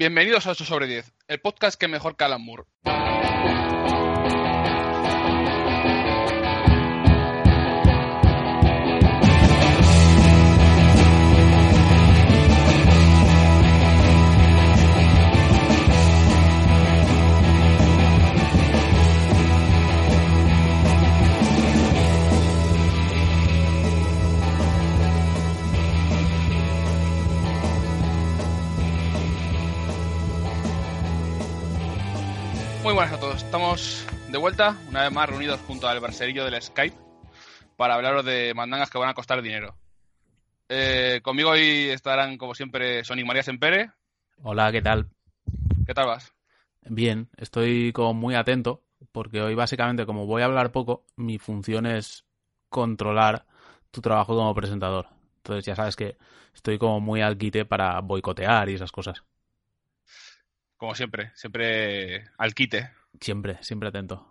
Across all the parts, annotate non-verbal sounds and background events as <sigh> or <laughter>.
Bienvenidos a 8 sobre 10, el podcast que mejor que Alan Moore. Muy buenas a todos. Estamos de vuelta, una vez más reunidos junto al barcerillo del Skype para hablaros de mandangas que van a costar dinero. Eh, conmigo hoy estarán, como siempre, Sonic María Sempere. Hola, ¿qué tal? ¿Qué tal vas? Bien, estoy como muy atento porque hoy básicamente como voy a hablar poco, mi función es controlar tu trabajo como presentador. Entonces ya sabes que estoy como muy al quite para boicotear y esas cosas. Como siempre, siempre al quite. Siempre, siempre atento.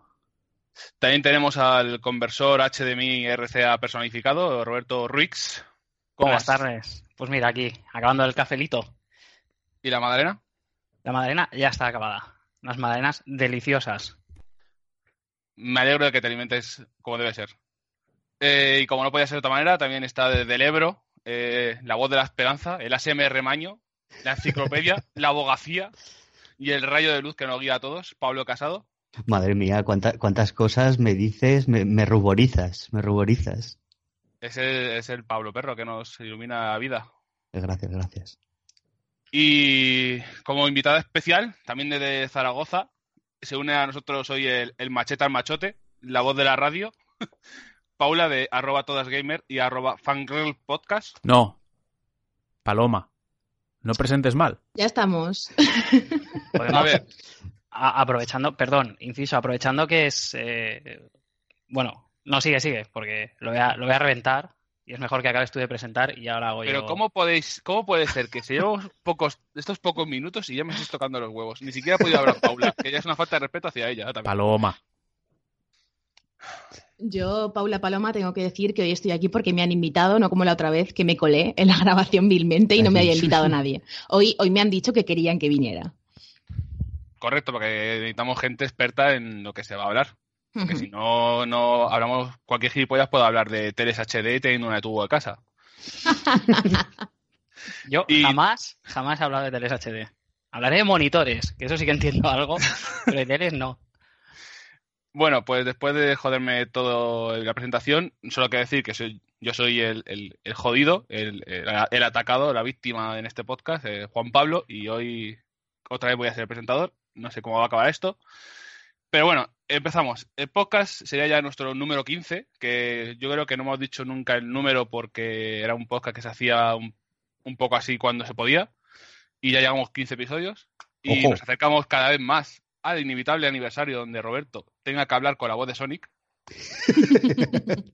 También tenemos al conversor HDMI RCA personificado, Roberto Ruiz. ¿Cómo Buenas vas? tardes. Pues mira, aquí, acabando el cafelito. ¿Y la Madalena? La madalena ya está acabada. Unas madalenas deliciosas. Me alegro de que te alimentes como debe ser. Eh, y como no podía ser de otra manera, también está desde el Ebro, eh, la voz de la esperanza, el ASMR Maño, la enciclopedia, <laughs> la abogacía y el rayo de luz que nos guía a todos, Pablo Casado. Madre mía, cuánta- cuántas cosas me dices, me, me ruborizas, me ruborizas. Es el, es el Pablo Perro que nos ilumina la vida. Gracias, gracias. Y como invitada especial, también desde Zaragoza, se une a nosotros hoy el, el machete al machote, la voz de la radio, <laughs> Paula de arroba todasgamer y arroba fangirl podcast. No, Paloma, no presentes mal. Ya estamos. Podemos, A ver, a- aprovechando, perdón, inciso, aprovechando que es. eh, bueno, no, sigue, sigue, porque lo voy, a, lo voy a reventar y es mejor que acabes tú de presentar y ahora hago pero yo. ¿cómo podéis, cómo puede ser que se llevamos <laughs> pocos, estos pocos minutos y ya me estáis tocando los huevos? Ni siquiera he podido hablar Paula, que ya es una falta de respeto hacia ella también. Paloma. Yo, Paula Paloma, tengo que decir que hoy estoy aquí porque me han invitado, no como la otra vez que me colé en la <laughs> grabación vilmente y no me había invitado nadie. Hoy, hoy me han dicho que querían que viniera. Correcto, porque necesitamos gente experta en lo que se va a hablar. Porque si no, no hablamos, cualquier gilipollas puede hablar de teles HD teniendo una de tubo de casa. <laughs> Yo y- jamás, jamás he hablado de teles HD. Hablaré de monitores, que eso sí que entiendo algo, pero de teles no. Bueno, pues después de joderme todo la presentación, solo quiero decir que soy, yo soy el, el- el jodido, el, el- el atacado, la víctima en este podcast, eh, Juan Pablo, y hoy otra vez voy a ser el presentador. No sé cómo va a acabar esto. Pero bueno, empezamos. El podcast sería ya nuestro número 15, que yo creo que no hemos dicho nunca el número porque era un podcast que se hacía un, un poco así cuando se podía. Y ya llevamos 15 episodios. Y Ojo. nos acercamos cada vez más al inevitable aniversario donde Roberto tenga que hablar con la voz de Sonic. <laughs>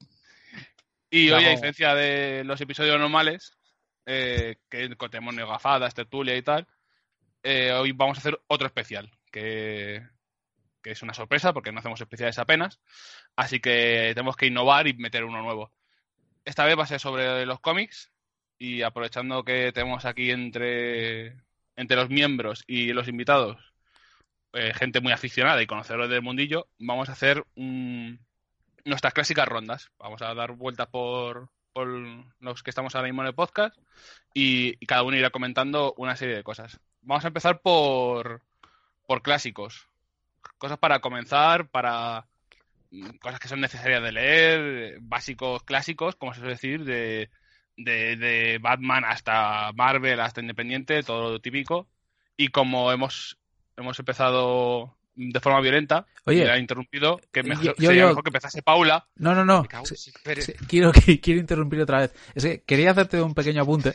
y hoy, a diferencia de los episodios normales, eh, que tenemos negafadas, tertulia y tal, eh, hoy vamos a hacer otro especial, que, que es una sorpresa porque no hacemos especiales apenas. Así que tenemos que innovar y meter uno nuevo. Esta vez va a ser sobre los cómics y aprovechando que tenemos aquí entre, entre los miembros y los invitados eh, gente muy aficionada y conocedores del mundillo, vamos a hacer nuestras clásicas rondas. Vamos a dar vueltas por, por los que estamos ahora mismo en el podcast y, y cada uno irá comentando una serie de cosas. Vamos a empezar por, por clásicos. Cosas para comenzar, para mm, cosas que son necesarias de leer, básicos clásicos, como se suele decir, de, de, de Batman hasta Marvel, hasta Independiente, todo lo típico. Y como hemos, hemos empezado de forma violenta, Oye, y la he interrumpido, que mejor, yo- sería yo- mejor que empezase Paula. No, no, no. Cago Sí, quiero, <laughs> quiero interrumpir otra vez. Es que quería hacerte un pequeño apunte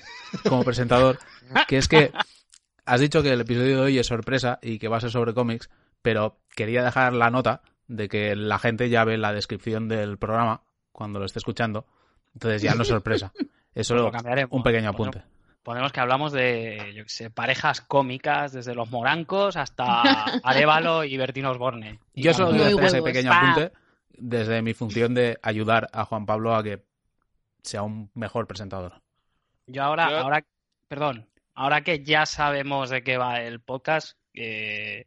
como presentador, que es que has dicho que el episodio de hoy es sorpresa y que va a ser sobre cómics, pero quería dejar la nota de que la gente ya ve la descripción del programa cuando lo esté escuchando, entonces ya no es sorpresa. <laughs> Es Pues solo lo un pequeño apunte. Ponemos que hablamos de, yo qué sé, parejas cómicas, desde los morancos hasta <laughs> Arevalo y Bertino Osborne. Y Yo solo quiero hacer ese pequeño apunte desde mi función de ayudar a Juan Pablo a que sea un mejor presentador. Yo ahora, Yo- ahora, perdón, ahora que ya sabemos de qué va el podcast, eh,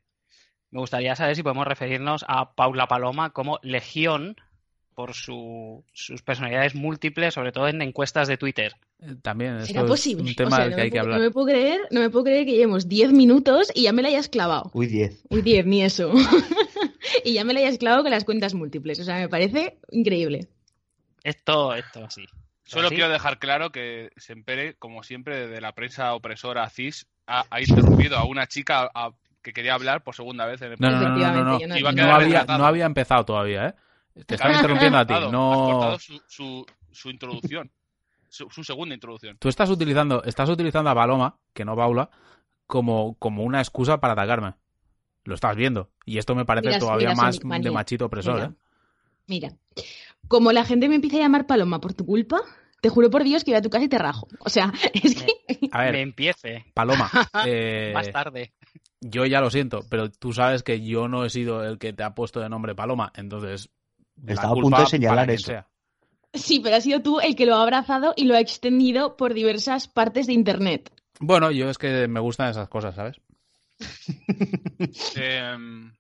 me gustaría saber si podemos referirnos a Paula Paloma como Legión por su- sus personalidades múltiples, sobre todo en encuestas de Twitter. Eh, También, esto ¿Será es posible? un tema O sea, del no que me hay que puedo- hablar. No me puedo creer, no me puedo creer que llevemos 10 minutos y ya me la hayas clavado. Uy, 10. Uy, 10, ni eso. <laughs> y ya me la hayas clavado con las cuentas múltiples. O sea, me parece increíble. Esto, esto sí. Solo ¿Sí? quiero dejar claro que Sempere, como siempre, de la prensa opresora cis, ha, ha interrumpido a una chica a- que quería hablar por segunda vez en el No, no, no, no, no, no. Iba a No había, no había empezado todavía, ¿eh? Te están Claro, interrumpiendo a ti. No... has cortado su, su, su introducción. Su, su segunda introducción. Tú estás utilizando, estás utilizando a Paloma, que no Paula, como, como una excusa para atacarme. Lo estás viendo. Y esto me parece Mira, todavía mira, más Sonic de machito opresor, Mira. ¿eh? Mira, como la gente me empieza a llamar Paloma por tu culpa, te juro por Dios que voy a tu casa y te rajo. O sea, <laughs> es que... A ver, Me empiece Paloma, <laughs> eh, más tarde. yo ya lo siento, pero tú sabes que yo no he sido el que te ha puesto de nombre Paloma, entonces... Estaba a punto de señalar eso. sea. Sí, pero has sido tú el que lo ha abrazado y lo ha extendido por diversas partes de Internet. Bueno, yo es que me gustan esas cosas, ¿sabes? <laughs> Em,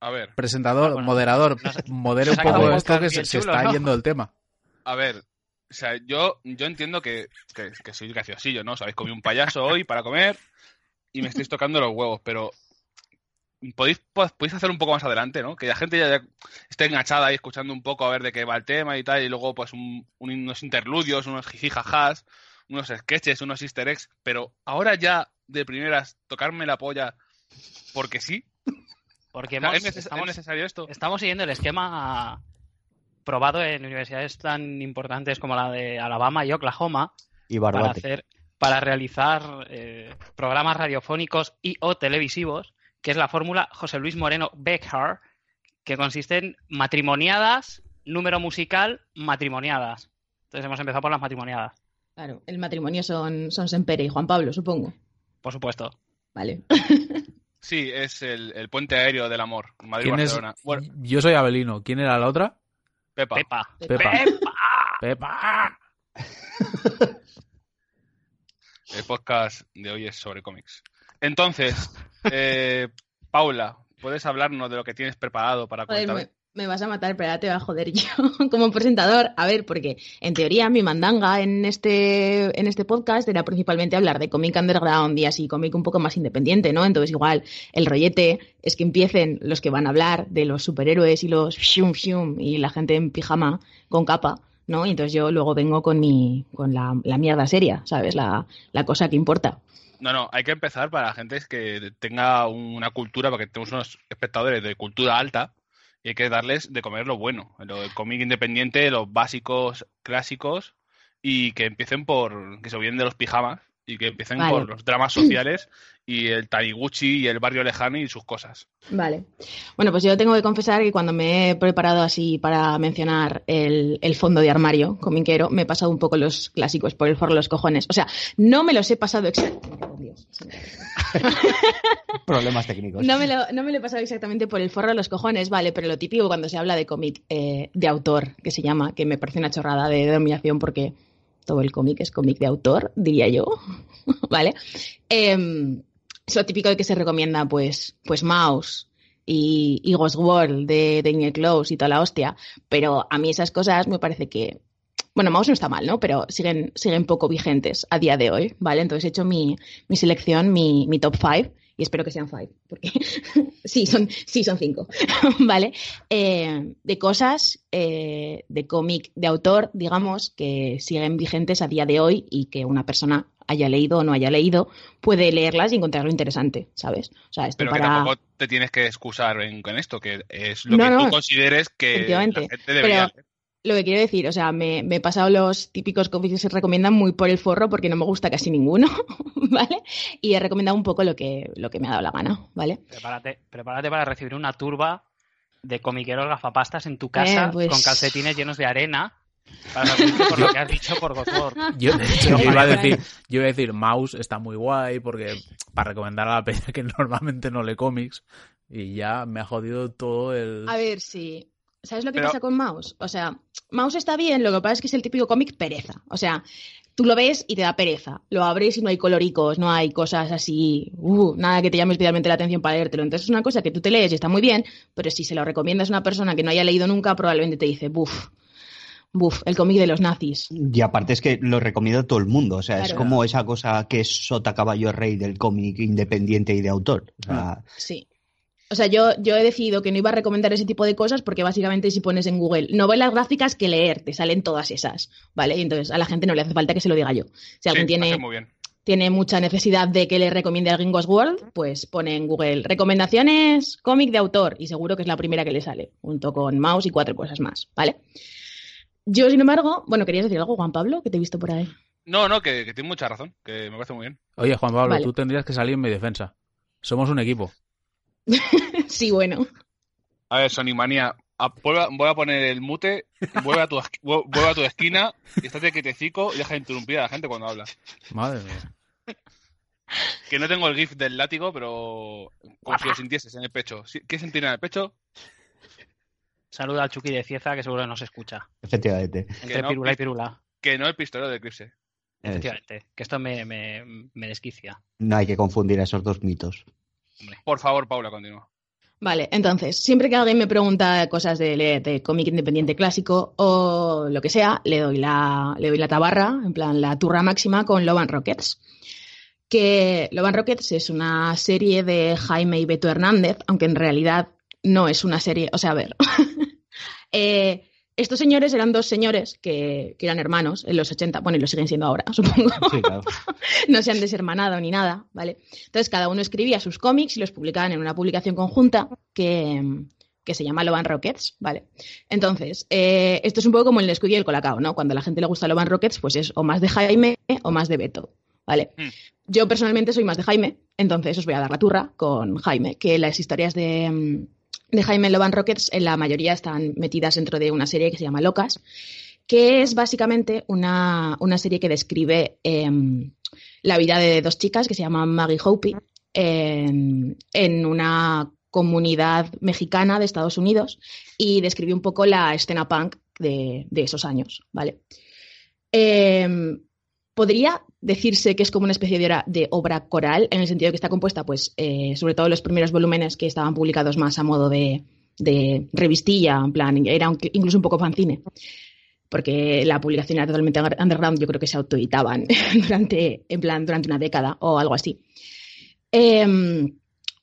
a ver, Presentador, Ah, bueno. moderador, modere un poco esto que se, está ¿no? yendo el tema. a ver. O sea, yo, yo entiendo que, que, que soy graciosillo, ¿no? Os habéis comido un payaso hoy para comer y me estáis tocando los huevos, pero podéis, po- podéis hacer un poco más adelante, ¿no? Que la gente ya, ya esté enganchada ahí escuchando un poco a ver de qué va el tema y tal, y luego pues un- un- unos interludios, unos jijijajas, unos sketches, unos easter eggs, pero ahora ya de primeras tocarme la polla porque sí, Porque O sea, hemos- ¿es, neces- es estamos, necesario esto? estamos siguiendo el esquema probado en universidades tan importantes como la de Alabama y Oklahoma Y para hacer para realizar eh, programas radiofónicos y o televisivos, que es la fórmula José Luis Moreno Becker, que consiste en matrimoniadas, número musical, matrimoniadas. Entonces hemos empezado por las matrimoniadas, Claro, el matrimonio son, son Sempere y Juan Pablo, supongo. por supuesto. Vale. <laughs> Sí, es el, el puente aéreo del amor. Madrid-Barcelona. Bueno, Yo soy Abelino. ¿Quién era la otra? Pepa. Pepa. Pepa. Pepa. Pepa. El podcast de hoy es sobre cómics. Entonces, eh, Paula, ¿puedes hablarnos de lo que tienes preparado para contar? me, vas a matar, pero ahora te voy a joder yo <laughs> como presentador. A ver, porque en teoría mi mandanga en este, en este podcast era principalmente hablar de cómic underground y así, cómic un poco más independiente, ¿no? Entonces igual el rollete es que empiecen los que van a hablar de los superhéroes y los shum shum y la gente en pijama con capa. ¿no? Y entonces yo luego vengo con mi, con la, la mierda seria, ¿sabes? La, la cosa que importa. No, no, hay que empezar para la gente que tenga una cultura, porque tenemos unos espectadores de cultura alta y hay que darles de comer lo bueno, lo del cómic independiente, los básicos clásicos y que empiecen por, que se olviden de los pijamas y que empiecen Vale. por los dramas sociales y el Taniguchi y el barrio lejano y sus cosas. Vale. Bueno, pues yo tengo que confesar que cuando me he preparado así para mencionar el, el fondo de armario comiquero, me he pasado un poco los clásicos por el forro de los cojones. O sea, no me los he pasado exactamente. por Dios. <laughs> Problemas técnicos. No me, lo, no me lo he pasado exactamente por el forro de los cojones, vale, pero lo típico cuando se habla de cómic eh, de autor, que se llama, que me parece una chorrada de denominación porque todo el cómic es cómic de autor, diría yo, <laughs> ¿vale? Em, es lo típico de que se recomienda, pues, pues Mouse y, y Ghost World de Daniel Close y toda la hostia, pero a mí esas cosas me parece que, bueno, Mouse no está mal, ¿no? Pero siguen, siguen poco vigentes a día de hoy, ¿vale? Entonces he hecho mi, mi selección, mi, mi top 5, y espero que sean 5, porque <laughs> sí, son, sí, son 5, <laughs> ¿vale? Eh, de cosas eh, de cómic de autor, digamos, que siguen vigentes a día de hoy y que una persona haya leído o no haya leído, puede leerlas y encontrarlo interesante, ¿sabes? O sea, esto Pero que para... tampoco te tienes que excusar en- con esto, que es lo No, que no, tú consideres que la gente debería Pero- Lo que quiero decir, o sea, me, me he pasado los típicos cómics que se recomiendan muy por el forro porque no me gusta casi ninguno, <laughs> ¿vale? Y he recomendado un poco lo que, lo que me ha dado la gana, ¿vale? Prepárate, prepárate para recibir una turba de comiqueros gafapastas en tu casa Eh, pues- con calcetines llenos de arena para por lo que has dicho por Gotor. Yo, iba a decir, yo iba a decir, Mouse está muy guay porque para recomendar a la <laughs> peña que normalmente no lee cómics y ya me ha jodido todo el... A ver, sí. ¿Sabes lo que Pero- pasa con Mouse? O sea, Mouse está bien, lo que pasa es que es el típico cómic pereza. O sea, tú lo ves y te da pereza. Lo abres y no hay coloricos, no hay cosas así, uh, nada que te llame especialmente la atención para leértelo. Entonces es una cosa que tú te lees y está muy bien, pero si se lo recomiendas a una persona que no haya leído nunca, probablemente te dice, buf, buf, el cómic de los nazis. Y aparte es que lo recomiendo a todo el mundo. O sea, es como esa cosa que es sota caballo rey del cómic independiente y de autor. O sea, Sí. O sea, yo, yo he decidido que no iba a recomendar ese tipo de cosas porque básicamente si pones en Google novelas gráficas que leer, te salen todas esas, ¿vale? Y entonces a la gente no le hace falta que se lo diga yo. Si alguien Sí, tiene, hace muy bien. tiene mucha necesidad de que le recomiende a alguien World, pues pone en Google recomendaciones cómic de autor y seguro que es la primera que le sale, junto con mouse y cuatro cosas más, ¿vale? Yo, sin embargo, bueno, ¿querías decir algo, Juan Pablo? Que te he visto por ahí. No, no, que, que tiene mucha razón, que me parece muy bien. Oye, Juan Pablo, Vale. tú tendrías que salir en mi defensa. Somos un equipo. <laughs> sí, bueno. A ver, Sony Manía, a- vuelve a- voy a poner el mute, vuelve a tu, vuelve a tu esquina, y estate quietecico y deja de interrumpir a la gente cuando habla. Madre mía. Que no tengo el gif del látigo, pero como si lo sintieses en el pecho. ¿Sí- ¿Qué sentir en el pecho? Saluda al Chucky de Cieza, que seguro que nos escucha. efectivamente. Entre no, pirula y pirula. Que no el pistolero de Eclipse. Es- Efectivamente. Que esto me, me, me desquicia. no hay que confundir esos dos mitos. Por favor, Paula, continúa. Vale, entonces, siempre que alguien me pregunta cosas de, cómic independiente clásico o lo que sea, le doy la, le doy la tabarra, en plan la turra máxima con Love and Rockets. Que Love and Rockets es una serie de Jaime y Beto Hernández, aunque en realidad no es una serie. O sea, a ver. <laughs> Eh, estos señores eran dos señores que, que eran hermanos en los 80, bueno, y lo siguen siendo ahora, <laughs> supongo Sí, claro. no se han deshermanado ni nada, ¿vale? Entonces cada uno escribía sus cómics y los publicaban en una publicación conjunta que, que se llama Loban Rockets, ¿vale? Entonces, eh, esto es un poco como el Nesquik y el Colacao, ¿no? Cuando a la gente le gusta Loban Rockets, pues es o más de Jaime o más de Beto, ¿vale? Mm. Yo personalmente soy más de Jaime, entonces os voy a dar la turra con Jaime, que las historias de, de Jaime Loban Rockets en la mayoría están metidas dentro de una serie que se llama Locas, que es básicamente una, una serie que describe em, la vida de dos chicas que se llaman Maggie Hopi en, en una comunidad mexicana de Estados Unidos y describe un poco la escena punk de, de esos años, ¿vale? Em, podría decirse que es como una especie de obra, coral, en el sentido que está compuesta, pues, eh, sobre todo los primeros volúmenes que estaban publicados más a modo de, revistilla, en plan, era incluso un poco fanzine porque la publicación era totalmente under- underground, yo creo que se autoeditaban <laughs> durante, en plan, durante una década o algo así. Em,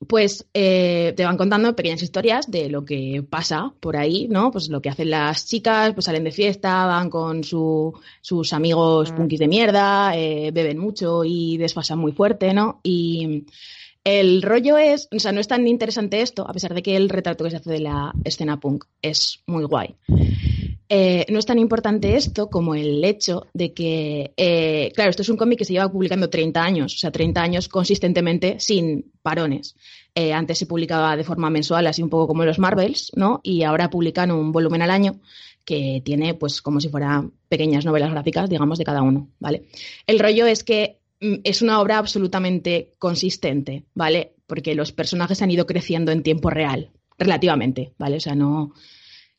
pues eh, te van contando pequeñas historias de lo que pasa por ahí, ¿no? Pues lo que hacen las chicas, pues salen de fiesta, van con su- sus amigos punkis de mierda, eh, beben mucho y desfasan muy fuerte, ¿no? Y el rollo es, o sea, no es tan interesante esto, a pesar de que el retrato que se hace de la escena punk es muy guay. Eh, no es tan importante esto como el hecho de que, eh, claro, esto es un cómic que se lleva publicando 30 años, o sea, 30 años consistentemente sin parones. Eh, antes se publicaba de forma mensual, así un poco como los Marvels, ¿no? Y ahora publican un volumen al año que tiene, pues, como si fueran pequeñas novelas gráficas, digamos, de cada uno, ¿vale? El rollo es que mm, es una obra absolutamente consistente, ¿vale? Porque los personajes han ido creciendo en tiempo real, relativamente, ¿vale? O sea, no,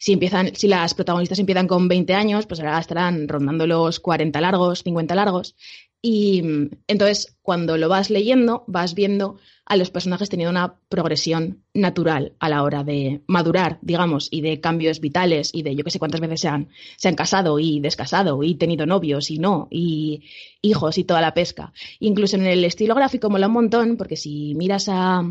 si empiezan, si las protagonistas empiezan con 20 años, pues ahora estarán rondando los 40 largos, 50 largos. Y entonces, cuando lo vas leyendo, vas viendo a los personajes teniendo una progresión natural a la hora de madurar, digamos, y de cambios vitales y de yo que sé cuántas veces se han, se han casado y descasado y tenido novios y no, y hijos y toda la pesca. Incluso en el estilo gráfico mola un montón, porque si miras a,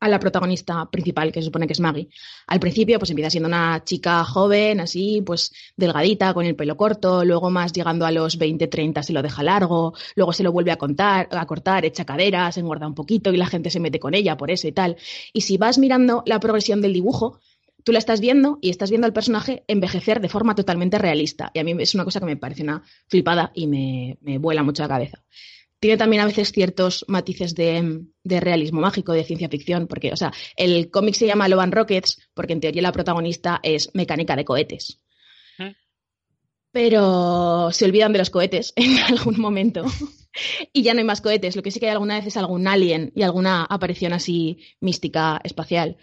a la protagonista principal, que se supone que es Maggie. Al principio, pues empieza siendo una chica joven, así, pues delgadita, con el pelo corto, luego más llegando a los 20, 30 se lo deja largo, luego se lo vuelve a, contar, a cortar, echa caderas, engorda un poquito y la gente se mete con ella por eso y tal. Y si vas mirando la progresión del dibujo, tú la estás viendo y estás viendo al personaje envejecer de forma totalmente realista. Y a mí es una cosa que me parece una flipada y me, me vuela mucho la cabeza tiene también a veces ciertos matices de, de, realismo mágico, de ciencia ficción, porque, o sea, el cómic se llama Love and Rockets porque en teoría la protagonista es mecánica de cohetes. Pero se olvidan de los cohetes <laughs> en algún momento y ya no hay más cohetes. Lo que sí que hay alguna vez es algún alien y alguna aparición así mística espacial.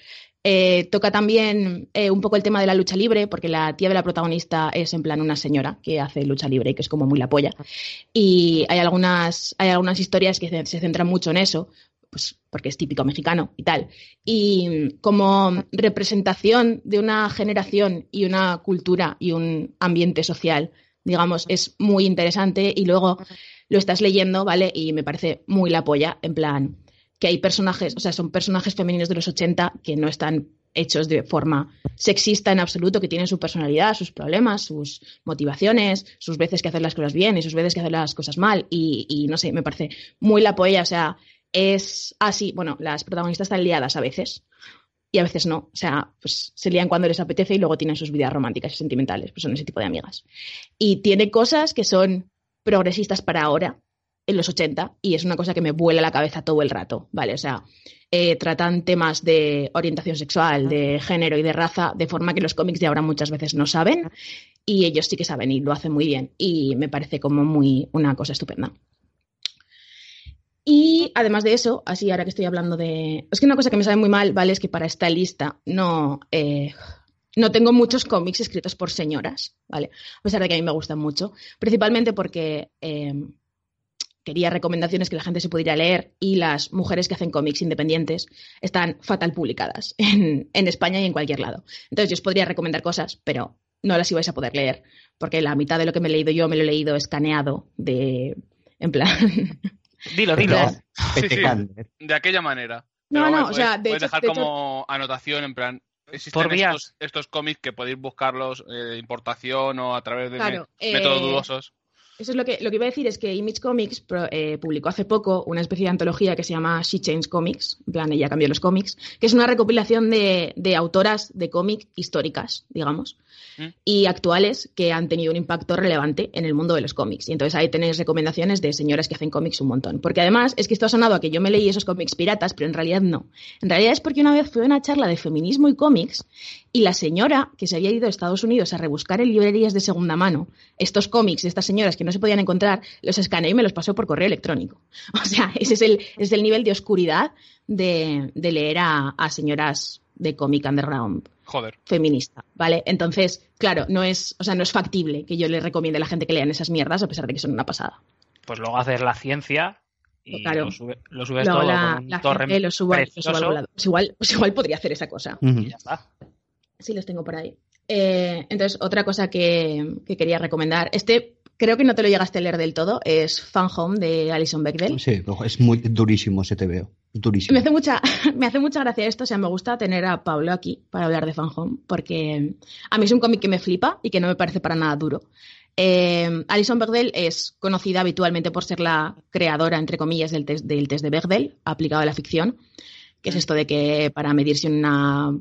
Eh, toca también eh, un poco el tema de la lucha libre, porque la tía de la protagonista es en plan una señora que hace lucha libre y que es como muy la polla. Y hay algunas, hay algunas historias que se, se centran mucho en eso, pues porque es típico mexicano y tal. Y como representación de una generación y una cultura y un ambiente social, digamos, es muy interesante y luego lo estás leyendo, ¿vale? Y me parece muy la polla, en plan, que hay personajes, o sea, son personajes femeninos de los 80 que no están hechos de forma sexista en absoluto, que tienen su personalidad, sus problemas, sus motivaciones, sus veces que hacer las cosas bien y sus veces que hacer las cosas mal. Y, no sé, me parece muy la polla, o sea, es así, bueno, las protagonistas están liadas a veces y a veces no. O sea, pues se lían cuando les apetece y luego tienen sus vidas románticas y sentimentales, pues son ese tipo de amigas. Y tiene cosas que son progresistas para ahora, en los 80, y es una cosa que me vuela la cabeza todo el rato, ¿vale? O sea, eh, tratan temas de orientación sexual, de género y de raza de forma que los cómics de ahora muchas veces no saben, y ellos sí que saben y lo hacen muy bien, y me parece como muy una cosa estupenda. Y además de eso, así ahora que estoy hablando de... Es que una cosa que me sabe muy mal, ¿vale? Es que para esta lista no, eh, no tengo muchos cómics escritos por señoras, ¿vale? A pesar de que a mí me gustan mucho. Principalmente porque eh, quería recomendaciones que la gente se pudiera leer y las mujeres que hacen cómics independientes están fatal publicadas <laughs> en, en España y en cualquier lado. Entonces yo os podría recomendar cosas, pero no las ibais a poder leer porque la mitad de lo que me he leído yo me lo he leído escaneado de... En plan... <laughs> Dilo, dilo. Sí, sí. De aquella manera. No, Pero no, bueno, o sea, puedes- de puedes hecho- dejar de hecho- como anotación, en plan, existen Por estos, estos cómics que podéis buscarlos eh, de importación o a través de Claro, me- eh, métodos dudosos. Eso es lo que, lo que iba a decir, es que Image Comics pro- eh, publicó hace poco una especie de antología que se llama She Changed Comics, en plan, ella cambió los cómics, que es una recopilación de, de autoras de cómic históricas, digamos, ¿Mm? y actuales que han tenido un impacto relevante en el mundo de los cómics. Y entonces ahí tenéis recomendaciones de señoras que hacen cómics un montón. Porque además es que esto ha sonado a que yo me leí esos cómics piratas, pero en realidad no. En realidad es porque una vez fui a una charla de feminismo y cómics y la señora que se había ido a Estados Unidos a rebuscar en librerías de segunda mano estos cómics de estas señoras que no se podían encontrar, los escaneó y me los pasó por correo electrónico. <laughs> O sea, ese es el, es el nivel de oscuridad de, de leer a, a señoras de cómic underground Joder. feminista, ¿vale? Entonces, claro, no es, o sea, no es factible que yo le recomiende a la gente que lean esas mierdas a pesar de que son una pasada. Pues luego haces la ciencia y Claro. lo, sube- lo subes Luego todo la, con un la gente lo lo al volador. Pues igual, pues igual podría hacer esa cosa. Y ya está. Sí, los tengo por ahí. Eh, entonces, otra cosa que, que quería recomendar. Este creo que no te lo llegaste a leer del todo. Es Fan Home de Alison Bechdel. Sí, es muy durísimo ese te veo. Durísimo. Me hace, mucha, <laughs> me hace mucha gracia esto, o sea, me gusta tener a Pablo aquí para hablar de Fan Home, porque a mí es un cómic que me flipa y que no me parece para nada duro. Eh, Alison Bechdel es conocida habitualmente por ser la creadora, entre comillas, del test, del test de Bechdel aplicado a la ficción, que es esto de que para medir si una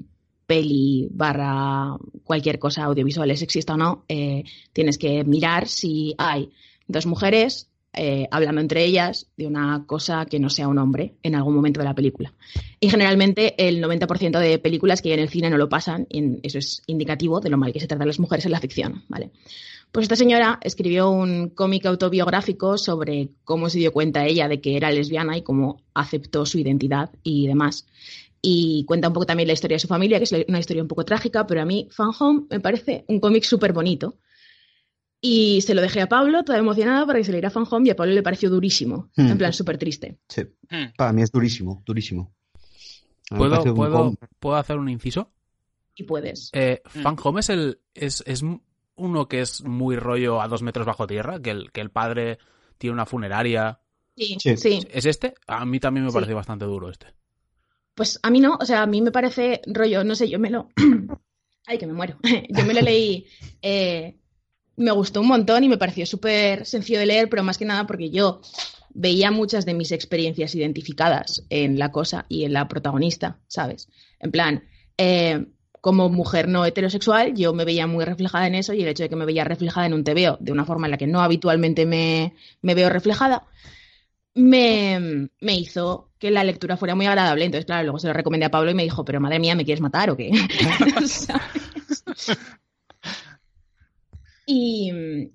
peli barra cualquier cosa audiovisual es sexista o no, eh, tienes que mirar si hay dos mujeres eh, hablando entre ellas de una cosa que no sea un hombre en algún momento de la película. Y generalmente el 90% de películas que hay en el cine no lo pasan, y eso es indicativo de lo mal que se tratan las mujeres en la ficción, ¿vale? Pues esta señora escribió un cómic autobiográfico sobre cómo se dio cuenta ella de que era lesbiana y cómo aceptó su identidad y demás. Y cuenta un poco también la historia de su familia, que es una historia un poco trágica, pero a mí Fan Home me parece un cómic súper bonito. Y se lo dejé a Pablo, toda emocionada, para que se le diera Fan Home y a Pablo le pareció durísimo, en plan súper triste. Sí. Hmm. Para mí es durísimo, durísimo. ¿Puedo, puedo, ¿Puedo hacer un inciso? Y puedes. Eh, Mm. Fan Home es, el, es, es uno que es muy rollo a dos metros bajo tierra, que el, que el padre tiene una funeraria. Sí, Sí. sí. ¿Es este? A mí también me Sí. parece bastante duro este. Pues a mí no, o sea, a mí me parece rollo, no sé, yo me lo... <clears throat> Ay, que me muero. <laughs> yo me lo leí, eh, me gustó un montón y me pareció súper sencillo de leer, pero más que nada porque yo veía muchas de mis experiencias identificadas en la cosa y en la protagonista, ¿sabes? En plan, eh, como mujer no heterosexual, yo me veía muy reflejada en eso y el hecho de que me veía reflejada en un TVO de una forma en la que no habitualmente me, me veo reflejada, me, me hizo que la lectura fuera muy agradable. Entonces, claro, luego se lo recomendé a Pablo y me dijo, pero madre mía, ¿me quieres matar o qué? Y,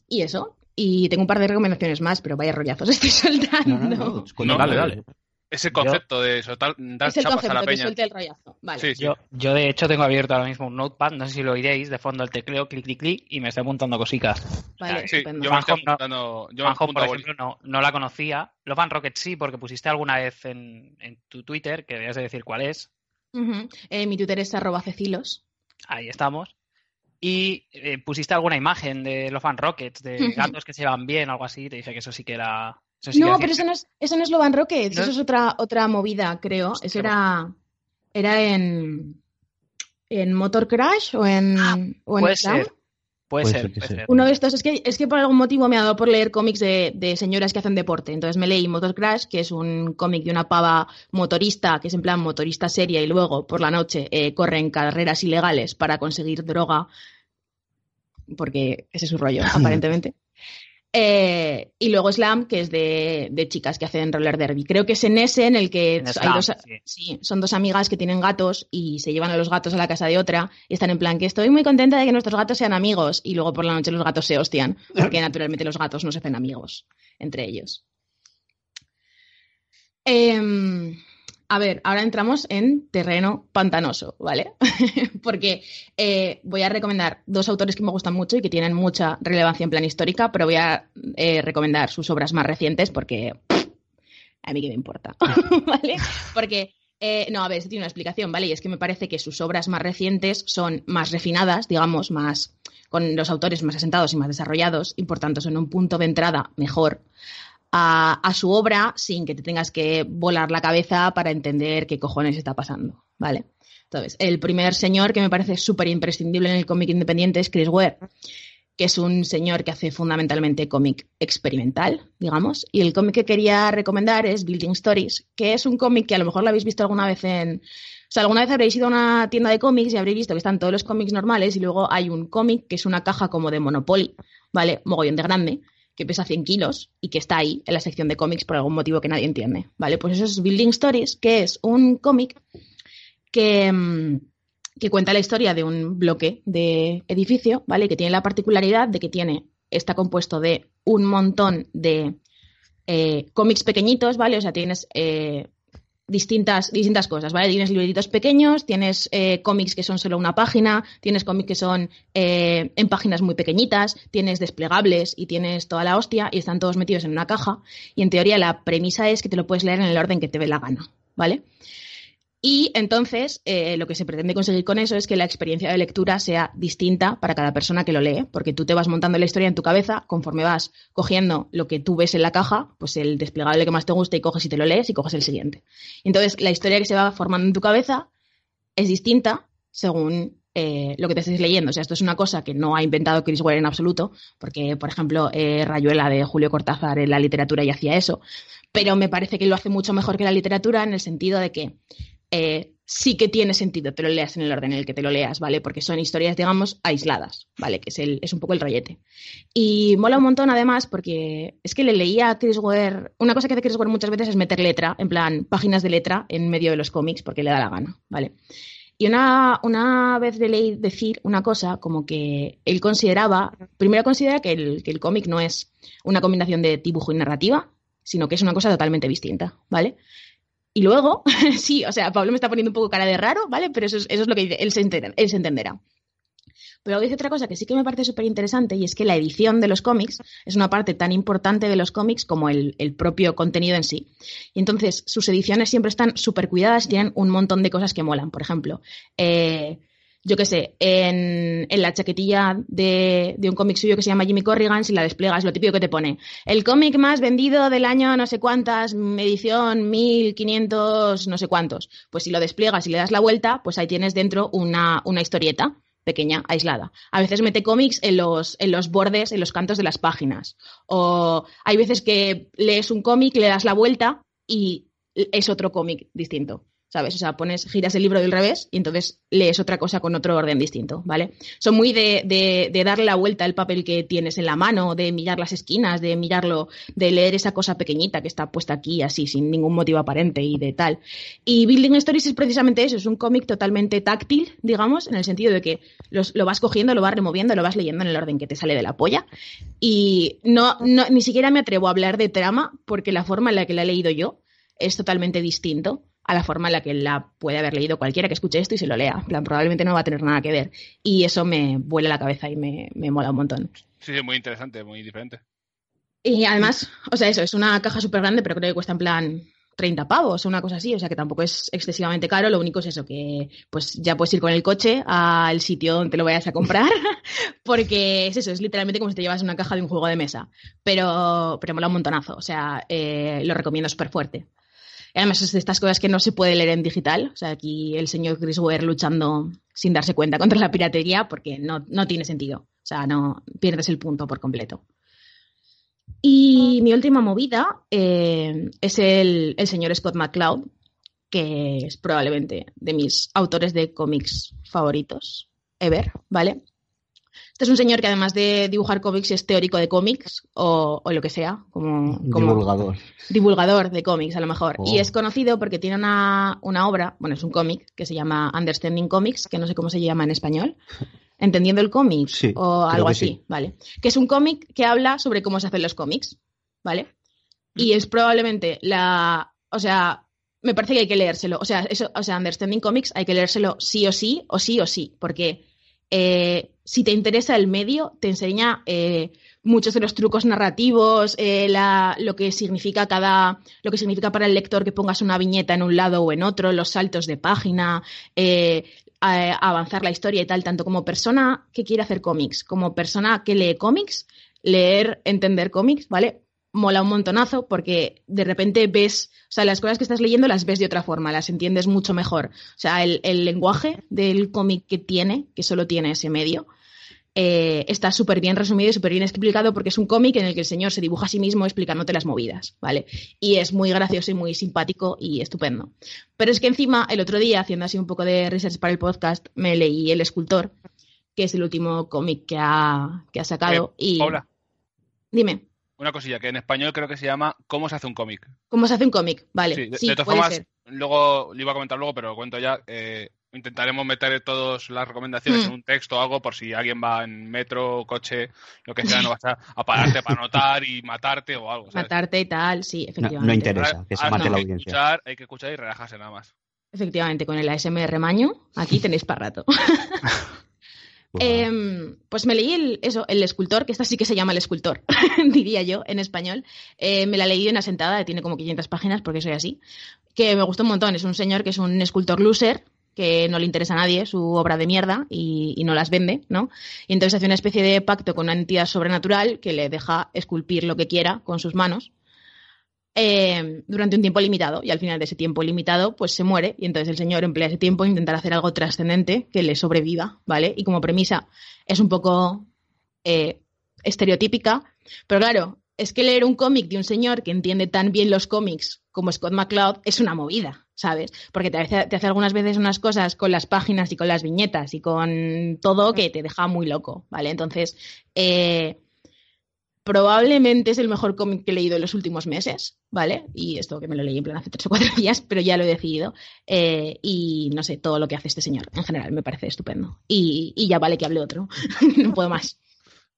y eso. Y tengo un par de recomendaciones más, pero vaya rollazos estoy soltando. No, no, No, dale, dale. ese concepto de soltar, dar Es el chapas a la concepto que peña. suelte el rollazo. Vale. Sí, sí. Yo, yo, de hecho, tengo abierto ahora mismo un notepad, no sé si lo oiréis, de fondo el tecleo, clic, clic, clic, y me estoy apuntando cositas. Vale, Sí, estupendo. yo me estoy Fanhome no- apuntando. Yo apunto por ejemplo, no, no la conocía. Los Van Rocket sí, porque pusiste alguna vez en, en tu Twitter, que debías de decir cuál es. Eh, mi Twitter es arroba cecilos. Ahí estamos. Y eh, pusiste alguna imagen de los Fan Rockets, de <laughs> gatos que se llevan bien, algo así. Te dije que eso sí que era. Eso sí que No, pero eso no es, eso no es Loban Rockets, ¿No? eso es otra, otra movida, creo. Hostia, Eso era, era en, en Motor Crash o en, Ah, o en Puede Slam. ser. Puede, Puede ser, ser que puede sí. ser. Uno de estos, es que, es que por algún motivo me ha dado por leer cómics de, de señoras que hacen deporte. Entonces me leí Motor Crash, que es un cómic de una pava motorista, que es en plan motorista seria, y luego por la noche eh, corre en carreras ilegales para conseguir droga, porque ese es su rollo, aparentemente. Eh, y luego Slam, que es de, de chicas que hacen roller derby. Creo que es en ese en el que En hay Slam, dos, sí. Sí, son dos amigas que tienen gatos y se llevan a los gatos a la casa de otra y están en plan que estoy muy contenta de que nuestros gatos sean amigos y luego por la noche los gatos se hostian porque naturalmente los gatos no se hacen amigos entre ellos. Em, a ver, ahora entramos en terreno pantanoso, ¿vale? <laughs> porque eh, voy a recomendar dos autores que me gustan mucho y que tienen mucha relevancia en plan histórica, pero voy a eh, recomendar sus obras más recientes porque a mí que me importa, <laughs> ¿vale? Porque, eh, no, a ver, esto tiene una explicación, ¿vale? Y es que me parece que sus obras más recientes son más refinadas, digamos, más con los autores más asentados y más desarrollados, y por tanto son un punto de entrada mejor a, su obra sin que te tengas que volar la cabeza para entender qué cojones está pasando, ¿vale? Entonces, el primer señor que me parece súper imprescindible en el cómic independiente es Chris Ware, que es un señor que hace fundamentalmente cómic experimental, digamos. Y el cómic que quería recomendar es Building Stories, que es un cómic que a lo mejor lo habéis visto alguna vez en... O sea, alguna vez habréis ido a una tienda de cómics y habréis visto que están todos los cómics normales y luego hay un cómic que es una caja como de Monopoly, ¿vale? Mogollón de grande, que pesa 100 kilos y que está ahí en la sección de cómics por algún motivo que nadie entiende, ¿vale? Pues eso es Building Stories, que es un cómic que, mm, que cuenta la historia de un bloque de edificio, ¿vale? Que tiene la particularidad de que tiene, está compuesto de un montón de eh, cómics pequeñitos, ¿vale? O sea, tienes eh, distintas, distintas cosas, ¿vale? Tienes libretitos pequeños, tienes eh, cómics que son solo una página, tienes cómics que son eh, en páginas muy pequeñitas, tienes desplegables y tienes toda la hostia y están todos metidos en una caja y en teoría la premisa es que te lo puedes leer en el orden que te dé la gana, ¿vale? Y entonces eh, lo que se pretende conseguir con eso es que la experiencia de lectura sea distinta para cada persona que lo lee, porque tú te vas montando la historia en tu cabeza conforme vas cogiendo lo que tú ves en la caja, pues el desplegable que más te gusta y coges y te lo lees y coges el siguiente. Entonces la historia que se va formando en tu cabeza es distinta según eh, lo que te estés leyendo. O sea, esto es una cosa que no ha inventado Chris Ware en absoluto, porque, por ejemplo, eh, Rayuela de Julio Cortázar en la literatura ya hacía eso, pero me parece que lo hace mucho mejor que la literatura en el sentido de que eh, sí que tiene sentido te lo leas en el orden en el que te lo leas, ¿vale? Porque son historias, digamos, aisladas, ¿vale? Que es, el, es un poco el rollete. Y mola un montón, además, porque es que le leía a Chris Ware. Una cosa que hace Chris Ware muchas veces es meter letra, en plan, páginas de letra en medio de los cómics, porque le da la gana, ¿vale? Y una, una vez le leí decir una cosa como que él consideraba, primero considera que el, que el cómic no es una combinación de dibujo y narrativa, sino que es una cosa totalmente distinta, ¿vale? Y luego, <laughs> sí, o sea, Pablo me está poniendo un poco cara de raro, ¿vale? Pero eso es, eso es lo que dice, él se, él se entenderá. Pero dice otra cosa que sí que me parece súper interesante y es que la edición de los cómics es una parte tan importante de los cómics como el, el propio contenido en sí. Y entonces sus ediciones siempre están súper cuidadas y tienen un montón de cosas que molan. Por ejemplo, eh, yo qué sé, en, la chaquetilla de, de un cómic suyo que se llama Jimmy Corrigan, si la desplegas, lo típico que te pone. El cómic más vendido del año no sé cuántas, edición 1500 no sé cuántos. Pues si lo despliegas y le das la vuelta, pues ahí tienes dentro una, una historieta pequeña, aislada. A veces mete cómics en los, en los bordes, en los cantos de las páginas. O hay veces que lees un cómic, le das la vuelta y es otro cómic distinto. ¿Sabes? O sea, pones, giras el libro del revés y entonces lees otra cosa con otro orden distinto, ¿vale? Son muy de, de, darle la vuelta al papel que tienes en la mano, de mirar las esquinas, de mirarlo, de leer esa cosa pequeñita que está puesta aquí así, sin ningún motivo aparente y de tal. Y Building Stories es precisamente eso, es un cómic totalmente táctil, digamos, en el sentido de que los, lo vas cogiendo, lo vas removiendo, lo vas leyendo en el orden que te sale de la polla. Y no, no, ni siquiera me atrevo a hablar de trama, porque la forma en la que la he leído yo es totalmente distinto a la forma en la que la puede haber leído cualquiera que escuche esto y se lo lea. En plan, probablemente no va a tener nada que ver. Y eso me vuela la cabeza y me, me mola un montón. Sí, sí, muy interesante, muy diferente. Y además, o sea, eso, es una caja súper grande, pero creo que cuesta en plan 30 pavos o una cosa así, o sea que tampoco es excesivamente caro, lo único es eso, que pues ya puedes ir con el coche al sitio donde te lo vayas a comprar, <laughs> porque es eso, es literalmente como si te llevas una caja de un juego de mesa, pero, pero mola un montonazo, o sea, eh, lo recomiendo súper fuerte. Además es de estas cosas que no se puede leer en digital, o sea, aquí el señor Chris luchando sin darse cuenta contra la piratería porque no, no tiene sentido, o sea, no pierdes el punto por completo. Y mi última movida eh, es el, el, señor Scott McCloud, que es probablemente de mis autores de cómics favoritos ever, ¿vale? Este es un señor que además de dibujar cómics es teórico de cómics o, o lo que sea, como, como, Divulgador. Divulgador de cómics, a lo mejor. Oh. Y es conocido porque tiene una, una obra, bueno, es un cómic que se llama Understanding Comics, que no sé cómo se llama en español. <laughs> Entendiendo el cómic Sí, o algo así, sí. ¿vale? Que es un cómic que habla sobre cómo se hacen los cómics, ¿vale? Y es probablemente la, o sea, me parece que hay que leérselo, o sea, eso, o sea, Understanding Comics hay que leérselo sí o sí, o sí o sí, porque eh, si te interesa el medio, te enseña eh, muchos de los trucos narrativos, eh, lo que significa cada, lo que significa para el lector que pongas una viñeta en un lado o en otro, los saltos de página, eh, avanzar la historia y tal, tanto como persona que quiere hacer cómics, como persona que lee cómics, leer, entender cómics, ¿vale? Mola un montonazo porque de repente ves, o sea, las cosas que estás leyendo las ves de otra forma, las entiendes mucho mejor. O sea, el lenguaje del cómic que tiene, que solo tiene ese medio, eh, está súper bien resumido y súper bien explicado porque es un cómic en el que el señor se dibuja a sí mismo explicándote las movidas, ¿vale? Y es muy gracioso y muy simpático y estupendo. Pero es que encima, el otro día, haciendo así un poco de research para el podcast, me leí El Escultor, que es el último cómic que ha, que ha sacado. Eh, y Paula, Dime, una cosilla, que en español creo que se llama ¿Cómo se hace un cómic? ¿cómo se hace un cómic? Vale, Sí, de, sí, de todas formas, luego lo iba a comentar luego, pero lo cuento ya. eh, intentaremos meter todas las recomendaciones Mm. en un texto o algo por si alguien va en metro, coche, lo que sea, no vas a, a pararte para anotar y matarte o algo. ¿sabes? Matarte y tal, sí, efectivamente. no interesa, que se mate la que audiencia. escuchar, hay que escuchar y relajarse nada más. Efectivamente, con el ASMR maño, aquí <laughs> tenéis para rato. Em, pues me leí el, eso, el escultor, que esta sí que se llama el escultor, <laughs> diría yo, en español. Eh, me la leí de una sentada, tiene como 500 páginas, porque soy así, que me gustó un montón. Es un señor que es un escultor loser, que no le interesa a nadie su obra de mierda y, no las vende, ¿no? Y entonces hace una especie de pacto con una entidad sobrenatural que le deja esculpir lo que quiera con sus manos eh, durante un tiempo limitado y al final de ese tiempo limitado pues se muere y entonces el señor emplea ese tiempo en intentar hacer algo trascendente que le sobreviva, ¿vale? Y como premisa es un poco eh, estereotípica, pero claro, es que leer un cómic de un señor que entiende tan bien los cómics como Scott McCloud es una movida, ¿sabes? Porque te hace, te hace algunas veces unas cosas con las páginas y con las viñetas y con todo que te deja muy loco, ¿vale? Entonces, eh, probablemente es el mejor cómic que he leído en los últimos meses, ¿vale? Y esto que me lo leí en plan hace tres o cuatro <laughs> días, pero ya lo he decidido. Eh, y no sé, todo lo que hace este señor en general me parece estupendo. Y, y ya vale que hable otro, <laughs> no puedo más.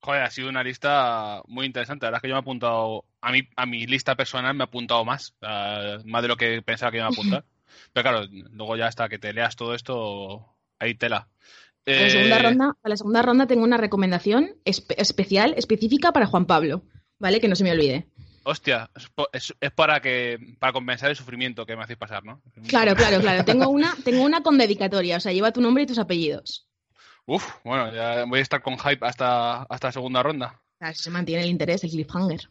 Joder, ha sido una lista muy interesante. La verdad es que yo me he apuntado, a mi, a mi lista personal me he apuntado más, eh, más de lo que pensaba que iba a apuntar. <laughs> Pero claro, luego ya hasta que te leas todo esto, hay tela. Para la, segunda Eh, ronda, la segunda ronda tengo una recomendación espe- especial, específica para Juan Pablo, ¿vale? Que no se me olvide. Hostia, es- es para que para compensar el sufrimiento que me hacéis pasar, ¿no? Claro, claro, claro. Tengo una, tengo una con dedicatoria, o sea, lleva tu nombre y tus apellidos. Uf, bueno, ya voy a estar con hype hasta, hasta la segunda ronda. Se mantiene el interés, el cliffhanger.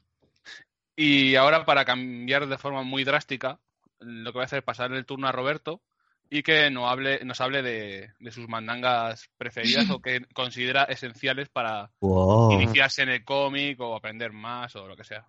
Y ahora, para cambiar de forma muy drástica, lo que voy a hacer es pasar el turno a Roberto y que nos hable, nos hable de, de sus mandangas preferidas o que <laughs> considera esenciales para Wow. iniciarse en el cómic o aprender más o lo que sea.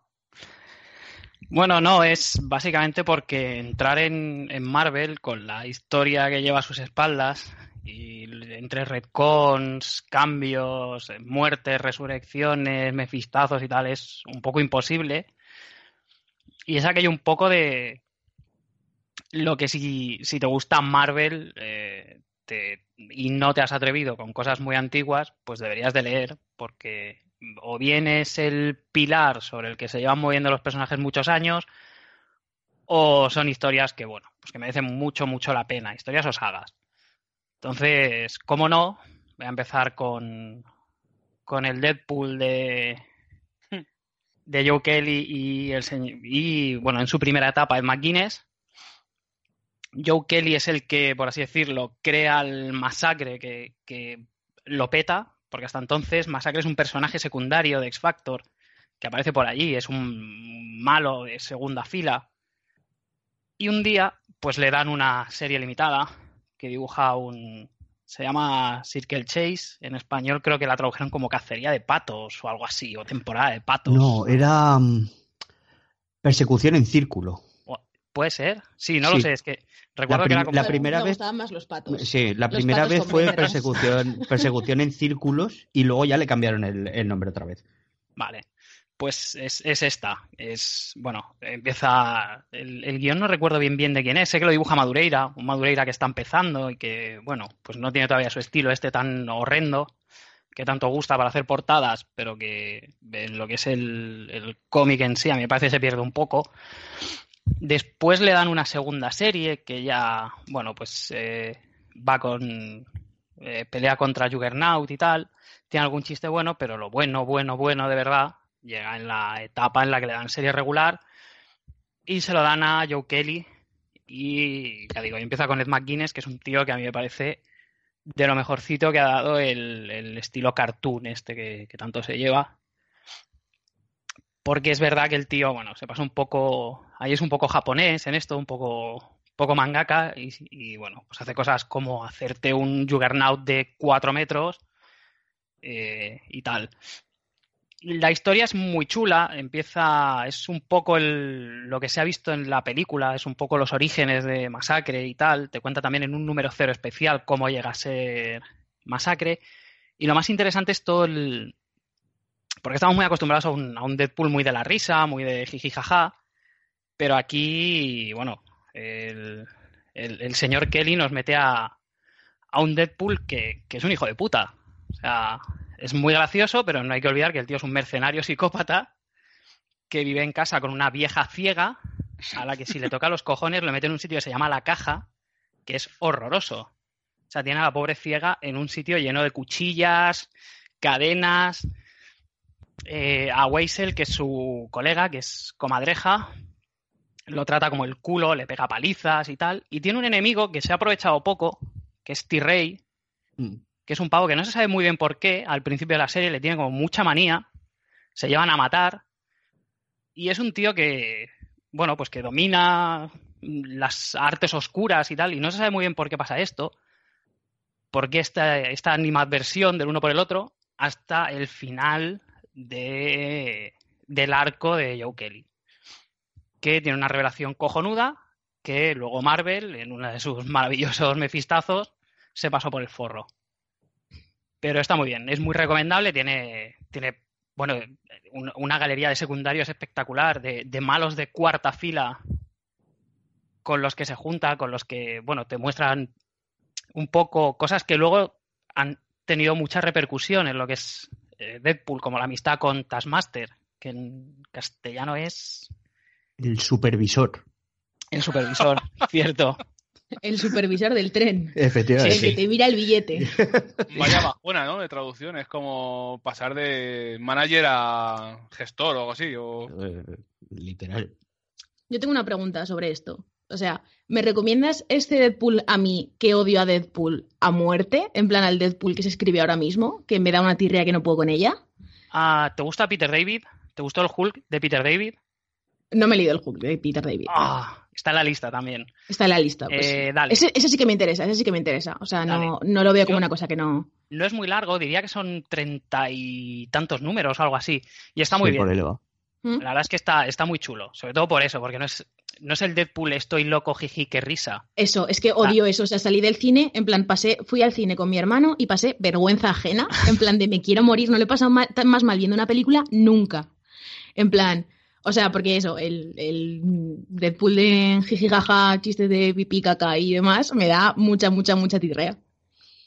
Bueno, no, es básicamente porque entrar en, en Marvel con la historia que lleva a sus espaldas y entre retcons, cambios, muertes, resurrecciones, mefistazos y tal es un poco imposible. Y es aquello un poco de lo que si, si te gusta Marvel eh, y no te has atrevido con cosas muy antiguas, pues deberías de leer porque o bien es el pilar sobre el que se llevan moviendo los personajes muchos años, o son historias que, bueno, pues que merecen mucho, mucho la pena, historias o sagas. Entonces, ¿cómo no? Voy a empezar con, con el Deadpool de, de Joe Kelly y, el, señor- y, bueno, en su primera etapa, el McGuinness. Joe Kelly es el que, por así decirlo, crea el masacre que, que lo peta, porque hasta entonces Masacre es un personaje secundario de X Factor que aparece por allí, es un malo de segunda fila. Y un día, pues le dan una serie limitada que dibuja un. Se llama Circle Chase. En español creo que la tradujeron como cacería de patos o algo así, o temporada de patos. No, era mm, persecución en círculo. ¿Puede ser? Sí, no lo sé, es que recuerdo La que era como. la Me primera vez- gustaban más los patos. Sí, la Los primera patos vez fue persecución, persecución en círculos y luego ya le cambiaron el, el nombre otra vez. Vale. Pues es, es esta. Es, bueno, empieza. El, el guion no recuerdo bien bien de quién es. Sé que lo dibuja Madureira, un Madureira que está empezando y que, bueno, pues no tiene todavía su estilo este tan horrendo, que tanto gusta para hacer portadas, pero que en lo que es el, el cómic en sí, a mí me parece que se pierde un poco. Después le dan una segunda serie que ya, bueno, pues eh, va con. eh, pelea contra Juggernaut y tal tiene algún chiste bueno, pero lo bueno, bueno, bueno de verdad llega en la etapa en la que le dan serie regular y se lo dan a Joe Kelly y ya digo, y empieza con Ed McGuinness, que es un tío que a mí me parece de lo mejorcito que ha dado el, el estilo cartoon este que, tanto se lleva. Porque es verdad que el tío, bueno, se pasa un poco, ahí es un poco japonés en esto, un poco, poco mangaka y, y, bueno, pues hace cosas como hacerte un Juggernaut de 4 metros eh, y tal. La historia es muy chula, empieza, es un poco el- lo que se ha visto en la película, es un poco los orígenes de Masacre y tal, te cuenta también en un número cero especial cómo llega a ser Masacre, y lo más interesante es todo el... porque estamos muy acostumbrados a un, a un Deadpool muy de la risa, muy de jiji jaja, pero aquí, bueno, el, el- el señor Kelly nos mete a, a un Deadpool que, que es un hijo de puta. O sea, es muy gracioso, pero no hay que olvidar que el tío es un mercenario psicópata que vive en casa con una vieja ciega a la que si le toca los cojones lo mete en un sitio que se llama La Caja, que es horroroso. O sea, tiene a la pobre ciega en un sitio lleno de cuchillas, cadenas. Eh, a Weisel, que es su colega, que es comadreja, lo trata como el culo, le pega palizas y tal. Y tiene un enemigo que se ha aprovechado poco, que es T-Ray, Mm. Que es un pavo que no se sabe muy bien por qué, al principio de la serie le tiene como mucha manía, se llevan a matar, y es un tío que, bueno, pues que domina las artes oscuras y tal, y no se sabe muy bien por qué pasa esto, por qué esta, esta animadversión del uno por el otro, hasta el final de, del arco de Joe Kelly, que tiene una revelación cojonuda, que luego Marvel, en uno de sus <laughs> maravillosos mefistazos, se pasó por el forro. Pero está muy bien, es muy recomendable, tiene, tiene bueno, un- una galería de secundarios espectacular, de, de malos de cuarta fila con los que se junta, con los que, bueno, te muestran un poco cosas que luego han tenido mucha repercusión en lo que es eh, Deadpool, como la amistad con Taskmaster, que en castellano es El supervisor. el supervisor, <laughs> cierto. El supervisor del tren. Efectivamente. El que te mira el billete. Vaya bajona, ¿no? De traducción. Es como pasar de manager a gestor o algo así. O... Eh, literal. Yo tengo una pregunta sobre esto. O sea, ¿me recomiendas este Deadpool a mí que odio a Deadpool a muerte? En plan al Deadpool que se escribe ahora mismo, que me da una tirrea que no puedo con ella. Ah, ¿Te gusta Peter David? ¿Te gustó el Hulk de Peter David? No me he leído el Hulk de Peter David. Ah, está en la lista también. Está en la lista. Pues. Eh, dale. Ese, ese sí que me interesa, ese sí que me interesa. O sea, no, no lo veo como Yo- una cosa que no. No es muy largo, diría que son treinta y tantos números o algo así. Y está muy Sí, bien. por ahí va. ¿Mm? La verdad es que está, está muy chulo. Sobre todo por eso, porque no es, no es el Deadpool estoy loco, jiji, qué risa. Eso, es que odio eso. O sea, salí del cine, en plan, pasé, fui al cine con mi hermano y pasé vergüenza ajena. En plan de me quiero morir, no le he pasado más mal viendo una película nunca. En plan, o sea, porque eso, el, el Deadpool de jijijaja, chistes de pipí, caca y demás, me da mucha, mucha, mucha tirrea.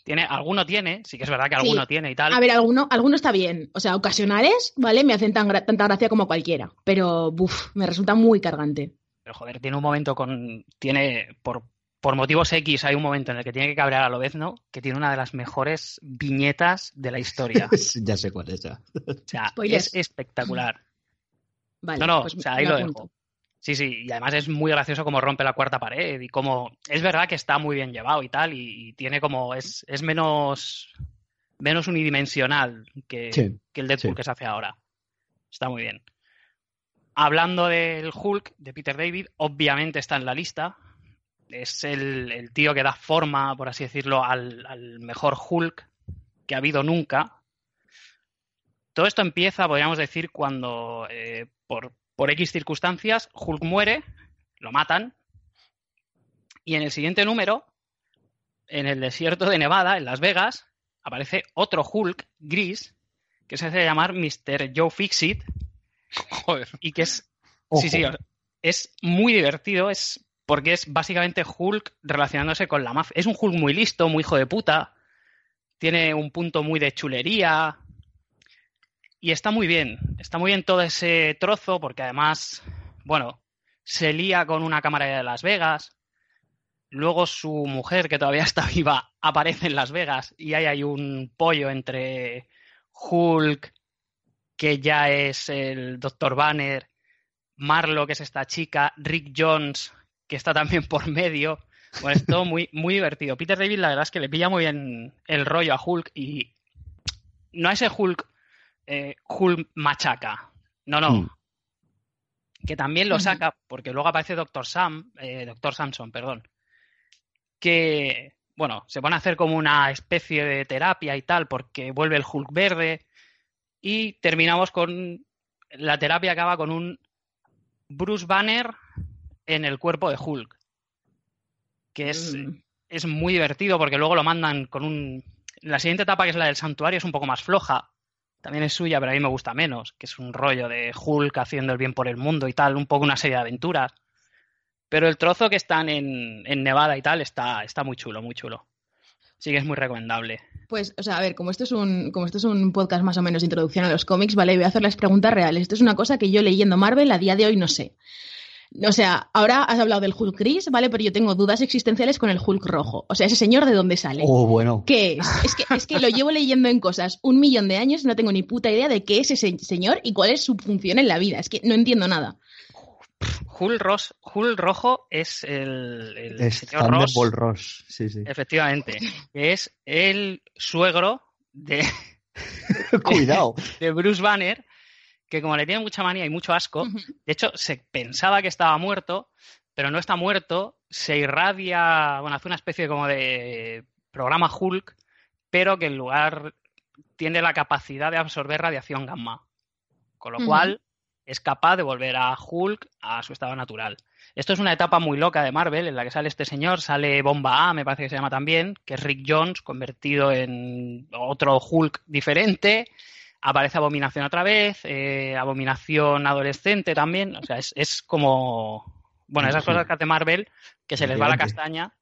Tiene, alguno tiene, sí que es verdad que Sí. alguno tiene y tal. A ver, alguno, alguno está bien. O sea, ocasionales, ¿vale? Me hacen tan gra- tanta gracia como cualquiera. Pero, buf, me resulta muy cargante. Pero joder, tiene un momento con. Tiene. Por, por motivos X hay un momento en el que tiene que cabrear a Lobezno, que tiene una de las mejores viñetas de la historia. <laughs> ya sé cuál es ya. O sea, Spoilers. es espectacular. Vale, no, no, pues o sea, ahí lo apunto. dejo. Sí, sí, y además es muy gracioso como rompe la cuarta pared y como es verdad que está muy bien llevado y tal y, y tiene como es, es menos menos unidimensional que, Sí, que el Deadpool sí. que se hace ahora. Está muy bien. Hablando del Hulk de Peter David, obviamente está en la lista. Es el, el tío que da forma, por así decirlo, al, al mejor Hulk que ha habido nunca. Todo esto empieza, podríamos decir, cuando eh, por, por X circunstancias Hulk muere, lo matan, y en el siguiente número, en el desierto de Nevada, en Las Vegas, aparece otro Hulk gris que se hace llamar Mr. Joe Fixit Joder. y que es Ojo. Sí, sí, es muy divertido, es porque es básicamente Hulk relacionándose con la mafia. Es un Hulk muy listo, muy hijo de puta, tiene un punto muy de chulería y está muy bien, está muy bien todo ese trozo porque además, bueno, se lía con una cámara de Las Vegas, luego su mujer, que todavía <laughs> está viva, aparece en Las Vegas y ahí hay un pollo entre Hulk, que ya es el Dr. Banner, Marlo, que es esta chica, Rick Jones, que está también por medio. Bueno, es todo muy, muy divertido. Peter David, la verdad es que le pilla muy bien el rollo a Hulk y no a ese Hulk, eh, Hulk machaca. No, no. Mm. Que también lo Ujú. saca, porque luego aparece Doctor Sam, eh, Doctor Samson, perdón, que, bueno, se pone a hacer como una especie de terapia y tal, porque vuelve el Hulk verde y terminamos con la terapia acaba con un Bruce Banner en el cuerpo de Hulk, que es, Mm. es muy divertido porque luego lo mandan con un... La siguiente etapa, que es la del santuario, es un poco más floja. También es suya, pero a mí me gusta menos, que es un rollo de Hulk haciendo el bien por el mundo y tal, un poco una serie de aventuras. Pero el trozo que están en, en Nevada y tal está, está muy chulo, muy chulo. Sí que es muy recomendable. Pues, o sea, a ver, como esto es un, como esto es un podcast más o menos de introducción a los cómics, vale, voy a hacer las preguntas reales. Esto es una cosa que yo leyendo Marvel a día de hoy no sé. O sea, ahora has hablado del Hulk gris, ¿vale? Pero yo tengo dudas existenciales con el Hulk rojo. O sea, ese señor de dónde sale. Oh, bueno. ¿Qué es? Es que, es que lo llevo leyendo en cosas un millón de años y no tengo ni puta idea de qué es ese señor y cuál es su función en la vida. Es que no entiendo nada. Hulk, Ross, Hulk rojo es el, el Es señor Ross, Thunderbolt Ross. Sí, sí. efectivamente, es el suegro de, <laughs> Cuidado. <laughs> de Bruce Banner, que como le tiene mucha manía y mucho asco, de hecho se pensaba que estaba muerto, pero no está muerto, se irradia, bueno, hace una especie como de programa Hulk, pero que en lugar tiene la capacidad de absorber radiación gamma, con lo cual es capaz de volver a Hulk a su estado natural. Esto es una etapa muy loca de Marvel en la que sale este señor, sale Bomba A, me parece que se llama también, que es Rick Jones convertido en otro Hulk diferente. Aparece Abominación otra vez, eh, Abominación adolescente también. O sea, es, es como. Bueno, esas Sí. cosas que hace Marvel que se les va la castaña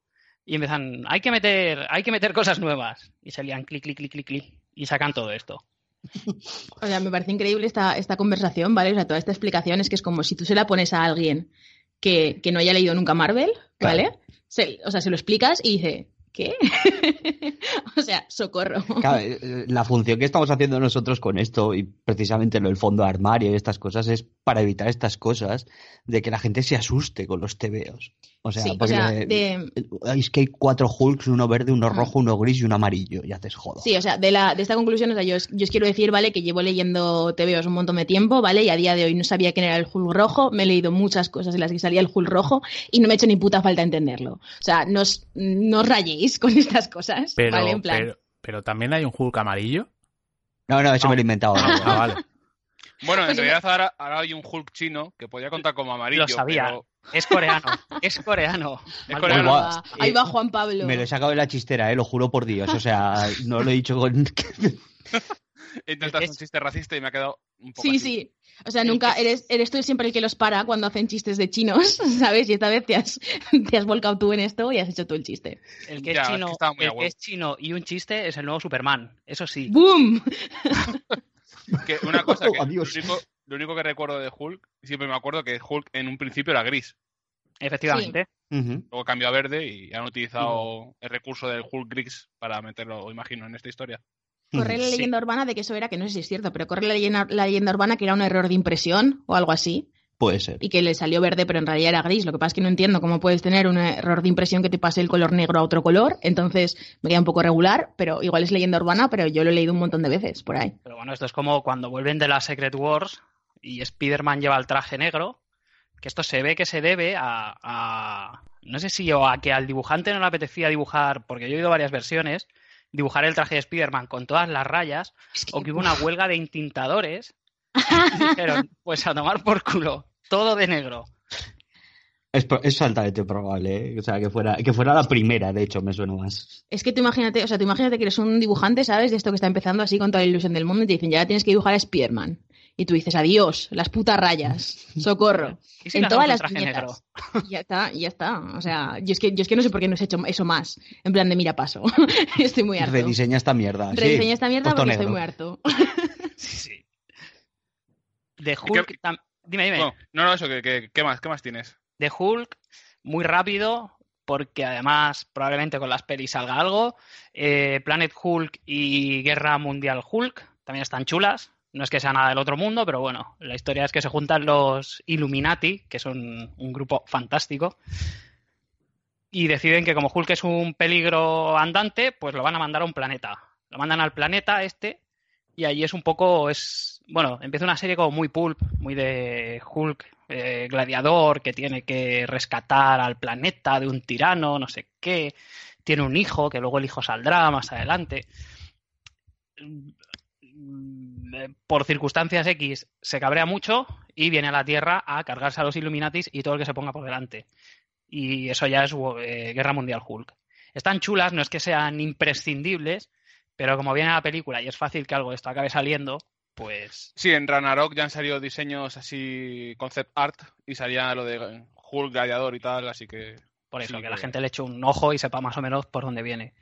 y empiezan. Hay que meter, hay que meter cosas nuevas. Y se lían clic, clic, clic, clic, clic. Y sacan todo esto. <laughs> O sea, me parece increíble esta, esta conversación, ¿vale? O sea, toda esta explicación es que es como si tú se la pones a alguien que, que no haya leído nunca Marvel, ¿vale? Se- o sea, se lo explicas y dice, ¿qué? <laughs> o sea, socorro. Claro, eh, eh, la función que estamos haciendo nosotros con esto y precisamente lo del fondo armario y estas cosas es para evitar estas cosas de que la gente se asuste con los tebeos. O sea, sí, o porque sea, de, es que hay cuatro Hulks, uno verde, uno Mm. rojo, uno gris y uno amarillo. Y haces jodo. sí, o sea, de, la, de esta conclusión, o sea, yo, os- yo os quiero decir, ¿vale? Que llevo leyendo TVOs un montón de tiempo, ¿vale? Y a día de hoy no sabía quién era el Hulk rojo, me he leído muchas cosas en las que salía el Hulk rojo y no me ha hecho ni puta falta entenderlo. O sea, no os, no os rayéis <laughs> con estas cosas, Pero, ¿vale? En plan, pero, pero también hay un Hulk amarillo. No, no, eso me lo he inventado. Ah, vale. Bueno, en Pues realidad ahora, ahora hay un Hulk chino que podría contar como amarillo. Lo sabía. pero- Es coreano. <laughs> es coreano. Es coreano. ahí pensado. va, ahí va Juan Pablo. Me lo he sacado de la chistera, eh, lo juro por Dios. O sea, no lo he dicho con. <laughs> Es- un chiste racista y me ha quedado un poco Sí, así. sí. O sea, nunca eres, eres tú siempre el que los para cuando hacen chistes de chinos, <laughs> ¿sabes? Y esta vez te has, te has volcado tú en esto y has hecho tú el chiste. El que, Ya, es es chino, que el que es chino y un chiste es el nuevo Superman. Eso sí. ¡Boom! Que una <laughs> cosa que Adiós. lo, único, lo único que recuerdo de Hulk, siempre me acuerdo que Hulk en un principio era gris. Efectivamente. Luego cambió a verde y han utilizado el recurso del Hulk Griggs para meterlo, imagino, en esta historia. Corre la Sí. leyenda urbana de que eso era, que no sé si es cierto, pero corre la leyenda, la leyenda urbana que era un error de impresión o algo así, Puede ser. y que le salió verde, pero en realidad era gris. Lo que pasa es que no entiendo cómo puedes tener un error de impresión que te pase el color negro a otro color, entonces me queda un poco regular, pero igual es leyenda urbana, pero yo lo he leído un montón de veces por ahí. Pero bueno, esto es como cuando vuelven de la Secret Wars y Spider-Man lleva el traje negro, que esto se ve que se debe a, a- No sé si o a que al dibujante no le apetecía dibujar, porque yo he oído varias versiones, dibujar el traje de Spider-Man con todas las rayas, o que hubo una huelga de intintadores <laughs> y dijeron, pues a tomar por culo, todo de negro. Es, altamente probable, ¿eh? O sea, que fuera, que fuera la primera, de hecho, me suena más. Es que tú imagínate, o sea, tú imagínate que eres un dibujante, ¿sabes? De esto que está empezando así con toda la ilusión del mundo y te dicen, ya tienes que dibujar a Spider-Man. Y tú dices, adiós, las putas rayas, <laughs> socorro. ¿Y si en todas las viñetas. <laughs> Ya está, y ya está. O sea, yo es, que, yo es que no sé por qué no has hecho eso más. En plan de mira paso. <laughs> estoy muy harto. Rediseña esta mierda. sí. Rediseña esta mierda porque estoy muy harto. Sí, sí. De Hulk... qué- Dime, dime. Bueno, no, no, eso, que, que- ¿qué más? ¿Qué más tienes? de Hulk muy rápido, porque además probablemente con las pelis salga algo. Eh, Planet Hulk y Guerra Mundial Hulk también están chulas. No es que sea nada del otro mundo, pero bueno, la historia es que se juntan los Illuminati, que son un grupo fantástico, y deciden que como Hulk es un peligro andante, pues lo van a mandar a un planeta. Lo mandan al planeta este y allí es un poco, es, bueno, empieza una serie como muy pulp, muy de Hulk, eh, gladiador, que tiene que rescatar al planeta de un tirano, no sé qué. Tiene un hijo, que luego el hijo saldrá más adelante. Por circunstancias X se cabrea mucho y viene a la Tierra a cargarse a los Illuminatis y todo el que se ponga por delante. Y eso ya es eh, Guerra Mundial Hulk. Están chulas, no es que sean imprescindibles, pero como viene la película y es fácil que algo de esto acabe saliendo, pues Sí, en Ranarok ya han salido diseños así, concept art, y salía lo de Hulk, Gladiador y tal, así que... por eso, Sí, que la gente le eche un ojo y sepa más o menos por dónde viene.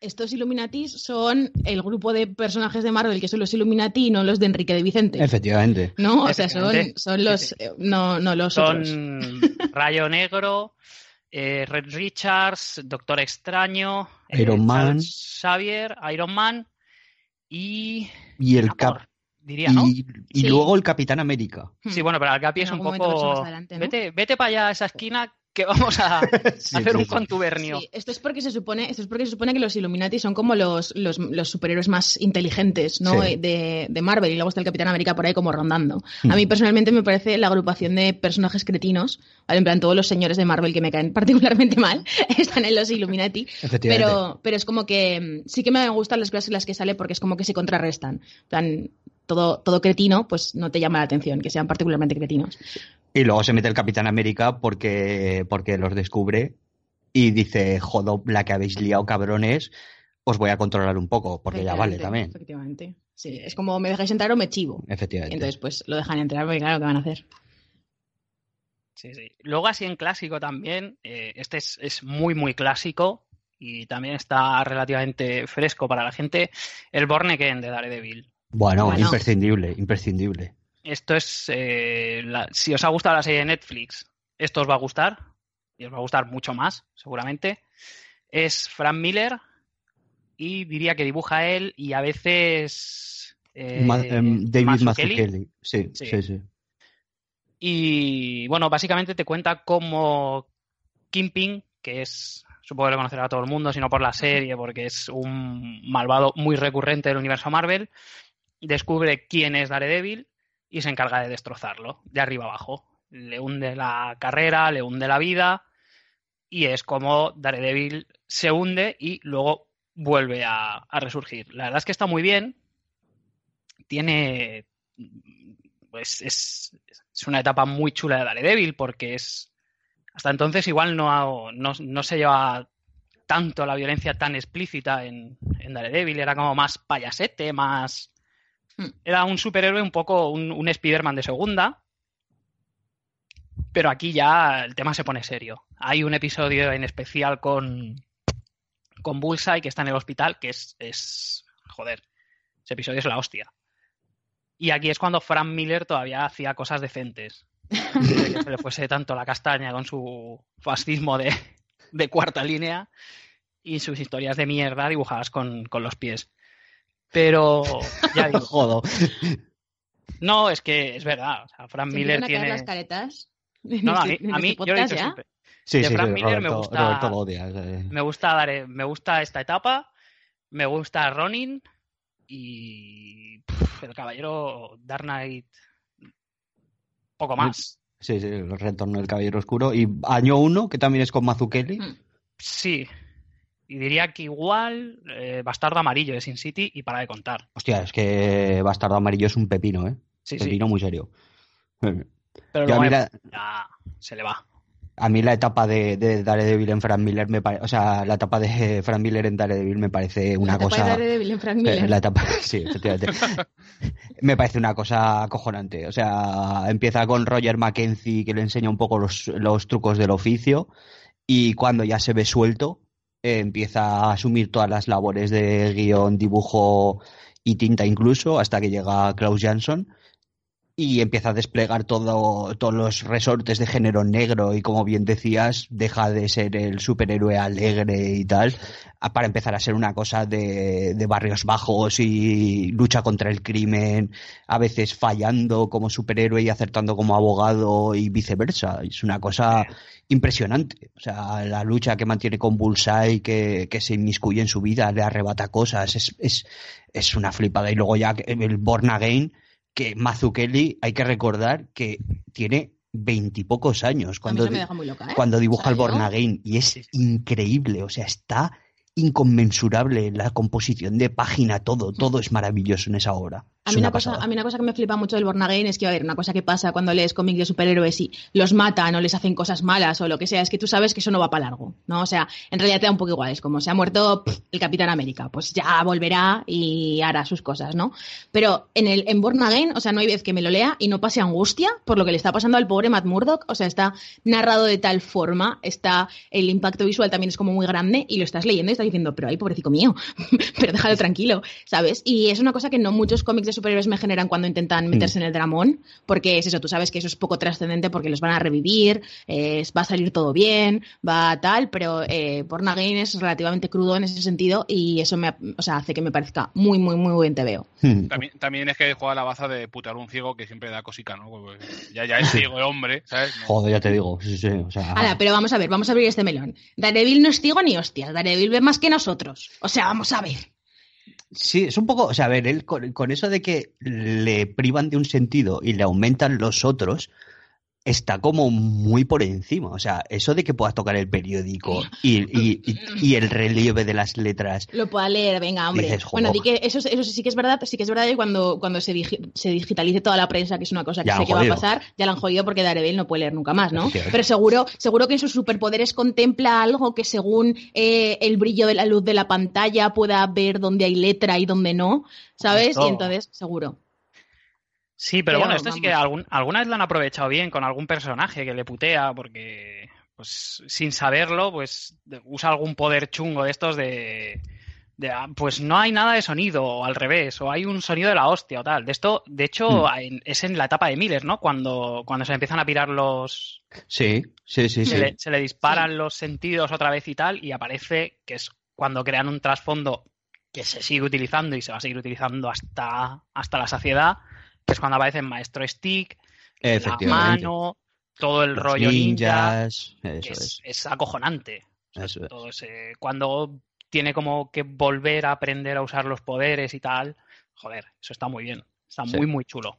Estos Illuminatis son el grupo de personajes de Marvel que son los Illuminati y no los de Enrique de Vicente. Efectivamente. ¿No? O sea, son, son los. Sí, eh, No, no los otros. Son <laughs> Rayo Negro, eh, Red Richards, Doctor Extraño, eh, Iron Man. Charles Xavier, Iron Man y... Y el Namor, cap diría, ¿no? y, y Sí. luego el Capitán América. Sí, bueno, pero el Capi En es un poco... adelante, ¿no? Vete, vete para allá a esa esquina que vamos a <laughs> Sí, hacer sí, un sí. contubernio. Sí, esto es porque se supone, esto es porque se supone que los Illuminati son como los, los, los superhéroes más inteligentes, ¿no? Sí. De, de Marvel, y luego está el Capitán América por ahí como rondando. Hmm. A mí personalmente me parece la agrupación de personajes cretinos, ¿vale? En plan, todos los señores de Marvel que me caen <laughs> particularmente mal <laughs> están en los Illuminati. Efectivamente. Pero, pero es como que mm, sí que me gustan las clases en las que sale porque es como que se contrarrestan. En plan, todo, todo cretino, pues no te llama la atención, que sean particularmente cretinos. Y luego se mete el Capitán América porque, porque los descubre y dice, jodo, la que habéis liado, cabrones, os voy a controlar un poco, porque ya vale también. Efectivamente. Sí, es como me dejáis entrar o me chivo. Efectivamente. Entonces, pues lo dejan entrar porque claro, ¿qué van a hacer? Sí, sí. Luego así en clásico también, eh, este es, es muy, muy clásico y también está relativamente fresco para la gente, el Born Again de Daredevil. bueno, Bueno. imprescindible, imprescindible. Esto es, eh, la- si os ha gustado la serie de Netflix, esto os va a gustar y os va a gustar mucho más, seguramente. Es Frank Miller y diría que dibuja él y a veces eh, Ma- em, David Mazzucchelli. Sí, Sí. sí, sí. Y bueno, básicamente te cuenta cómo Kingpin, que es, supongo que lo conocerá todo el mundo, si no por la serie, porque es un malvado muy recurrente del universo Marvel, descubre quién es Daredevil y se encarga de destrozarlo, de arriba abajo. Le hunde la carrera, le hunde la vida y es como Daredevil se hunde y luego vuelve a, resurgir. La verdad es que está muy bien. Tiene pues es, es una etapa muy chula de Daredevil porque es hasta entonces igual no, no, no se lleva tanto la violencia tan explícita en, en Daredevil, era como más payasete, más... Hmm. Era un superhéroe un poco un, un Spider-Man de segunda, pero aquí ya el tema se pone serio. Hay un episodio en especial con, con Bullseye que está en el hospital, que es, es... Joder, ese episodio es la hostia. Y aquí es cuando Frank Miller todavía hacía cosas decentes. de que se le fuese tanto la castaña con su fascismo de, de cuarta línea y sus historias de mierda dibujadas con, con los pies. Pero, ya <laughs> digo, Jodo. no, es que es verdad. O sea, Frank ¿Se Miller tiene. las caretas? No, no, a mí, a este mí yo lo he podcast dicho. Sí, De sí, Frank sí, Miller me gusta- Roberto lo odia. Me gusta, dar- me gusta esta etapa, me gusta Ronin y pff, el caballero Dark Knight poco más. Sí, sí, el retorno del Caballero Oscuro. Y año 1, que también es con Mazukeli. Mm. Sí. Y diría que igual eh, Bastardo Amarillo de Sin City y para de contar. Hostia, es que Bastardo Amarillo es un pepino, ¿eh? Sí, sí. pepino muy serio. Pero a luego mí la, ya se le va. a mí la etapa de, de Daredevil en Frank Miller me parece, o sea, la etapa de Frank Miller en Daredevil me parece una La tapa de cosa. Daredevil en Frank Eh, Miller. La etapa, <laughs> sí, efectivamente. <laughs> Me parece una cosa acojonante. O sea, empieza con Roger Mackenzie que le enseña un poco los, los trucos del oficio y cuando ya se ve suelto, empieza a asumir todas las labores de guion, dibujo y tinta incluso, hasta que llega Klaus Jansson y empieza a desplegar todo, todos los resortes de género negro y como bien decías, deja de ser el superhéroe alegre y tal, para empezar a ser una cosa de, de barrios bajos y lucha contra el crimen, a veces fallando como superhéroe y acertando como abogado y viceversa. Es una cosa impresionante. O sea, la lucha que mantiene con Bullseye, que, que se inmiscuye en su vida, le arrebata cosas, es, es, es una flipada. Y luego ya el Born Again, que Mazukeli, hay que recordar que tiene veintipocos años cuando, loca, ¿eh? cuando dibuja O sea, el Born Again y es increíble, o sea, está inconmensurable la composición de página, todo, todo es maravilloso en esa obra. A mí, una cosa, a mí una cosa que me flipa mucho del Born Again es que, a ver, una cosa que pasa cuando lees cómics de superhéroes y los matan o les hacen cosas malas o lo que sea, es que tú sabes que eso no va para largo, ¿no? O sea, en realidad te da un poco igual, es como se ha muerto pff, el Capitán América, pues ya volverá y hará sus cosas, ¿no? Pero en el en Born Again, o sea, no hay vez que me lo lea y no pase angustia por lo que le está pasando al pobre Matt Murdock, o sea, está narrado de tal forma, está el impacto visual también es como muy grande y lo estás leyendo y estás diciendo, pero ay, pobrecito mío, <laughs> pero déjalo tranquilo, ¿sabes? Y es una cosa que no muchos cómics de superhéroes me generan cuando intentan meterse en el dramón, porque es eso, tú sabes que eso es poco trascendente porque los van a revivir, eh, va a salir todo bien, va tal, pero eh, Born Again es relativamente crudo en ese sentido y eso me, o sea, hace que me parezca muy, muy, muy buen TVO. Hmm. También, también es que juega la baza de putear a un ciego que siempre da cosica, ¿no? Pues ya, ya es ciego el hombre, ¿sabes? No. Joder, ya te digo, sí, sí, o sea, Ahora, pero vamos a ver, vamos a abrir este melón. Daredevil no es ciego ni hostias, Daredevil ve más que nosotros. O sea, vamos a ver. Sí, es un poco, o sea, a ver, él con, con eso de que le privan de un sentido y le aumentan los otros, está como muy por encima. O sea, eso de que puedas tocar el periódico y, y- y- y el relieve de las letras. Lo pueda leer, venga, hombre. Dices, bueno, di que eso, eso sí que es verdad, sí que es verdad que cuando, cuando se, digi- se digitalice toda la prensa, que es una cosa que Ya sé que va a pasar, ya la han jodido porque Daredevil no puede leer nunca más, ¿no? Pero seguro, seguro que en sus superpoderes contempla algo que según eh, el brillo de la luz de la pantalla pueda ver dónde hay letra y dónde no, ¿sabes? Esto- Y entonces, seguro. Sí, pero, Pero, bueno, esto sí que vamos. algún, alguna vez lo han aprovechado bien con algún personaje que le putea porque, pues, sin saberlo, pues, usa algún poder chungo de estos de, de, ah, pues no hay nada de sonido, o al revés, o hay un sonido de la hostia o tal. De esto, de hecho, Hmm. es en la etapa de Miller, ¿no? Cuando, cuando se empiezan a pirar los... Sí, sí, sí, Se, sí. le, se le disparan los sentidos otra vez y tal, y aparece que es cuando crean un trasfondo que se sigue utilizando y se va a seguir utilizando hasta, hasta la saciedad, que es cuando aparece el Maestro Stick, la mano, todo el Los rollo ninja, ninjas, eso es, es. es acojonante. O sea, Eso es. todo ese- cuando tiene como que volver a aprender a usar los poderes y tal, joder, eso está muy bien, está Sí. muy, muy chulo.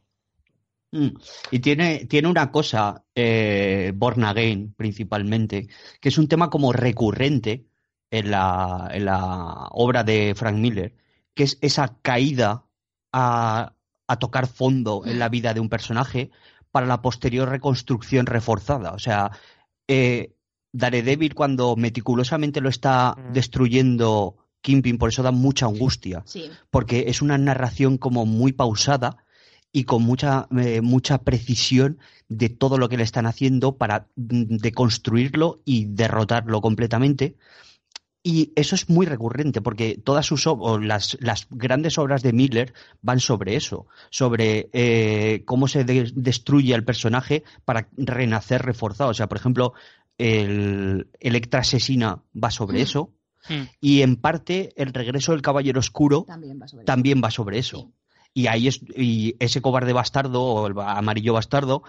Mm. Y tiene, tiene una cosa, eh, Born Again principalmente, que es un tema como recurrente en la, en la obra de Frank Miller, que es esa caída a, a tocar fondo en la vida de un personaje para la posterior reconstrucción reforzada. O sea, eh, Daredevil cuando meticulosamente lo está Mm. destruyendo Kingpin, por eso da mucha angustia Sí. porque es una narración como muy pausada y con mucha, eh, mucha precisión de todo lo que le están haciendo para mm, deconstruirlo y derrotarlo completamente. Y eso es muy recurrente, porque todas sus ob- o las, las grandes obras de Miller van sobre eso, sobre eh, cómo se de- destruye al personaje para renacer reforzado. O sea, por ejemplo, el Electra Asesina va sobre Mm. eso, Hmm. y en parte el regreso del Caballero Oscuro También va sobre eso. también va sobre eso. Sí. Y ahí es, y ese cobarde bastardo o el amarillo bastardo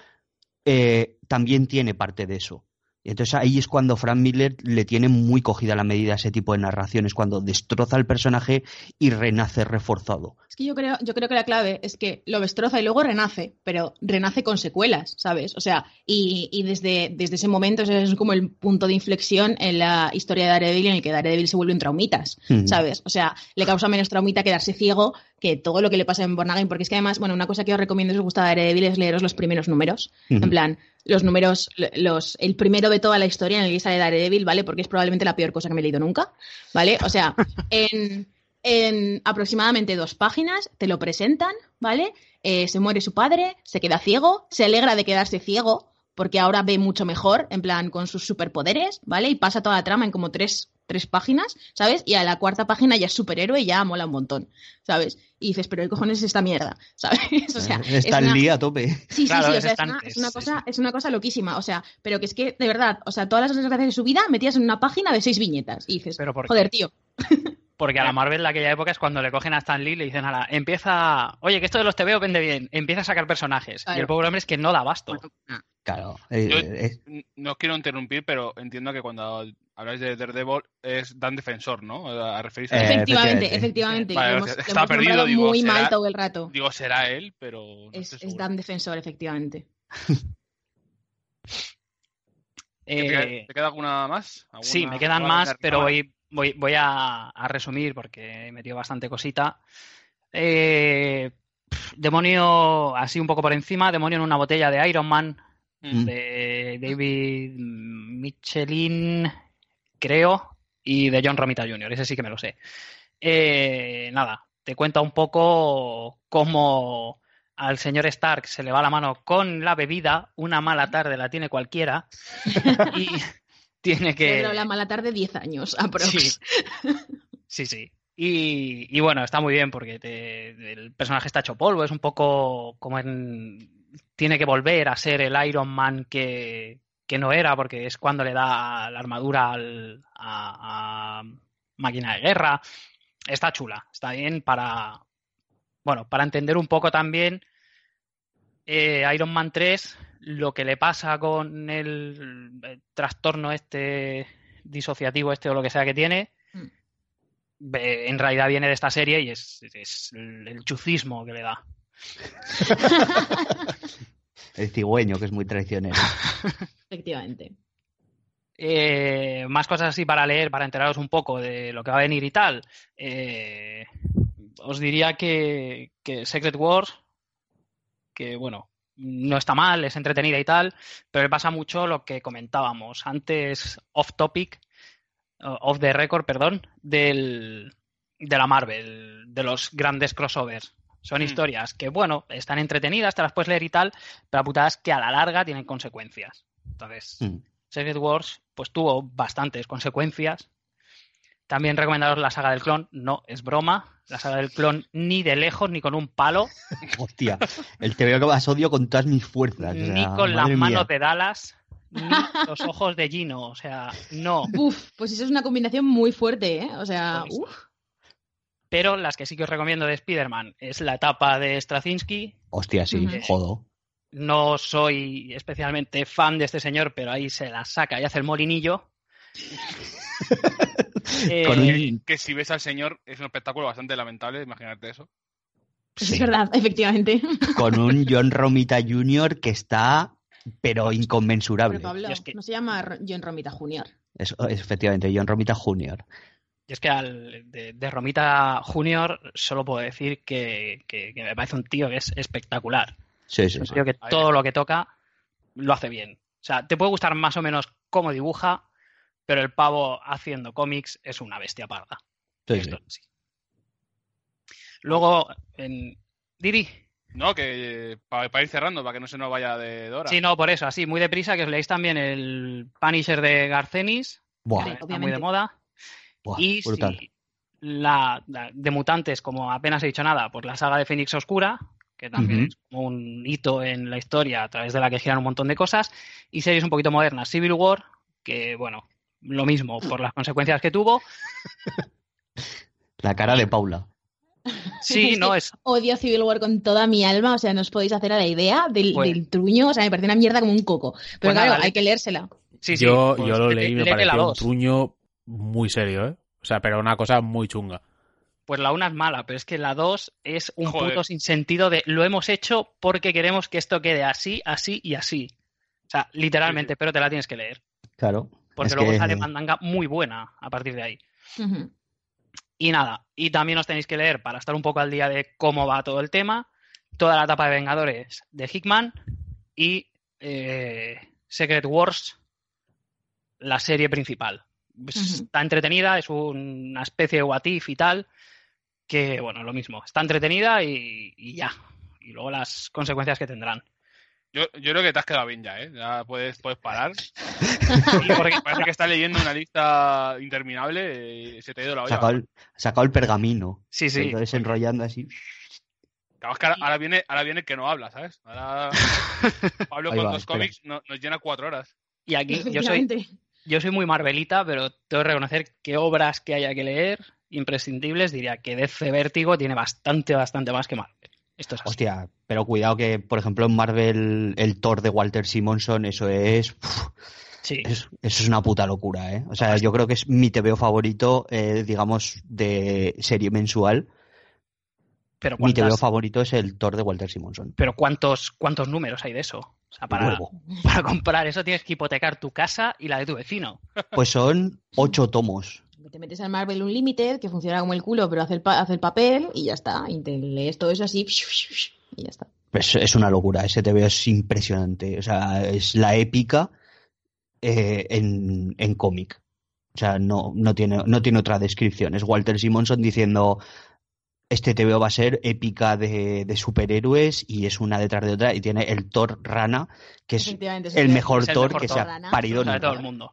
eh, también tiene parte de eso. Entonces ahí es cuando Frank Miller le tiene muy cogida la medida a ese tipo de narraciones, cuando destroza al personaje y renace reforzado. Es que yo creo, yo creo que la clave es que lo destroza y luego renace, pero renace con secuelas, ¿sabes? O sea, y, y desde, desde ese momento ese es como el punto de inflexión en la historia de Daredevil en el que Daredevil se vuelve un traumitas. ¿sabes? O sea, le causa menos traumita quedarse ciego que todo lo que le pasa en Born porque es que además, bueno, una cosa que os recomiendo si os gusta Daredevil es leeros los primeros números, en plan, los números, los, el primero de toda la historia en el que sale Daredevil, ¿vale? Porque es probablemente la peor cosa que me he leído nunca, ¿vale? O sea, <laughs> en, en aproximadamente dos páginas te lo presentan, ¿vale? Eh, se muere su padre, se queda ciego, se alegra de quedarse ciego porque ahora ve mucho mejor, en plan, con sus superpoderes, ¿vale? Y pasa toda la trama en como tres, tres páginas, ¿sabes? Y a la cuarta página ya es superhéroe y ya mola un montón, ¿sabes? Y dices, pero ¿qué cojones es esta mierda? <laughs> ¿Sabes? O sea, es Está una- al día a tope. Sí, Claro, sí, sí, o es sea, es estan- una, es una es- cosa, es una cosa loquísima, o sea, pero que es que, de verdad, o sea, todas las desgracias de su vida metidas en una página de seis viñetas, y dices, Pero ¿por joder, tío, <laughs> Porque a la Marvel de aquella época es cuando le cogen a Stan Lee y le dicen, la empieza, oye, que esto de los TVO vende bien, empieza a sacar personajes. Claro. Y el pobre hombre es que no da abasto. Claro. eh, Yo- eh, N- No os quiero interrumpir, pero entiendo que cuando habláis de Daredevil es Dan Defensor, ¿no? A referirse a Eh, efectivamente, efectivamente. Vale, hemos, hemos perdido, digo, muy mal será- todo el rato. Digo, será él, pero no Es, es. Dan Defensor, efectivamente. <laughs> ¿Te Eh, queda- ¿Te queda alguna más? Sí, ¿Alguna- me quedan más, pero voy, voy, voy a, a resumir porque he metido bastante cosita. Eh, demonio, así un poco por encima, demonio en una botella de Iron Man Mm. de David Michelin, creo, y de John Romita Jr., ese sí que me lo sé. Eh, nada, te cuenta un poco cómo al señor Stark se le va la mano con la bebida, una mala tarde la tiene cualquiera, y <laughs> tiene que... Pedro, la mala tarde, 10 años, aprox. Sí. <laughs> Sí, sí. Y, y bueno, está muy bien porque te- el personaje está hecho polvo, es un poco como en... Tiene que volver a ser el Iron Man que, que no era, porque es cuando le da la armadura al- a, a Máquina de Guerra. Está chula, está bien para... Bueno, para entender un poco también eh, Iron Man 3, lo que le pasa con el, el trastorno este disociativo este o lo que sea que tiene, Mm. ve- en realidad viene de esta serie y es, es el, el chucismo que le da. <laughs> el cigüeño, que es muy traicionero. efectivamente. Eh, más cosas así para leer, para enteraros un poco de lo que va a venir y tal. Eh, os diría que, que Secret Wars, que bueno, no está mal, es entretenida y tal, pero le pasa mucho lo que comentábamos antes, off topic, off the record, perdón, del, de la Marvel, de los grandes crossovers. Son Mm. historias que, bueno, están entretenidas, te las puedes leer y tal, pero la putada es que a la larga tienen consecuencias. Entonces, Mm. Secret Wars, pues tuvo bastantes consecuencias. También recomendaros la saga del clon, no es broma. La saga del clon ni de lejos ni con un palo, <laughs> Hostia, el te veo que vas odio con todas mis fuerzas. o sea, ni con las manos de Dallas, ni los ojos de Gino. O sea, no. Uf, pues eso es una combinación muy fuerte, ¿eh? O sea, uf. Pero las que sí que os recomiendo de Spider-Man es la etapa de Straczynski. Hostia, sí, Ujú. jodo. No soy especialmente fan de este señor, pero ahí se la saca y hace el molinillo. <laughs> Eh, Con un- Que si ves al señor es un espectáculo bastante lamentable, imagínate eso. Sí. es verdad, efectivamente. <laughs> con un John Romita Jr. que está, pero inconmensurable. Pero Pablo, Y es que- no se llama John Romita Jr. Es, es efectivamente, John Romita Jr. Y es que al, de, de Romita Junior solo puedo decir que, que- que me parece un tío que es espectacular. Sí, sí, tío que todo lo que toca lo hace bien. O sea, te puede gustar más o menos cómo dibuja, pero el pavo haciendo cómics es una bestia parda. Sí, Esto sí. sí. Luego, en Diri. No, que para ir cerrando, para que no se nos vaya de, hora. Sí, no, por eso, así, muy deprisa, que os leéis también el Punisher de Garcenis, Buah, que está muy de moda. Buah, y brutal. si la, la de mutantes, como apenas he dicho nada, pues la saga de Fénix Oscura, que también es como un hito en la historia a través de la que giran un montón de cosas, y series un poquito modernas, Civil War, que bueno, lo mismo por las consecuencias que tuvo. La cara de Paula. Sí, <laughs> Es no es. Odio Civil War con toda mi alma, o sea, no os podéis hacer a la idea del, Pues- del truño, o sea, me parece una mierda como un coco. Pero Pues claro, nada, hay que leérsela. Sí, sí, yo, pues yo lo leí y me pareció un truño muy serio, ¿eh? O sea, pero una cosa muy chunga. Pues la una es mala, pero es que la dos es un Joder. puto sinsentido de lo hemos hecho porque queremos que esto quede así, así y así. O sea, literalmente, Sí, pero te la tienes que leer. Claro. Porque Es luego que- sale mandanga muy buena a partir de ahí. Y nada, y también os tenéis que leer para estar un poco al día de cómo va todo el tema, toda la etapa de Vengadores de Hickman y eh, Secret Wars, la serie principal. Pues. Está entretenida, es una especie de what if y tal, que bueno, lo mismo, está entretenida y, y ya. Y luego las consecuencias que tendrán. Yo, yo creo que te has quedado bien ya, ¿eh? Ya puedes, puedes parar. <laughs> Porque- Parece que estás leyendo una lista interminable y se te ha ido la olla. sacado el, ha sacado el pergamino. sí, sí. Entonces enrollando así. Claro, es que ahora, ahora viene, ahora viene el que no habla, ¿sabes? Ahora <laughs> Pablo Ahí con va, dos espera. cómics no- nos llena cuatro horas. Y aquí yo soy. Yo soy muy Marvelita, pero tengo que reconocer que obras que haya que leer, imprescindibles, diría que DC Vértigo tiene bastante, bastante más que Marvel. Esto es así. Hostia, pero cuidado que, por ejemplo, en Marvel, el Thor de Walter Simonson, eso es. Sí, es- eso es una puta locura, ¿eh? O sea, yo creo que es mi TVO favorito, eh, digamos, de serie mensual. pero, Mi TVO ¿cuántas- favorito es el Thor de Walter Simonson. pero ¿cuántos, ¿cuántos números hay de eso? O sea, para, <laughs> para comprar eso tienes que hipotecar tu casa y la de tu vecino. Pues son ocho tomos. Te metes al Marvel Unlimited, que funciona como el culo, pero hace el, pa- hace el papel y ya está. Y te lees todo eso así y ya está. Pues es una locura, ese TVO es impresionante. O sea, es la épica eh, en, en cómic. O sea, no, no, tiene, no tiene otra descripción. Es Walter Simonson diciendo, este TVO va a ser épica de, de superhéroes y es una detrás de otra. Y tiene el Thor Rana, que es el mejor es el Thor mejor que Thor. se ha parido todo el mundo.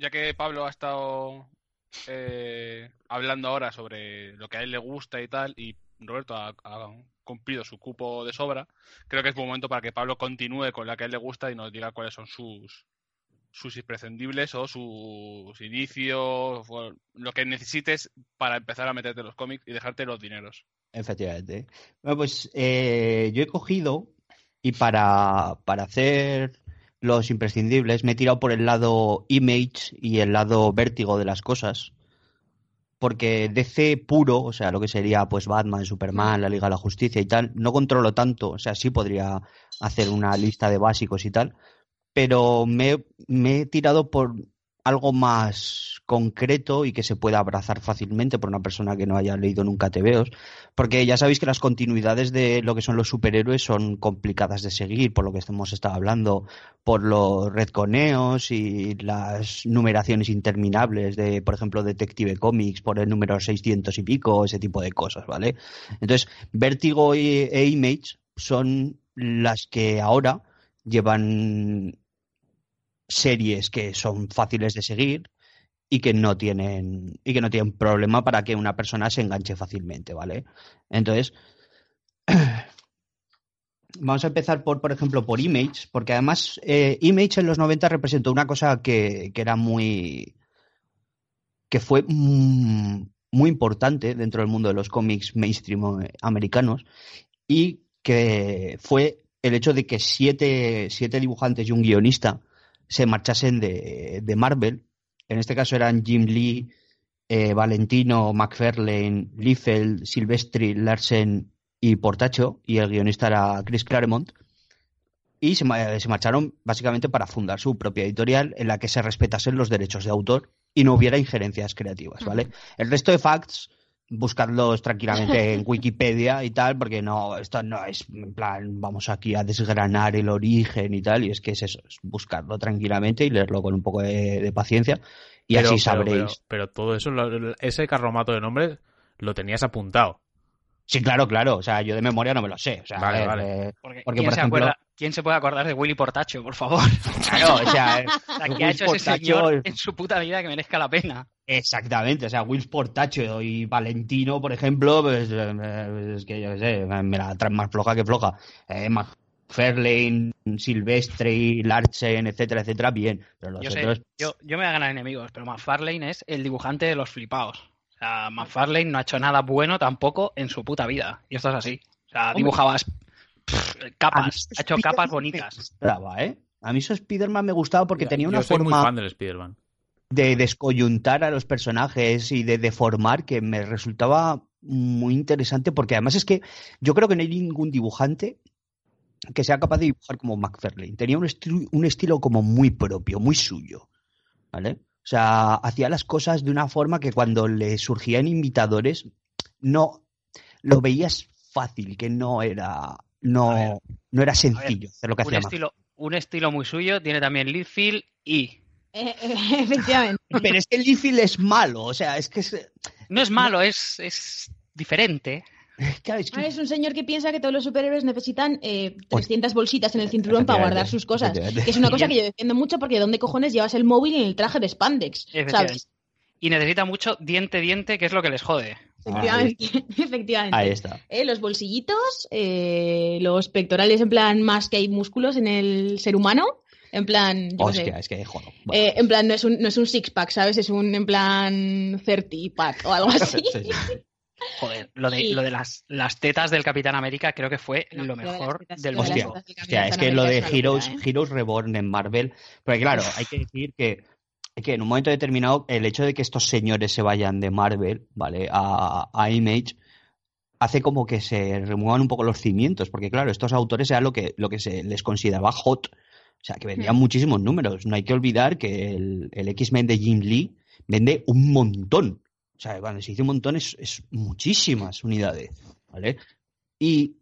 Ya que Pablo ha estado eh, hablando ahora sobre lo que a él le gusta y tal, y Roberto ha, cumplido su cupo de sobra, creo que es buen momento para que Pablo continúe con la que a él le gusta y nos diga cuáles son sus sus imprescindibles o sus inicios, o lo que necesites para empezar a meterte los cómics y dejarte los dineros. Efectivamente. Bueno, pues eh, yo he cogido y para, para hacer los imprescindibles. Me he tirado por el lado image y el lado vértigo de las cosas. Porque DC puro, o sea, lo que sería pues Batman, Superman, la Liga de la Justicia y tal, no controlo tanto, o sea, sí podría hacer una lista de básicos y tal, pero me, me he tirado por algo más concreto y que se pueda abrazar fácilmente por una persona que no haya leído nunca TVOs, porque ya sabéis que las continuidades de lo que son los superhéroes son complicadas de seguir, por lo que hemos estado hablando, por los redconeos y las numeraciones interminables de, por ejemplo, Detective Comics por el número 600 y pico, ese tipo de cosas, ¿vale? Entonces, Vértigo y- e Image son las que ahora llevan series que son fáciles de seguir y que no tienen y que no tienen problema para que una persona se enganche fácilmente, ¿vale? Entonces, <clears throat> vamos a empezar por, por ejemplo, por Image, porque además eh, Image en los 90 representó una cosa que, que era muy que fue mm, muy importante dentro del mundo de los cómics mainstream eh, americanos y que fue el hecho de que siete, siete dibujantes y un guionista se marchasen de, de Marvel. En este caso eran Jim Lee, eh, Valentino, McFarlane, Liefeld, Silvestri, Larsen y Portacho, y el guionista era Chris Claremont. Y se, ma- se marcharon básicamente para fundar su propia editorial en la que se respetasen los derechos de autor y no hubiera injerencias creativas, ¿vale? El resto de facts, buscarlos tranquilamente en <laughs> Wikipedia y tal, porque no, esto no es en plan, vamos aquí a desgranar el origen y tal, y es que es eso, es buscarlo tranquilamente y leerlo con un poco de, de paciencia y Pero- así sabréis. Pero, pero todo eso, lo- ese carromato de nombres, lo tenías apuntado. Sí, claro, claro, o sea, yo de memoria no me lo sé, o sea, Vale, vale. eh, Porque, Porque, ¿quién, por se ejemplo- acuerda, ¿Quién se puede acordar de Willy Portacho, por favor? <laughs> Claro, o sea, ¿Qué ha hecho ese Portacho- señor en su puta vida que merezca la pena? Exactamente, o sea, Will Portacho y Valentino, por ejemplo, pues eh, es que yo qué sé, me la traen más floja que floja. Eh, McFarlane, Silvestre, Larsen, etcétera, etcétera, bien. Pero los Yo, sé, otros, yo, yo me voy a ganar enemigos, pero McFarlane es el dibujante de los flipaos. O sea, McFarlane no ha hecho nada bueno tampoco en su puta vida. Y esto es así. O sea, dibujabas pff, capas, ha hecho Spiderman capas bonitas. gustaba, ¿eh? A mí eso Spider-Man me gustaba porque Yo- tenía yo una soy muy forma fan del Spider-Man. de descoyuntar a los personajes y de deformar que me resultaba muy interesante porque además es que yo creo que no hay ningún dibujante que sea capaz de dibujar como McFarlane. Tenía un, esti- un estilo como muy propio, muy suyo, ¿vale? O sea, hacía las cosas de una forma que cuando le surgían invitadores no lo veías fácil, que no era Ver, no, no era sencillo hacer lo que Un hacía estilo, un estilo muy suyo tiene también Liefeld y Eh, eh, <laughs> efectivamente. Pero es que Liefeld es malo, o sea, es que es, no es malo, es, es diferente. claro, es que- Ah, es un señor que piensa que todos los superhéroes necesitan eh, 300 bolsitas en el cinturón para guardar sus cosas. Que es una cosa que yo defiendo mucho porque ¿dónde cojones llevas el móvil en el traje de spandex? ¿Sabes? Y necesita mucho diente-diente, que es lo que les jode. Efectivamente. <laughs> Efectivamente. Ahí está. Eh, los bolsillitos, eh, los pectorales en plan más que hay músculos en el ser humano. En plan, yo sé. Es que joder. Bueno. Eh, en plan, no es un, no es un six pack, ¿sabes? Es un en plan 30 pack o algo <laughs> así. Sí, sí, sí. Joder, lo de, lo de las, las tetas del Capitán América creo que fue No, lo mejor tetas- del lo de las mundo. Hostia, tetas del hostia, es que lo de Heroes, locura, ¿eh? Heroes Reborn en Marvel, porque claro, hay que decir que, que en un momento determinado el hecho de que estos señores se vayan de Marvel, ¿vale? A, a Image hace como que se remuevan un poco los cimientos, porque claro, estos autores era lo que, lo que se les consideraba hot, o sea, que vendían Hmm. muchísimos números. No hay que olvidar que el, el X-Men de Jim Lee vende un montón. O sea, cuando se dice un montón es, es muchísimas unidades, ¿vale? Y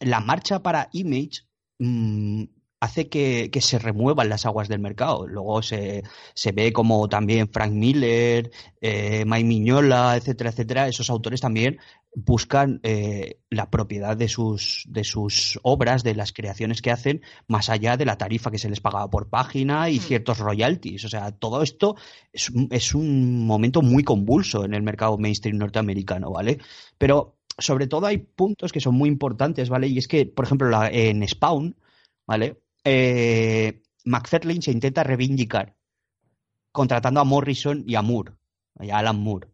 la marcha para Image mm, hace que, que se remuevan las aguas del mercado. Luego se, se ve como también Frank Miller, eh, Mike Miñola, etcétera, etcétera, esos autores también buscan eh, la propiedad de sus, de sus obras, de las creaciones que hacen, más allá de la tarifa que se les pagaba por página y Mm. ciertos royalties. O sea, todo esto es, un- es un momento muy convulso en el mercado mainstream norteamericano, ¿vale? Pero sobre todo hay puntos que son muy importantes, ¿vale? Y es que, por ejemplo, la- en Spawn, ¿vale? Eh, McFarlane se intenta reivindicar contratando a Morrison y a Moore, y a Alan Moore,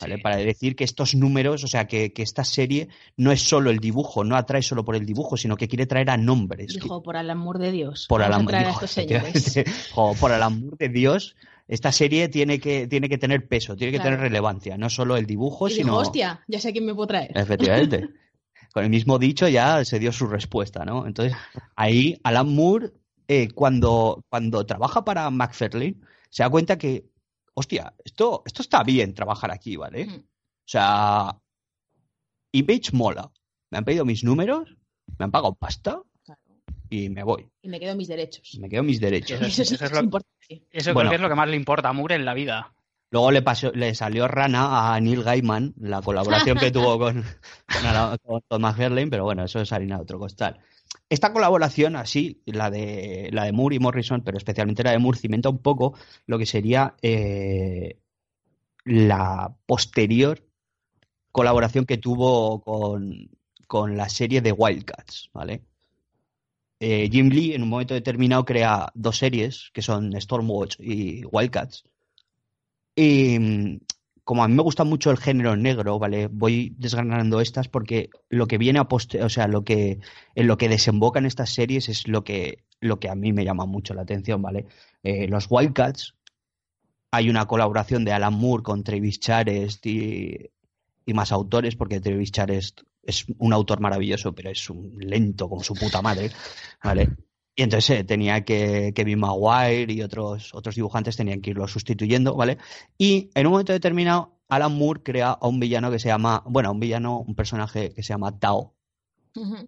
¿vale? Sí. Para decir que estos números, o sea, que, que esta serie no es solo el dibujo, no atrae solo por el dibujo, sino que quiere traer a nombres. que- Dijo, por el amor de Dios. por vamos a el traer a amor, estos señores. <laughs> por el amor de Dios, esta serie tiene que, tiene que tener peso, tiene que Claro. tener relevancia, no solo el dibujo, Y sino. dijo, hostia, ya sé quién me puedo traer. Efectivamente. <laughs> Con el mismo dicho ya se dio su respuesta, ¿no? Entonces, ahí Alan Moore, eh, cuando, cuando trabaja para McFarlane, se da cuenta que, hostia, esto, esto está bien trabajar aquí, ¿vale? Mm. O sea, Image mola. Me han pedido mis números, me han pagado pasta y me voy. Y me quedo mis derechos. Me quedo mis derechos. <laughs> Eso es- Eso, eso lo- importante. Eso Bueno. creo que es lo que más le importa a Moore en la vida. Luego le salió rana a Neil Gaiman, la colaboración que tuvo con, con, con Todd McFarlane, pero bueno, eso es harina de otro costal. Esta colaboración, así, la de, la de Moore y Morrison, pero especialmente la de Moore, cimenta un poco lo que sería eh, la posterior colaboración que tuvo con, con la serie de Wildcats, ¿vale? Eh, Jim Lee en un momento determinado crea dos series que son Stormwatch y Wildcats. Y mm, como a mí me gusta mucho el género negro, ¿vale? Voy desgranando estas porque lo que viene a poste, o sea, lo que en lo que desembocan estas series es lo que lo que a mí me llama mucho la atención, ¿vale? Eh, los Wildcats hay una colaboración de Alan Moore con Travis Charest y, y más autores, porque Travis Charest es un autor maravilloso, pero es un lento como su puta madre, ¿vale? Y entonces eh, tenía que Kevin Maguire y otros, otros dibujantes tenían que irlo sustituyendo, ¿vale? Y en un momento determinado, Alan Moore crea a un villano que se llama, bueno, un villano, un personaje que se llama Tao.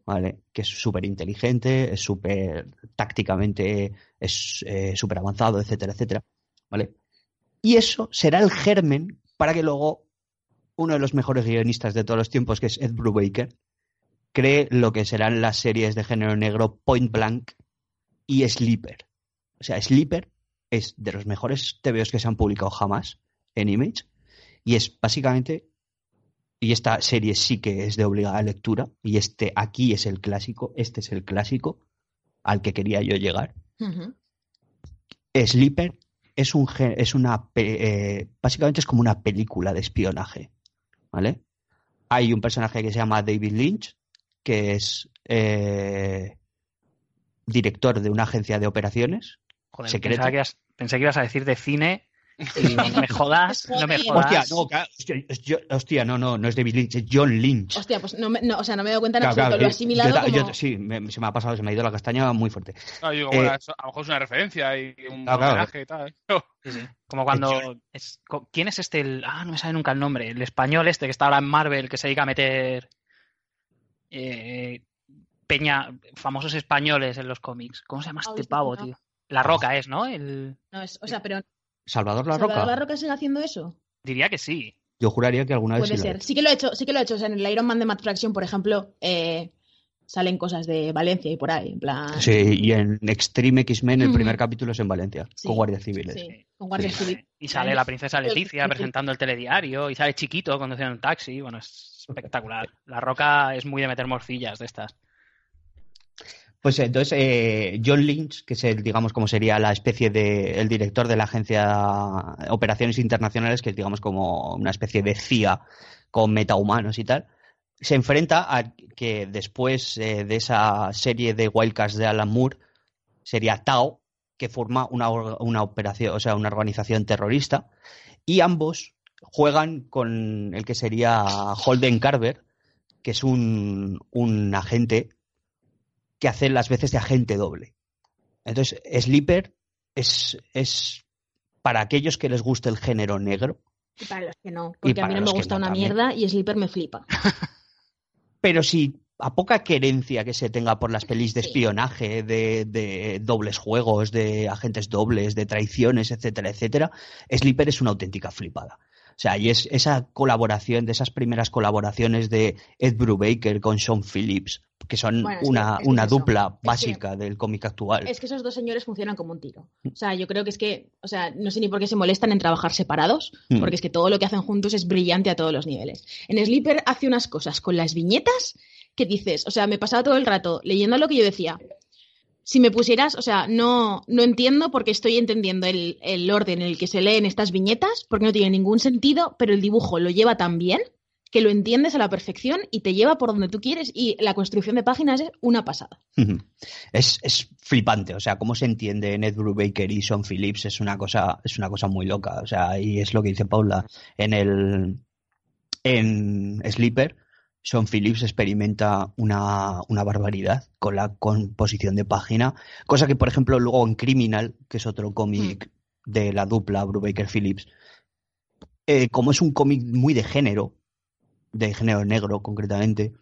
¿vale? Que es súper inteligente, es súper tácticamente, es eh, súper avanzado, etcétera, etcétera, ¿vale? Y eso será el germen para que luego uno de los mejores guionistas de todos los tiempos, que es Ed Brubaker, cree lo que serán las series de género negro Point Blank y Sleeper. O sea, Sleeper es de los mejores TVOs que se han publicado jamás en Image y es básicamente y esta serie sí que es de obligada lectura y este aquí es el clásico, este es el clásico al que quería yo llegar. Ujú. Sleeper es un es una eh, básicamente es como una película de espionaje, ¿vale? Hay un personaje que se llama David Lynch que es eh, director de una agencia de operaciones. Joder, Secreto. pensaba que ibas- pensé que ibas a decir de cine y no me jodas, no me jodas. Hostia, no, ca- hostia, es yo- hostia, no, no, no es David Lynch, es John Lynch. Hostia, pues no, me, no, o sea, no me he dado cuenta en Claro, absoluto. claro, lo he asimilado yo como... yo- sí, me- se me ha pasado, se me ha ido la castaña muy fuerte. No, yo digo, Eh, bueno, eso a lo mejor es una referencia y un claro, claro. y tal. Sí, sí. Como cuando. es- ¿Quién es este? El, ah, no me sabe nunca el nombre. El español este que está ahora en Marvel, que se dedica a meter. eh, peña. famosos españoles en los cómics. ¿Cómo se llama este pavo, no. tío? La Roca es, ¿no? El, No, es- o sea, pero Salvador La ¿Salvador Roca. La Roca sigue haciendo eso? diría que sí. Yo juraría que alguna vez Puede sí lo he ser. hecho. Sí que lo he hecho, sí que lo he hecho. O sea, en el Iron Man de Matt Fraction, por ejemplo, eh, salen cosas de Valencia y por ahí, en plan... Sí, y en Extreme X-Men el Ujú. primer capítulo es en Valencia, Sí, con guardias civiles. Sí, con guardias Y- civiles. Y sale la princesa Leticia presentando el telediario. Y sale chiquito conduciendo un taxi. Bueno, es espectacular. La Roca es muy de meter morcillas de estas. Pues entonces, eh, John Lynch, que es el, digamos, como sería la especie de, el director de la agencia Operaciones Internacionales, que es, digamos, como una especie de CIA con metahumanos y tal, se enfrenta a que después eh, de esa serie de Wildcats de Alan Moore, sería Tao, que forma una, una operación, o sea, una organización terrorista, y ambos juegan con el que sería Holden Carver, que es un, un agente que hace las veces de agente doble. Entonces, Sleeper es, es para aquellos que les guste el género negro, Y para los que no, porque a mí no me gusta no una también. mierda y Sleeper me flipa. <laughs> pero si a poca querencia que se tenga por las pelis de espionaje, de, de dobles juegos, de agentes dobles, de traiciones, etcétera, etcétera, Sleeper es una auténtica flipada. O sea, y es esa colaboración, de esas primeras colaboraciones de Ed Brubaker con Sean Phillips, que son Bueno, es que- una, que una eso. dupla Es que- básica del cómic actual. Es que esos dos señores funcionan como un tiro. O sea, yo creo que es que, o sea, no sé ni por qué se molestan en trabajar separados, Mm. porque es que todo lo que hacen juntos es brillante a todos los niveles. En Sleeper hace unas cosas con las viñetas que dices, o sea, me pasaba todo el rato leyendo lo que yo decía. Si me pusieras, o sea, no, no entiendo porque estoy entendiendo el, el orden en el que se leen estas viñetas, porque no tiene ningún sentido, pero el dibujo lo lleva tan bien que lo entiendes a la perfección y te lleva por donde tú quieres y la construcción de páginas es una pasada. Es, es flipante, o sea, cómo se entiende Ed Brubaker y Sean Phillips es una cosa, es una cosa muy loca, o sea, y es lo que dice Paula en el en Sleeper. Sean Phillips experimenta una, una barbaridad con la composición de página, cosa que, por ejemplo, luego en Criminal, que es otro cómic de la dupla Brubaker-Phillips, eh, como es un cómic muy de género, de género negro concretamente,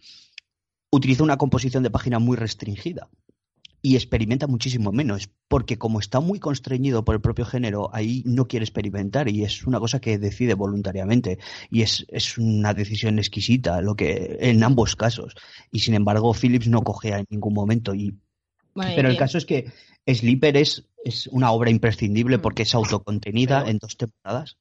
utiliza una composición de página muy restringida y experimenta muchísimo menos, porque como está muy constreñido por el propio género, ahí no quiere experimentar y es una cosa que decide voluntariamente y es, es una decisión exquisita lo que en ambos casos. Y sin embargo, Phillips no cogea en ningún momento y pero el caso es que Sleeper es, es una obra imprescindible Mm. porque es autocontenida Pero- en dos temporadas.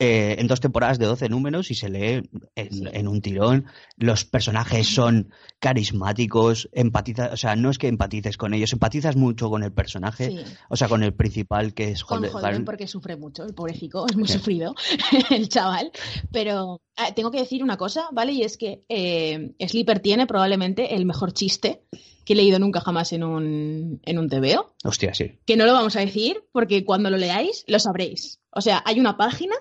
Eh, en dos temporadas de 12 números y se lee en, Sí. en un tirón. Los personajes son carismáticos, empatizas, o sea, no es que empatices con ellos, empatizas mucho con el personaje, sí. o sea, con el principal que es con Holden Holden Garn. porque sufre mucho, el pobrecito, es muy Sí. sufrido <laughs> el chaval. Pero ah, tengo que decir una cosa, ¿vale? Y es que eh, Sleeper tiene probablemente el mejor chiste que he leído nunca jamás en un, en un TVO, Hostia, sí. que no lo vamos a decir porque cuando lo leáis lo sabréis. O sea, hay una página,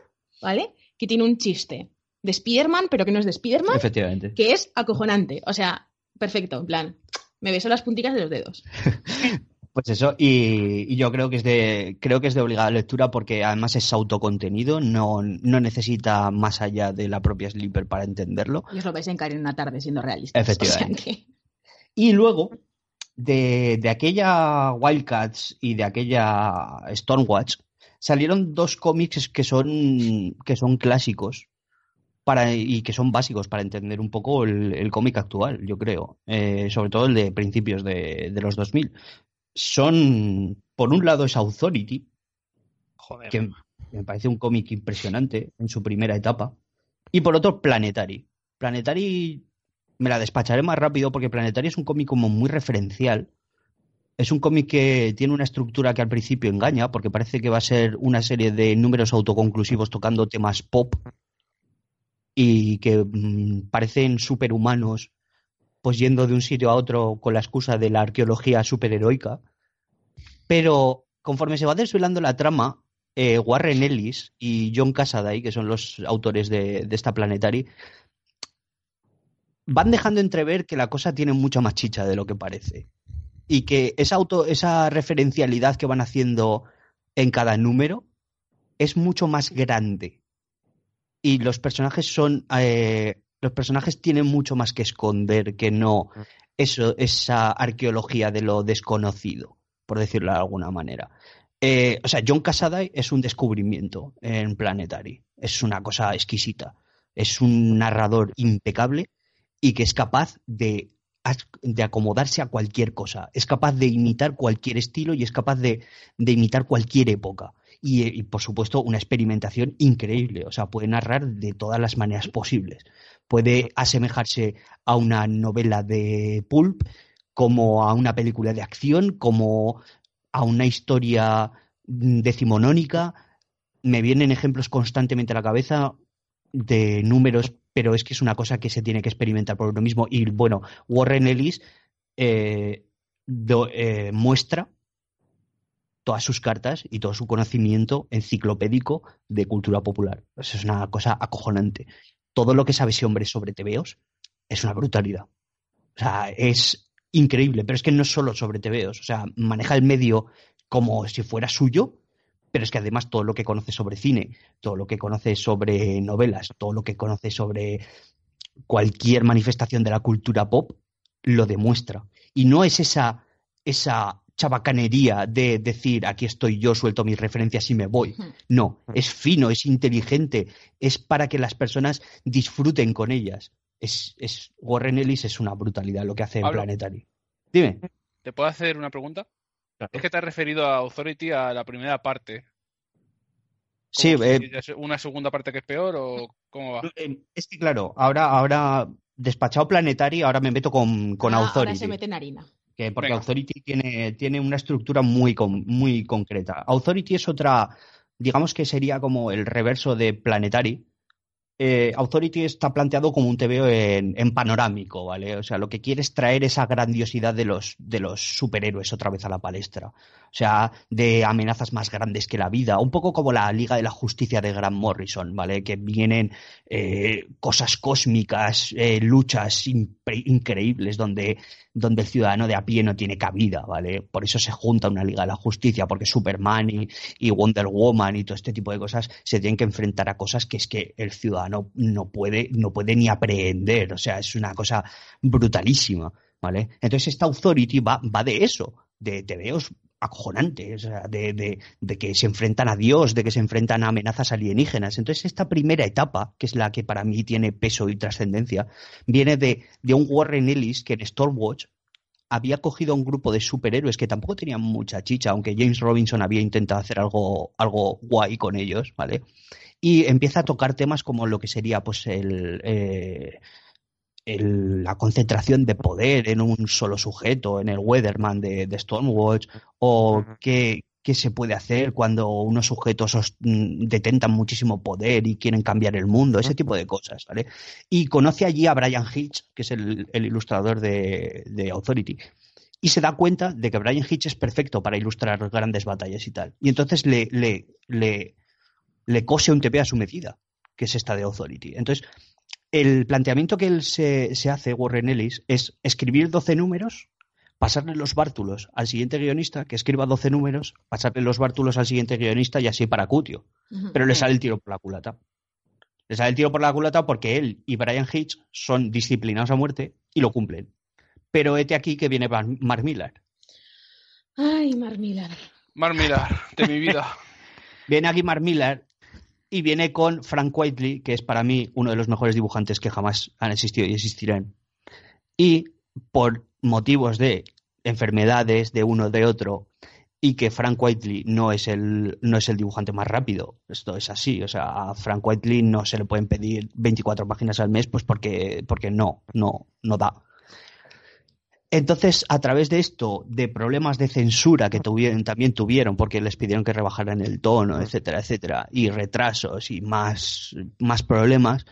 ¿vale? Que tiene un chiste de Spider-Man, pero que no es de Spider-Man, Efectivamente. que es acojonante. O sea, perfecto, en plan, me beso las punticas de los dedos. <laughs> Pues eso, y, y yo creo que es de, creo que es de obligada lectura porque además es autocontenido, no, no necesita más allá de la propia Sleeper para entenderlo. Y os lo vais a encarar en una tarde siendo realistas. Efectivamente. O sea que- Y luego, de, de aquella Wildcats y de aquella Stormwatch, salieron dos cómics que son, que son clásicos para, y que son básicos para entender un poco el, el cómic actual, yo creo, eh, sobre todo el de principios de, de, los 2000. Son, por un lado, es Authority, Joder. que me parece un cómic impresionante en su primera etapa, y por otro, Planetary. Planetary me la despacharé más rápido porque Planetary es un cómic como muy referencial. Es un cómic que tiene una estructura que al principio engaña, porque parece que va a ser una serie de números autoconclusivos tocando temas pop y que mmm, parecen superhumanos, pues yendo de un sitio a otro con la excusa de la arqueología superheroica. Pero conforme se va desvelando la trama, eh, Warren Ellis y John Cassaday, que son los autores de, de esta Planetary, van dejando entrever que la cosa tiene mucha más chicha de lo que parece. Y que esa, auto, esa referencialidad que van haciendo en cada número es mucho más grande. Y los personajes son. Eh, los personajes tienen mucho más que esconder que no eso, esa arqueología de lo desconocido, por decirlo de alguna manera. Eh, o sea, John Cassaday es un descubrimiento en Planetary. Es una cosa exquisita. Es un narrador impecable y que es capaz de, de, acomodarse a cualquier cosa, es capaz de imitar cualquier estilo y es capaz de, de imitar cualquier época. Y, y, por supuesto, una experimentación increíble, o sea, puede narrar de todas las maneras posibles. Puede asemejarse a una novela de pulp, como a una película de acción, como a una historia decimonónica. Me vienen ejemplos constantemente a la cabeza de números pero es que es una cosa que se tiene que experimentar por uno mismo. Y bueno, Warren Ellis eh, eh, muestra todas sus cartas y todo su conocimiento enciclopédico de cultura popular. Eso es una cosa acojonante. Todo lo que sabe ese hombre sobre TVOs es una brutalidad. O sea, es increíble, pero es que no es solo sobre TVOs. O sea, maneja el medio como si fuera suyo, pero es que además todo lo que conoce sobre cine, todo lo que conoce sobre novelas, todo lo que conoce sobre cualquier manifestación de la cultura pop, lo demuestra. Y no es esa, esa chabacanería de decir aquí estoy yo, suelto mis referencias y me voy. No, es fino, es inteligente, es para que las personas disfruten con ellas. Es, es Warren Ellis es una brutalidad lo que hace en Planetary. Dime. ¿Te puedo hacer una pregunta? Claro. Es que te has referido a Authority a la primera parte. Sí, si eh, una segunda parte que es peor o cómo va? Es que claro, ahora, ahora despachado Planetary, ahora me meto con, con ah, Authority. Ahora se mete en harina. Que porque Venga. Authority tiene, tiene una estructura muy, muy concreta. Authority es otra, digamos que sería como el reverso de Planetary. Eh, Authority está planteado como un TVO en, en, panorámico, ¿vale? O sea, lo que quiere es traer esa grandiosidad de los, de los superhéroes otra vez a la palestra. O sea, de amenazas más grandes que la vida. Un poco como la Liga de la Justicia de Grant Morrison, ¿vale? Que vienen eh, cosas cósmicas, eh, luchas increíbles donde, donde el ciudadano de a pie no tiene cabida, ¿vale? Por eso se junta una Liga de la Justicia, porque Superman y, y Wonder Woman y todo este tipo de cosas se tienen que enfrentar a cosas que es que el ciudadano no puede, no puede ni aprehender. O sea, es una cosa brutalísima, ¿vale? Entonces esta Authority va, va de eso, de TVOs acojonantes, de, de, de, que se enfrentan a Dios, de que se enfrentan a amenazas alienígenas. Entonces, esta primera etapa, que es la que para mí tiene peso y trascendencia, viene de, de, un Warren Ellis que en Stormwatch había cogido a un grupo de superhéroes que tampoco tenían mucha chicha, aunque James Robinson había intentado hacer algo, algo guay con ellos, ¿vale? Y empieza a tocar temas como lo que sería, pues, el. Eh, el, la concentración de poder en un solo sujeto, en el Weatherman de, de Stormwatch, o qué, qué, se puede hacer cuando unos sujetos os, mm, detentan muchísimo poder y quieren cambiar el mundo, ese tipo de cosas, ¿vale? Y conoce allí a Brian Hitch, que es el, el ilustrador de, de, Authority, y se da cuenta de que Brian Hitch es perfecto para ilustrar grandes batallas y tal. Y entonces le, le, le, le cose un TP a su medida, que es esta de Authority. Entonces, el planteamiento que él se, se, hace, Warren Ellis, es escribir 12 números, pasarle los bártulos al siguiente guionista, que escriba 12 números, pasarle los bártulos al siguiente guionista y así para Cutio. Uh -huh. Pero le sale el tiro por la culata. Le sale el tiro por la culata porque él y Brian Hitch son disciplinados a muerte y lo cumplen. Pero este aquí que viene Mark Millar. Ay, Mark Millar. Mark Millar, de mi vida. <laughs> viene aquí Mark Millar Y viene con Frank Whiteley, que es para mí uno de los mejores dibujantes que jamás han existido y existirán. Y por motivos de enfermedades de uno de otro y que Frank Whiteley no es el no es el dibujante más rápido. Esto es así, o sea, a Frank Whiteley no se le pueden pedir 24 páginas al mes pues porque porque no, no no da. Entonces, a través de esto, de problemas de censura que también tuvieron, porque les pidieron que rebajaran el tono, etcétera, etcétera, y retrasos y más, más problemas,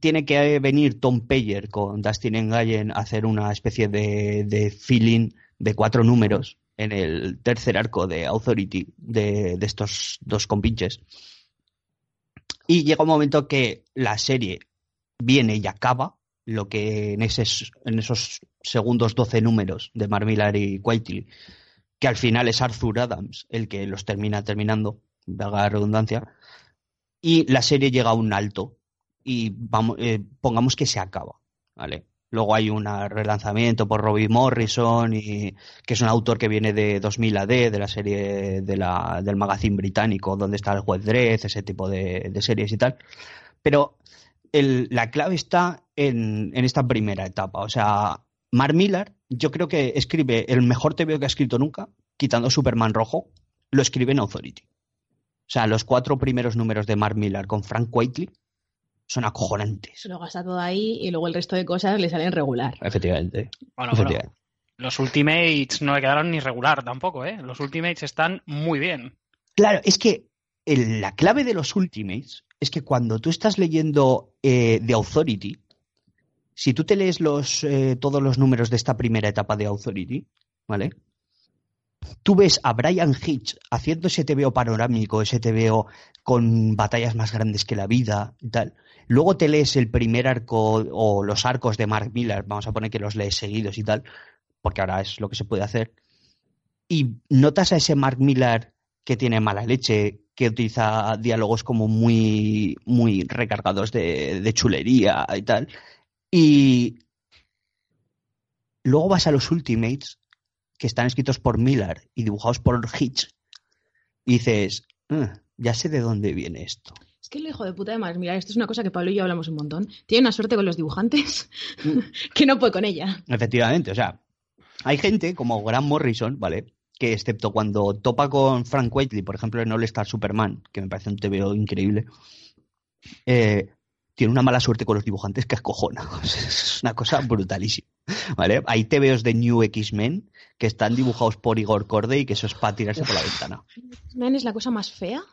tiene que venir Tom Payer con Dustin Engallen a hacer una especie de, de feeling de cuatro números en el tercer arco de Authority de, de estos dos compinches. Y llega un momento que la serie viene y acaba, lo que en, ese, en esos segundos 12 números de Mark Millar y Whiteley, que al final es Arthur Adams el que los termina terminando, valga la redundancia, y la serie llega a un alto y vamos, eh, pongamos que se acaba, ¿vale? Luego hay un relanzamiento por Robbie Morrison, y, que es un autor que viene de 2000 AD, de la serie de la, del magazine británico, donde está el juez Dredd, ese tipo de, de series y tal. Pero el, la clave está en, en, esta primera etapa. O sea, Mark Millar, yo creo que escribe el mejor TVO que ha escrito nunca, quitando Superman Rojo, lo escribe en Authority. O sea, los cuatro primeros números de Mark Millar con Frank Whiteley son acojonantes. Lo gasta todo ahí y luego el resto de cosas le salen regular. Efectivamente. Bueno, Efectivamente. bueno, los Ultimates no le quedaron ni regular tampoco, ¿eh? Los Ultimates están muy bien. Claro, es que el, la clave de los Ultimates es que cuando tú estás leyendo eh, The Authority, si tú te lees los, eh, todos los números de esta primera etapa de Authority, ¿vale? Tú ves a Brian Hitch haciendo ese TVO panorámico, ese TVO con batallas más grandes que la vida y tal. Luego te lees el primer arco o los arcos de Mark Millar, vamos a poner que los lees seguidos y tal, porque ahora es lo que se puede hacer. Y notas a ese Mark Millar que tiene mala leche, que utiliza diálogos como muy, muy recargados de, de chulería y tal. Y luego vas a los Ultimates, que están escritos por Miller y dibujados por Hitch, y dices, "Ah, ya sé de dónde viene esto. Es que el hijo de puta de Mark Millar, esto es una cosa que Pablo y yo hablamos un montón. Tiene una suerte con los dibujantes <laughs> que no puede con ella. Efectivamente, o sea, hay gente como Grant Morrison, ¿vale? Que excepto cuando topa con Frank Whiteley, por ejemplo, en All Star Superman, que me parece un TVO increíble, eh, tiene una mala suerte con los dibujantes que escojona. <laughs> Es una cosa brutalísima. ¿Vale? Hay TVOs de New X-Men que están dibujados por Igor Corday y que eso es para tirarse por la ventana. Man es la cosa más fea.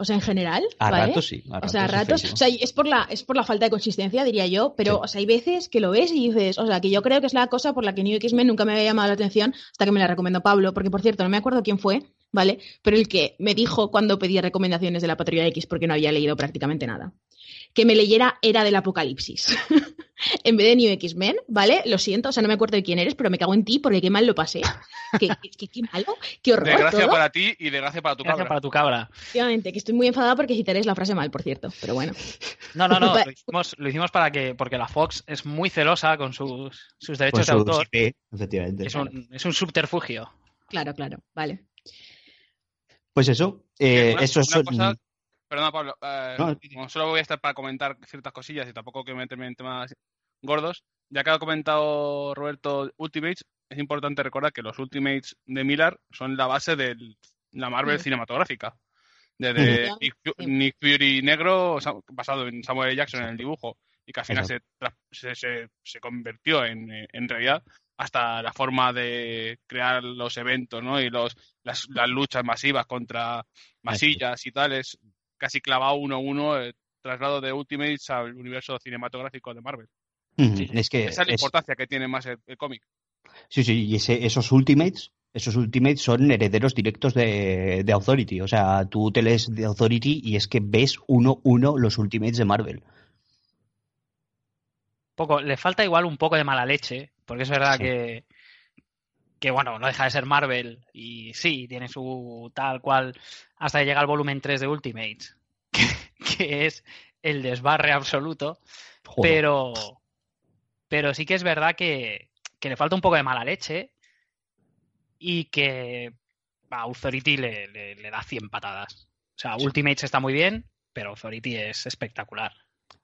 O sea, en general. A ¿vale? ratos sí. A O sea, a ratos. O sea, es por la, es por la falta de consistencia, diría yo, pero Sí. o sea, hay veces que lo ves y dices, o sea, que yo creo que es la cosa por la que New X-Men nunca me había llamado la atención hasta que me la recomendó Pablo, porque por cierto, no me acuerdo quién fue, ¿vale? Pero el que me dijo cuando pedía recomendaciones de la Patrulla X, porque no había leído prácticamente nada, que me leyera Era del Apocalipsis. <laughs> en vez de New X-Men, ¿vale? Lo siento, o sea, no me acuerdo de quién eres, pero me cago en ti porque qué mal lo pasé. <laughs> Qué, qué- qué- qué malo, qué horror. De gracia todo. para ti y de gracia para tu Gracias cabra. para tu cabra. Efectivamente, que estoy muy enfadada porque citaréis la frase mal, por cierto, pero bueno. No, no, no. <laughs> Lo hicimos, lo hicimos para que, porque la Fox es muy celosa con sus, sus derechos Pues de autor. Efectivamente. Es un, es un subterfugio. Claro, claro, vale. Pues eso, eh, Una- eso una son- cosa- Perdona, Pablo. eh, No, como solo voy a estar para comentar ciertas cosillas y tampoco quiero meterme en temas gordos. Ya que ha comentado Roberto Ultimates, es importante recordar que los Ultimates de Miller son la base de la Marvel Mm. cinematográfica. Desde. Nick, Fu- Sí. Nick Fury negro, sa- basado en Samuel. Jackson en el dibujo, y que al final se, se, se- se convirtió en, en realidad hasta la forma de crear los eventos ¿no? y los, las, las luchas masivas contra masillas y tal, es casi clavado uno a uno el traslado de Ultimates al universo cinematográfico de Marvel. Sí, es que Esa es la es- importancia que tiene más el, el cómic. Sí, sí, y ese- esos Ultimates, esos Ultimates son herederos directos de, de Authority. O sea, tú te lees de Authority y es que ves uno uno los Ultimates de Marvel. Poco, le falta igual un poco de mala leche, porque es verdad Sí. que, que, bueno, no deja de ser Marvel y sí, tiene su tal cual hasta que llega al volumen 3 de Ultimates, <laughs> que, que es el desbarre absoluto, Joder. pero, pero sí que es verdad que, que le falta un poco de mala leche y que a Authority le, le- le da 100 patadas. O sea, Sí. Ultimates está muy bien, pero Authority es espectacular.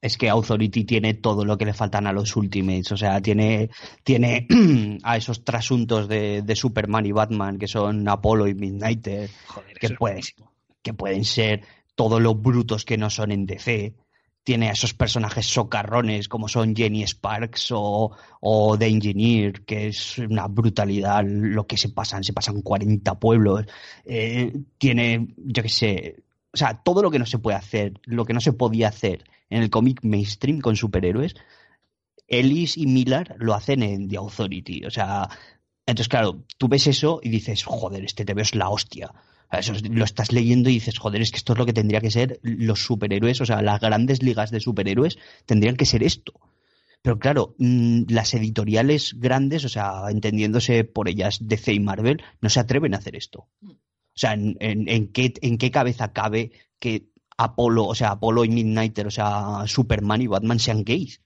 Es que Authority tiene todo lo que le faltan a los Ultimates. O sea, tiene, tiene <clears throat> a esos trasuntos de, de Superman y Batman que son Apollo y Midnighter, Joder, que pueden, que pueden ser todos los brutos que no son en DC. Tiene a esos personajes socarrones como son Jenny Sparks o, o The Engineer, que es una brutalidad lo que se pasan, se pasan 40 pueblos. Eh, tiene, yo qué sé, o sea, todo lo que no se puede hacer, lo que no se podía hacer en el cómic mainstream con superhéroes, Ellis y Miller lo hacen en The Authority. O sea, entonces, claro, tú ves eso y dices, joder, este TV es la hostia. Eso es- lo estás leyendo y dices, joder, es que esto es lo que tendría que ser los superhéroes, o sea, las grandes ligas de superhéroes tendrían que ser esto. Pero claro, mm, las editoriales grandes, o sea, entendiéndose por ellas DC y Marvel, no se atreven a hacer esto. O sea, ¿en, en- en qué, en qué cabeza cabe que Apolo, o sea, Apolo y Midnighter, o sea, Superman y Batman sean gays?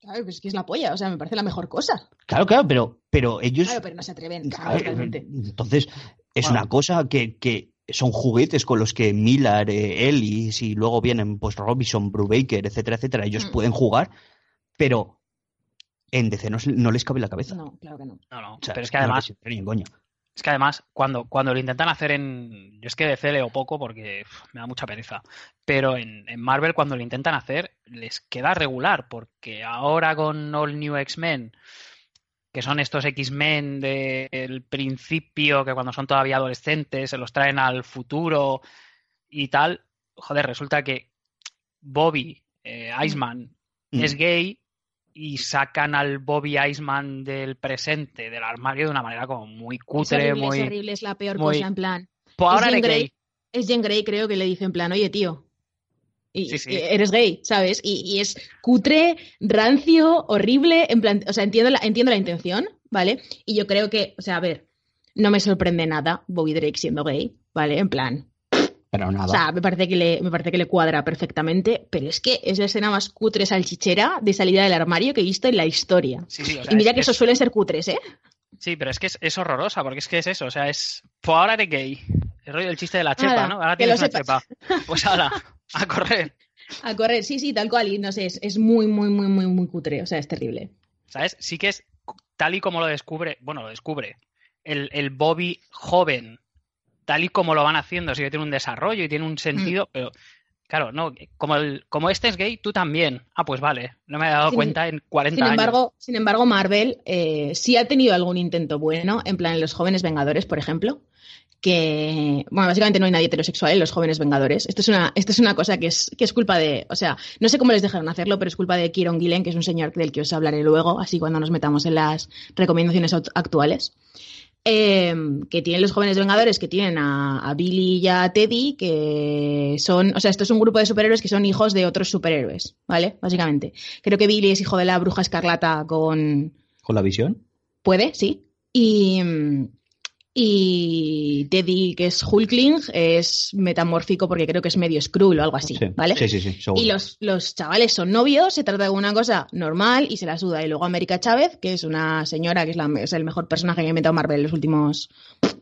Claro, pues es que es la polla, o sea, me parece la mejor cosa. Claro, claro, pero, pero ellos... Claro, pero no se atreven. Claro, totalmente. entonces, es Bueno. una cosa que, que son juguetes con los que Miller, eh, Ellis y luego vienen pues Robinson, Brubaker, etcétera, etcétera, ellos Mm. pueden jugar, pero en DC no, no les cabe en la cabeza. No, claro que no. No, no. O sea, pero es que no además, coña. Es que además, cuando, cuando lo intentan hacer en. Yo es que de leo poco porque uf, me da mucha pereza. Pero en, en Marvel, cuando lo intentan hacer, les queda regular. Porque ahora con All New X-Men, que son estos X-Men del principio, que cuando son todavía adolescentes, se los traen al futuro y tal. Joder, resulta que Bobby, eh, Iceman, Mm. es gay y sacan al Bobby Iceman del presente, del armario, de una manera como muy Es cutre, horrible, muy... es horrible, es la peor muy- cosa, en plan. Pues ahora es Jean Grey. gay. Es Jen Grey, creo que le dice en plan, oye, tío. Y, Sí, sí. y eres gay, ¿sabes? Y, y es cutre, rancio, horrible, en plan, o sea, entiendo la, entiendo la intención, ¿vale? Y yo creo que, o sea, a ver, no me sorprende nada Bobby Drake siendo gay, ¿vale? En plan, Pero nada. o sea, me parece que le, me parece que le cuadra perfectamente, pero es que es la escena más cutre salchichera de salida del armario que he visto en la historia. Sí, sí, o sea, y mira es- que es- esos suelen ser cutres, ¿eh? Sí, pero es que es, es horrorosa, porque es que es eso, o sea, es... Pues ahora eres gay. El rollo del chiste de la chepa, ¿no? Ahora tienes una chepa. sepas. Pues ahora, a correr. A correr, sí, sí, tal cual, y no sé, es, es muy, muy, muy, muy, muy cutre, o sea, es terrible. ¿Sabes? Sí que es tal y como lo descubre, bueno, lo descubre, el, el Bobby joven, tal y como lo van haciendo, sí que tiene un desarrollo y tiene un sentido, pero claro, no, como, el, como este es gay, tú también. Ah, pues vale, no me he dado Sin- cuenta en 40 Sin años. embargo, sin embargo, Marvel eh, sí ha tenido algún intento bueno, en plan en los jóvenes Vengadores, por ejemplo, que, bueno, básicamente no hay nadie heterosexual en los jóvenes Vengadores. Esto es una, esto es una cosa que es, que es culpa de, o sea, no sé cómo les dejaron hacerlo, pero es culpa de Kieron Gillen, que es un señor del que os hablaré luego, así cuando nos metamos en las recomendaciones actuales. Eh, que tienen los jóvenes Vengadores, que tienen a, a Billy y a Teddy, que son, o sea, esto es un grupo de superhéroes que son hijos de otros superhéroes, ¿vale? Básicamente. Creo que Billy es hijo de la bruja escarlata con, ¿Con la visión? Puede, sí. Y, y Teddy, que es Hulkling, es metamórfico porque creo que es medio Skrull o algo así, sí. ¿vale? Sí, sí, sí. seguro. Y los, los chavales son novios, se trata de una cosa normal y se la suda. Y luego América Chávez, que es una señora que es, la, es el mejor personaje que ha inventado Marvel en los últimos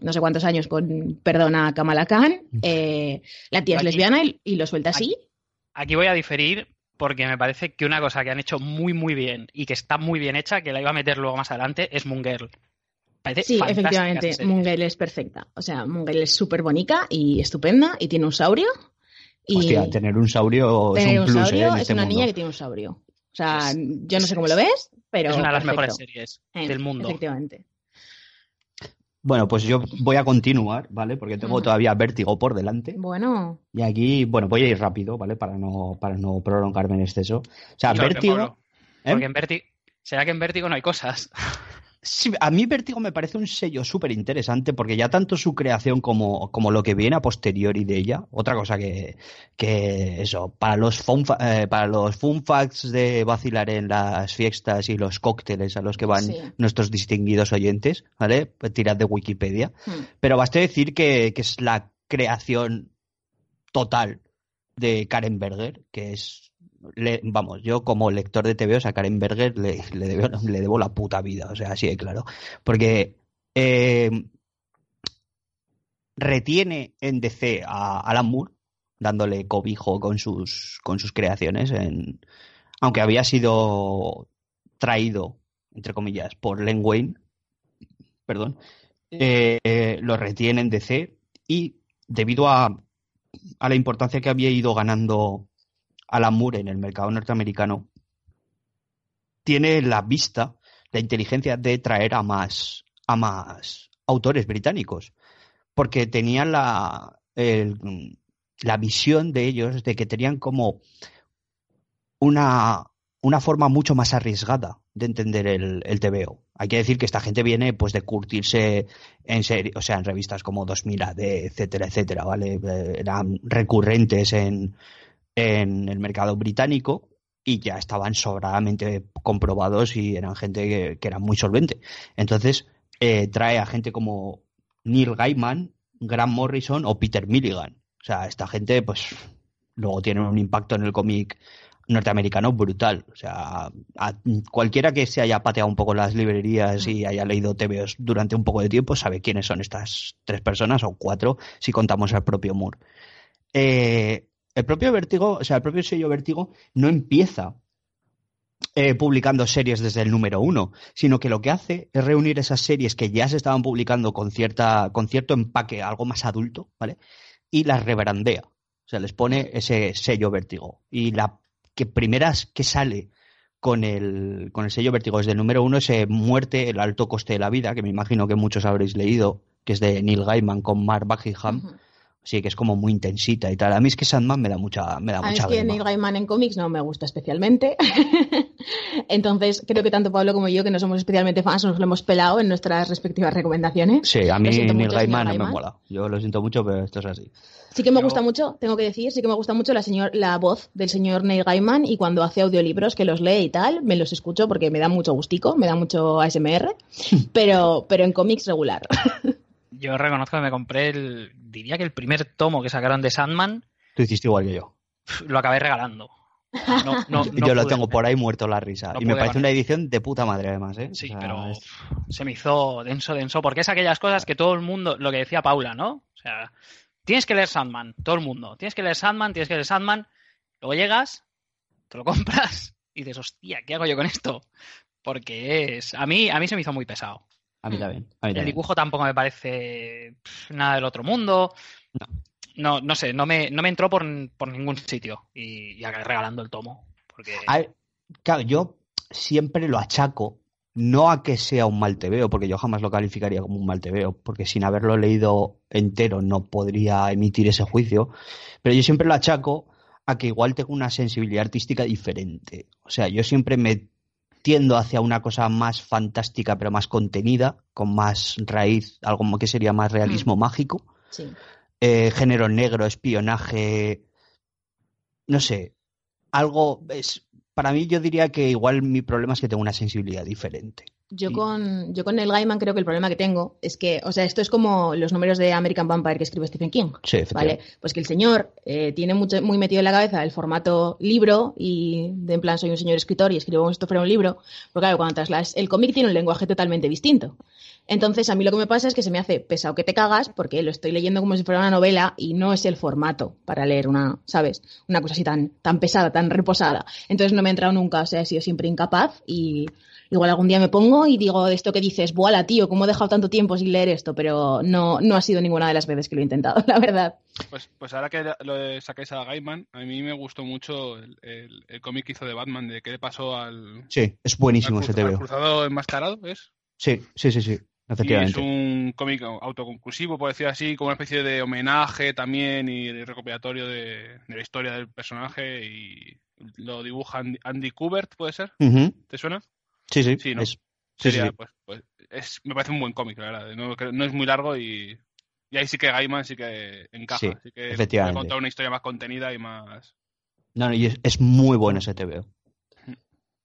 no sé cuántos años, con perdona Kamala Khan. eh, la tía es Aquí- lesbiana y, y lo suelta así. Aquí voy a diferir porque me parece que una cosa que han hecho muy, muy bien y que está muy bien hecha, que la iba a meter luego más adelante, es Moon Girl. Parece Sí, efectivamente, Girl es perfecta. O sea, Girl es súper bonita y estupenda y tiene un saurio. Y Hostia, tener un saurio es tener un un plus, saurio ¿eh? en es este una mundo. niña que tiene un saurio. O sea, Es- yo no sé cómo lo ves, pero es una de las perfecto. mejores series Eh, del mundo. Efectivamente. Bueno, pues yo voy a continuar, ¿vale? Porque tengo todavía vértigo por delante. Bueno, Y aquí, bueno, voy a ir rápido, ¿vale? Para no, para no prolongarme en exceso. O sea, vértigo. ¿eh? Porque en Vértigo, será que en Vértigo no hay cosas. <laughs> Sí, a mí Vértigo me parece un sello súper interesante porque ya tanto su creación como, como lo que viene a posteriori de ella, otra cosa que, que eso, para los, fun, eh, para los fun facts de vacilar en las fiestas y los cócteles a los que van Sí. nuestros distinguidos oyentes, ¿vale? Pues tirad de Wikipedia. hmm, Pero basta decir que, que es la creación total de Karen Berger, que es, vamos, yo como lector de TVOs a Karen Berger le, le, debo, le debo la puta vida, o sea, así de claro. Porque eh, retiene en DC a Alan Moore, dándole cobijo con sus, con sus creaciones. Aunque había sido traído, entre comillas, por Len Wayne, perdón, eh, lo retiene en DC y debido a, a la importancia que había ido ganando Alan Moore en el mercado norteamericano, tiene la vista, la inteligencia de traer a más, a más autores británicos, porque tenían la, la visión de ellos de que tenían como una, una forma mucho más arriesgada de entender el, el TVO. Hay que decir que esta gente viene pues de curtirse en serie, o sea, en revistas como 2000 AD, etcétera, etcétera, ¿vale? Eran recurrentes en, en el mercado británico y ya estaban sobradamente comprobados y eran gente que, era muy solvente. Entonces, eh, trae a gente como Neil Gaiman, Grant Morrison o Peter Milligan. O sea, esta gente, pues, luego tiene un impacto en el cómic norteamericano brutal. O sea, cualquiera que se haya pateado un poco las librerías y haya leído TVOs durante un poco de tiempo sabe quiénes son estas tres personas o cuatro si contamos al propio Moore. Eh, el propio Vértigo, o sea, el propio sello Vértigo no empieza eh, publicando series desde el número uno, sino que lo que hace es reunir esas series que ya se estaban publicando con cierta, con cierto empaque, algo más adulto, ¿vale? Y las rebrandea. O sea, les pone ese sello Vértigo. Y la que primeras que sale con el, con el sello Vértigo desde el número uno es eh, Muerte, el alto coste de la vida, que me imagino que muchos habréis leído, que es de Neil Gaiman con Mark Buckingham. Sí, que es como muy intensita y tal. A mí es que Sandman me da mucha, me da mucha es que. Neil Gaiman en cómics no me gusta especialmente. <laughs> Entonces, creo que tanto Pablo como yo, que no somos especialmente fans, nos lo hemos pelado en nuestras respectivas recomendaciones. Sí, a mí Neil mucho, Gaiman no me mola. Yo lo siento mucho, pero esto es así. Sí que me Yo- gusta mucho, tengo que decir, sí que me gusta mucho la, señor, la voz del señor Neil Gaiman y cuando hace audiolibros que los lee y tal, me los escucho porque me da mucho gustico, me da mucho ASMR, <laughs> pero, pero en cómics regular. <laughs> Yo reconozco que me compré el, diría que el primer tomo que sacaron de Sandman Tú hiciste igual que yo. lo acabé regalando. No, no, <laughs> no yo lo tengo por ahí muerto la risa. Y me parece una edición de puta madre, además, ¿eh? Sí, O sea, pero es- se me hizo denso, denso, porque es aquellas cosas que todo el mundo, lo que decía Paula, ¿no? O sea, tienes que leer Sandman, todo el mundo, tienes que leer Sandman, tienes que leer Sandman, luego llegas, te lo compras y dices, hostia, ¿qué hago yo con esto? Porque es, a mí, a mí se me hizo muy pesado. A mí también. A mí El también. dibujo tampoco me parece nada del otro mundo. No, no sé, no me, no me entró por, por ningún sitio y, y acabé regalando el tomo. Porque ver, claro, yo siempre lo achaco, no a que sea un mal tebeo, porque yo jamás lo calificaría como un mal tebeo, porque sin haberlo leído entero no podría emitir ese juicio, pero yo siempre lo achaco a que igual tengo una sensibilidad artística diferente. O sea, yo siempre me tiendo hacia una cosa más fantástica, pero más contenida, con más raíz, algo que sería más realismo mágico Sí. eh, género negro, espionaje, no sé, algo es para mí yo diría que igual mi problema es que tengo una sensibilidad diferente. Yo con, yo con el Gaiman creo que el problema que tengo es que, o sea, esto es como los números de American Vampire que escribe Stephen King. Sí, ¿Vale? Pues que el señor eh, tiene mucho, muy metido en la cabeza el formato libro y de en plan soy un señor escritor y escribo como si esto fuera un libro, porque claro, cuando traslas el cómic tiene un lenguaje totalmente distinto. Entonces a mí lo que me pasa es que se me hace pesado que te cagas porque lo estoy leyendo como si fuera una novela y no es el formato para leer una, ¿sabes? Una cosa así tan, tan pesada, tan reposada. Entonces no me ha entrado nunca, o sea, he sido siempre incapaz y igual algún día me pongo y digo de esto que dices, ¡buala, tío! ¿Cómo he dejado tanto tiempo sin leer esto? Pero no, no ha sido ninguna de las veces que lo he intentado, <laughs> la verdad. Pues, pues ahora que lo sacáis a Gaiman, a mí me gustó mucho el, el- el cómic que hizo de Batman, de qué le pasó al, Sí, es buenísimo ese TVO. cruzado enmascarado, ¿es? Sí, sí, sí, sí, Y es un cómic autoconclusivo, por decir así, como una especie de homenaje también y de recopilatorio de, de la historia del personaje y lo dibuja Andy, Andy Kubert, ¿puede ser? Ujú, ¿Te suena? Sí, sí, Sí, ¿no? es- sí, Sería, sí. Pues, pues, es, me parece un buen cómic, la verdad. No, es muy largo y, y ahí sí que Gaiman sí que encaja. Sí, así que efectivamente. contar una historia más contenida y más... No, no, y es, es muy bueno ese TVO.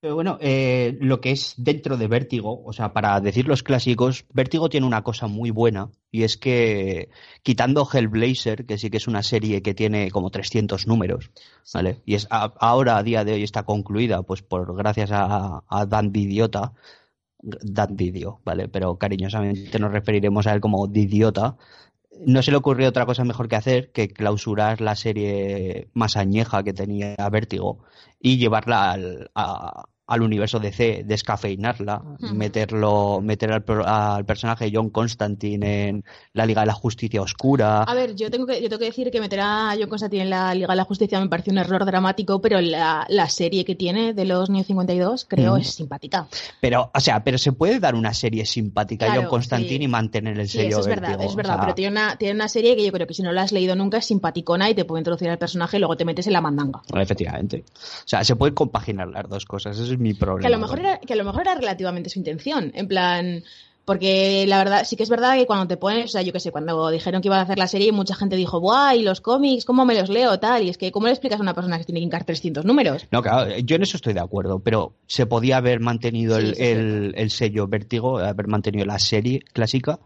Pero bueno, eh, lo que es dentro de Vértigo, o sea, para decir los clásicos, Vértigo tiene una cosa muy buena y es que quitando Hellblazer, que sí que es una serie que tiene como 300 números, ¿vale? Y es a- ahora a día de hoy está concluida, pues por gracias a, a Dan Didiota, Dan Didio, ¿vale? Pero cariñosamente nos referiremos a él como Didiota. no se le ocurrió otra cosa mejor que hacer que clausurar la serie más añeja que tenía Vértigo y llevarla al, a- al universo DC, descafeinarla, meterlo, meter al, al personaje John Constantine en la Liga de la Justicia Oscura. A ver, yo tengo que, yo tengo que decir que meter a John Constantine en la Liga de la Justicia me parece un error dramático, pero la, la serie que tiene de los New 52 creo Ujú. es simpática. Pero, o sea, pero se puede dar una serie simpática a Claro, John Constantine sí. y mantener el Sí, sello eso es verdad, Vértigo, es o verdad, sea, pero tiene una, tiene una serie que yo creo que si no la has leído nunca es simpaticona y te puede introducir al personaje y luego te metes en la mandanga. Efectivamente. O sea, se pueden compaginar las dos cosas, ese es mi problema. Que a lo mejor era, que a lo mejor era relativamente su intención, en plan, porque la verdad, sí que es verdad que cuando te pones, o sea, yo qué sé, cuando dijeron que iban a hacer la serie, mucha gente dijo, ¡buah! ¿Y los cómics? ¿Cómo me los leo? Tal, y es que, ¿cómo le explicas a una persona que tiene que hincar 300 números? No, claro, yo en eso estoy de acuerdo, pero se podía haber mantenido Sí, el, sí, es el- el sello Vértigo, haber mantenido la serie clásica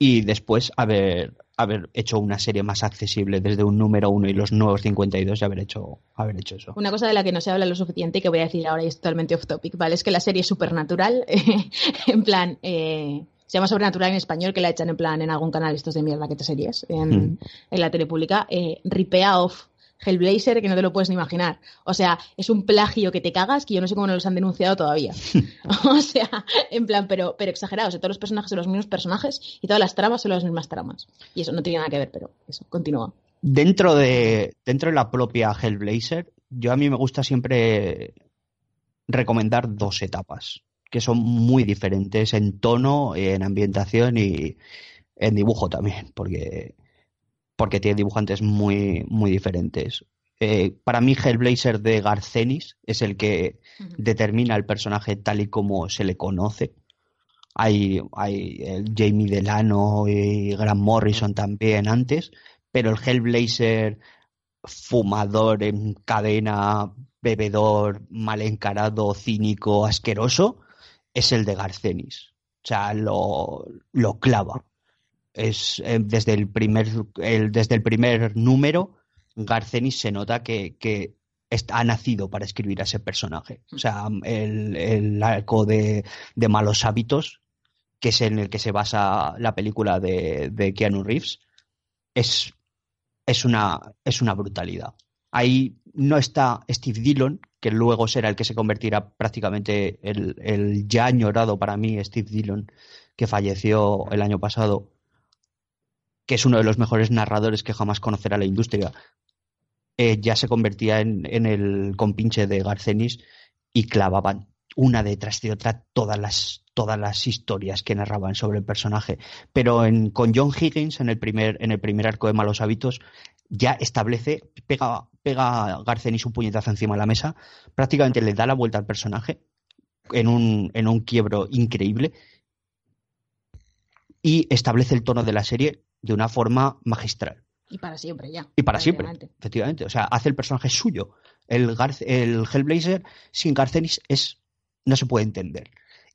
y después haber, haber hecho una serie más accesible desde un número uno y los nuevos 52 y haber hecho, haber hecho eso. Una cosa de la que no se habla lo suficiente y que voy a decir ahora y es totalmente off topic, ¿vale? Es que la serie Supernatural, <laughs> en plan, eh, se llama Sobrenatural en español, que la echan en plan en algún canal estos de mierda que te series, en, Mm. en la tele pública, eh, ripea off Hellblazer que no te lo puedes ni imaginar. O sea, es un plagio que te cagas que yo no sé cómo no los han denunciado todavía. <laughs> o sea, en plan, pero, pero exagerado. O sea, todos los personajes son los mismos personajes y todas las tramas son las mismas tramas. Y eso no tiene nada que ver, pero eso, continúa. Dentro de, dentro de la propia Hellblazer, yo a mí me gusta siempre recomendar dos etapas, que son muy diferentes en tono, en ambientación y en dibujo también, porque, porque tiene dibujantes muy, muy diferentes. Eh, para mí Hellblazer de Garcenis es el que determina el personaje tal y como se le conoce. Hay, hay el Jamie Delano y Grant Morrison también antes, pero el Hellblazer fumador en cadena, bebedor, mal encarado, cínico, asqueroso, es el de Garcenis. O sea, lo, lo clava. Es eh, desde el primer desde el primer número, Garcenis se nota que, que ha nacido para escribir a ese personaje. O sea, el, el arco de, de malos hábitos, que es en el que se basa la película de, de Keanu Reeves, es, es, una, es una brutalidad. Ahí no está Steve Dillon, que luego será el que se convertirá prácticamente el, el ya añorado para mí Steve Dillon, que falleció el año pasado, que es uno de los mejores narradores que jamás conocerá la industria. Eh, ya se convertía en, el compinche de Garcenis y clavaban una detrás de otra todas las, todas las historias que narraban sobre el personaje. Pero en, con John Higgins, en el primer, en el primer arco de Malos Hábitos, ya establece, pega, pega Garcenis un puñetazo encima de la mesa, prácticamente le da la vuelta al personaje en un, en un quiebro increíble y establece el tono de la serie de una forma magistral. Y para siempre ya. Y para siempre, efectivamente. O sea, hace el personaje suyo. El, el Hellblazer sin Garcenis es, no se puede entender.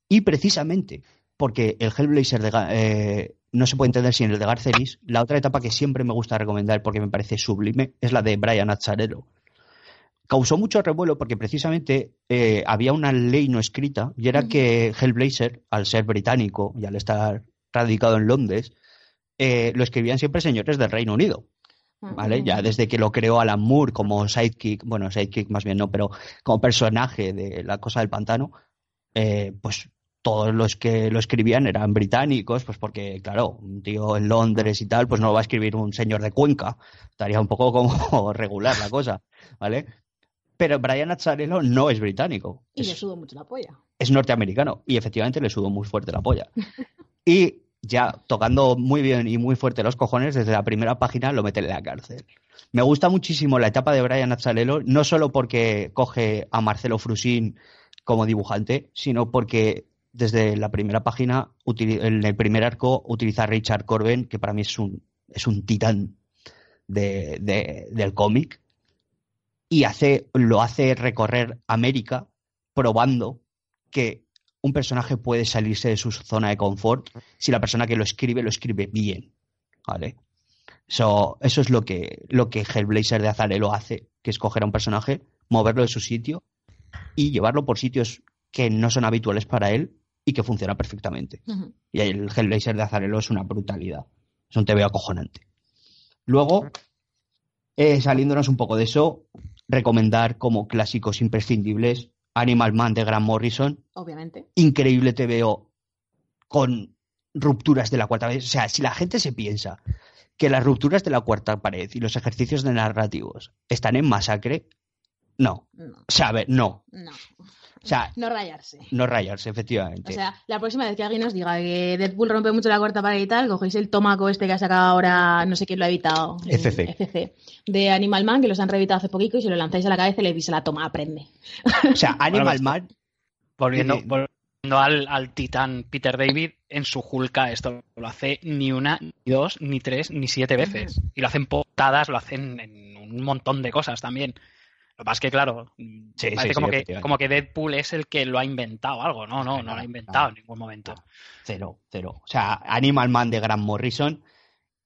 Y precisamente porque el Hellblazer de, eh, no se puede entender sin el de Garcenis, la otra etapa que siempre me gusta recomendar porque me parece sublime es la de Brian Azzarello. Causó mucho revuelo porque precisamente eh, había una ley no escrita y era que Hellblazer, al ser británico y al estar radicado en Londres, eh, lo escribían siempre señores del Reino Unido. ¿vale? Ya desde que lo creó Alan Moore como sidekick, bueno, sidekick más bien no, pero como personaje de La Cosa del Pantano, eh, pues todos los que lo escribían eran británicos, pues porque, claro, un tío en Londres y tal, pues no lo va a escribir un señor de Cuenca, estaría un poco como <laughs> regular la cosa, ¿vale? Pero Brian Azzarello no es británico, Y le es, sudo mucho la polla. es norteamericano y efectivamente le sudó muy fuerte la polla. <laughs> Y ya tocando muy bien y muy fuerte los cojones, desde la primera página lo meten en la cárcel. Me gusta muchísimo la etapa de Brian Azzarello, no solo porque coge a Marcelo Frusin como dibujante, sino porque desde la primera página, en el primer arco, utiliza a Richard Corben, que para mí es un, es un titán de- del cómic, y hace, lo hace recorrer América probando que un personaje puede salirse de su zona de confort si la persona que lo escribe lo escribe bien. ¿Vale? Eso, eso es lo que, lo que Hellblazer de Azarelo hace, que es coger a un personaje, moverlo de su sitio y llevarlo por sitios que no son habituales para él y que funciona perfectamente. Y el Hellblazer de Azarelo es una brutalidad. Es un TV acojonante. Luego, eh, saliéndonos un poco de eso, recomendar como clásicos imprescindibles Animal Man de Grant Morrison. Obviamente. Increíble TVO con rupturas de la cuarta pared. O sea, si la gente se piensa que las rupturas de la cuarta pared y los ejercicios de narrativos están en masacre, no. No, O sea, a ver, no. no. O sea, No rayarse. no rayarse, efectivamente. O sea, la próxima vez que alguien nos diga que Deadpool rompe mucho la cuarta pared y tal, cogéis el tomaco este que ha sacado ahora, no sé quién lo ha evitado. FC. FC, de Animal Man, que los han reeditado hace poquito y se lo lanzáis a la cabeza y le dice la toma, aprende. O sea, <laughs> Animal Man, Volviendo, volviendo al, al titán Peter David, en su Hulka esto lo hace ni una, ni dos, ni tres, ni siete veces. Y lo hacen potadas, lo hacen en un montón de cosas también. Lo es que, claro, Sí, parece sí, como, sí, que, efectivamente. como que Deadpool es el que lo ha inventado algo. No, no, no lo ha inventado en ningún momento. cero, cero. O sea, Animal Man de Grant Morrison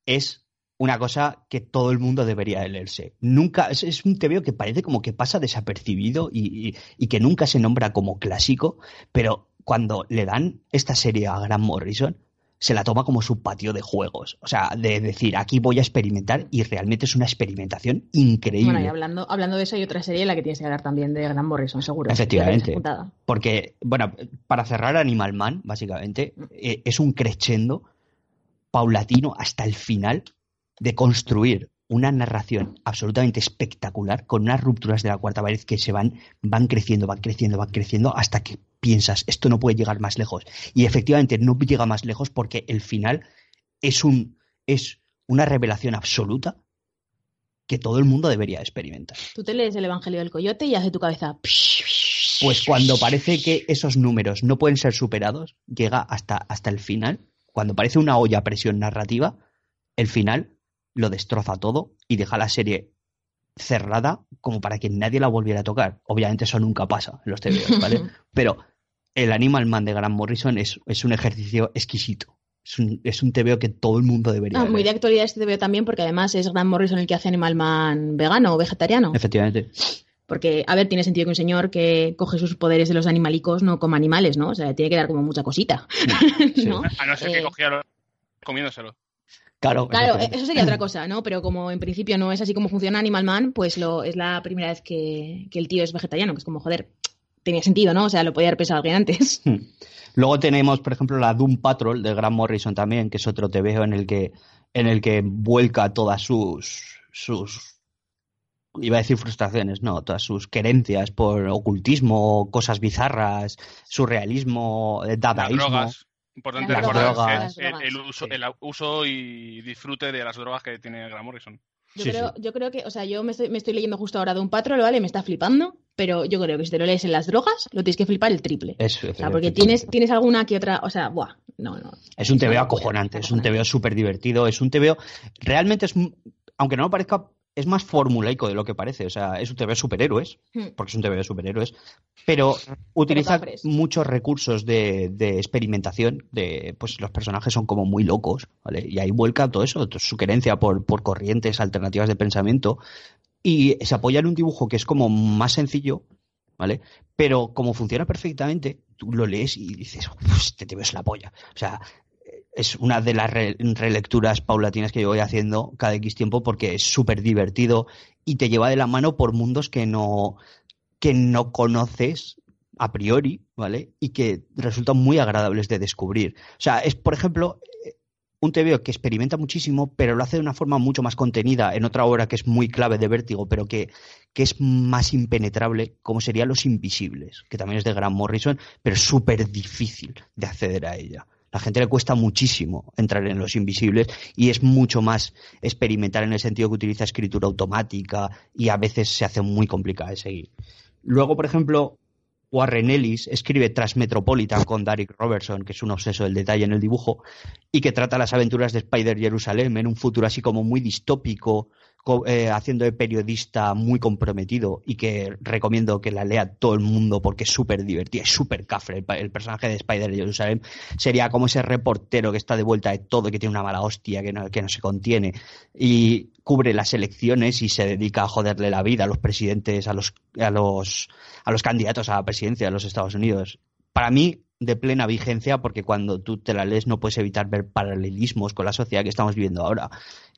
es una cosa que todo el mundo debería de leerse. Nunca, es, es un TVO que parece como que pasa desapercibido y, y- y que nunca se nombra como clásico, pero cuando le dan esta serie a Grant Morrison, se la toma como su patio de juegos. O sea, de decir, aquí voy a experimentar y realmente es una experimentación increíble. Bueno, y hablando, hablando de eso, hay otra serie en la que tienes que hablar también de Gran Morrison, seguro. Efectivamente. Porque, bueno, para cerrar Animal Man, básicamente, eh, es un crescendo paulatino hasta el final de construir una narración absolutamente espectacular con unas rupturas de la cuarta pared que se van, van creciendo, van creciendo, van creciendo hasta que piensas, esto no puede llegar más lejos. Y efectivamente no llega más lejos porque el final es un es una revelación absoluta que todo el mundo debería experimentar. Tú te lees el Evangelio del Coyote y hace tu cabeza. Pues cuando parece que esos números no pueden ser superados, llega hasta, hasta el final. Cuando parece una olla a presión narrativa, el final lo destroza todo y deja la serie cerrada como para que nadie la volviera a tocar. Obviamente eso nunca pasa en los TVOs, <laughs> ¿vale? Pero el Animal Man de Grant Morrison es, es un ejercicio exquisito. Es un, es un TVO que todo el mundo debería Ah, muy de actualidad este te veo también, porque además es Grant Morrison el que hace Animal Man vegano o vegetariano. Efectivamente. Porque, a ver, tiene sentido que un señor que coge sus poderes de los animalicos no coma animales, ¿no? O sea, le tiene que dar como mucha cosita. <laughs> Sí. ¿no? A no ser que Eh, cogiera comiéndoselo. Claro, Claro, efectivamente. eso sería otra cosa, ¿no? Pero como en principio no es así como funciona Animal Man, pues lo, es la primera vez que, que el tío es vegetariano, que es como, joder, tenía sentido, ¿no? O sea, lo podía haber pensado alguien antes. <laughs> Hmm. Luego tenemos, por ejemplo, la Doom Patrol de Grant Morrison también, que es otro TVO en el que, en el que vuelca todas sus, sus, iba a decir frustraciones, no, todas sus querencias por ocultismo, cosas bizarras, surrealismo, eh, Las dadaísmo. drogas. Importante Las recordar drogas, el, uso, sí. el uso y disfrute de las drogas que tiene Grant Morrison. Yo, Sí, creo, sí. yo creo que, o sea, yo me estoy, me estoy leyendo justo ahora de un patrón, ¿vale? Me está flipando, pero yo creo que si te lo lees en las drogas, lo tienes que flipar el triple. Eso, O sea, porque tienes, tienes alguna que otra, o sea, buah, no, no. Es un TVO acojonante, es un. TVO súper divertido, es un TVO, realmente es, un- aunque no lo parezca, es más formulaico de lo que parece, o sea, es un TVO de superhéroes, Hmm. porque es un TVO de superhéroes, pero utiliza muchos recursos de, de experimentación, de pues los personajes son como muy locos, ¿vale? Y ahí vuelca todo eso, su querencia por, por corrientes alternativas de pensamiento, y se apoya en un dibujo que es como más sencillo, ¿vale? Pero como funciona perfectamente, tú lo lees y dices, "Uf, este TVO es la polla. O sea, es una de las re- relecturas paulatinas que yo voy haciendo cada X tiempo porque es súper divertido y te lleva de la mano por mundos que no, que no conoces a priori, ¿vale? Y que resultan muy agradables de descubrir. O sea, es, por ejemplo, eh, un TVO que experimenta muchísimo, pero lo hace de una forma mucho más contenida en otra obra que es muy clave de vértigo, pero que, que es más impenetrable, como sería Los Invisibles, que también es de Grant Morrison, pero súper difícil de acceder a ella. La gente le cuesta muchísimo entrar en Los Invisibles y es mucho más experimental en el sentido que utiliza escritura automática y a veces se hace muy complicada de seguir. Luego, por ejemplo, Warren Ellis escribe Transmetropolitan con Derek Robertson, que es un obseso del detalle en el dibujo, y que trata las aventuras de Spider Jerusalem en un futuro así como muy distópico, co- eh, haciendo de periodista muy comprometido y que recomiendo que la lea todo el mundo porque es súper divertida, es súper cafre. El, personaje de Spider Jerusalem sería como ese reportero que está de vuelta de todo, que tiene una mala hostia, que no, que no se contiene y cubre las elecciones y se dedica a joderle la vida a los presidentes, a los, a los, a los candidatos a la presidencia de los Estados Unidos. para mí, de plena vigencia, porque cuando tú te la lees no puedes evitar ver paralelismos con la sociedad que estamos viviendo ahora.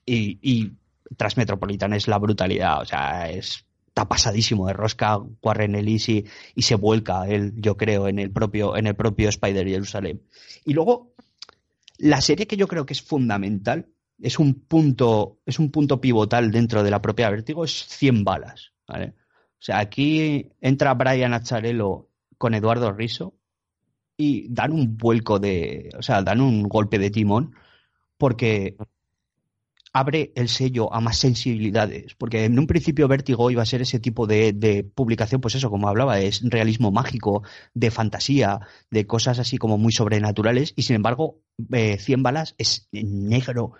Y, y Transmetropolitan es la brutalidad, o sea, es está pasadísimo de rosca Warren Ellis y, y, se vuelca él, yo creo, en el propio, en el propio Spider Jerusalem. Y luego, la serie que yo creo que es fundamental, es un punto, es un punto pivotal dentro de la propia Vértigo, es 100 balas, ¿vale? O sea, aquí entra Brian Acharello con Eduardo Riso y dan un vuelco de, o sea, dan un golpe de timón porque abre el sello a más sensibilidades, porque en un principio Vértigo iba a ser ese tipo de, publicación, pues eso, como hablaba, es realismo mágico, de fantasía, de cosas así como muy sobrenaturales, y sin embargo, eh, Balas es negro,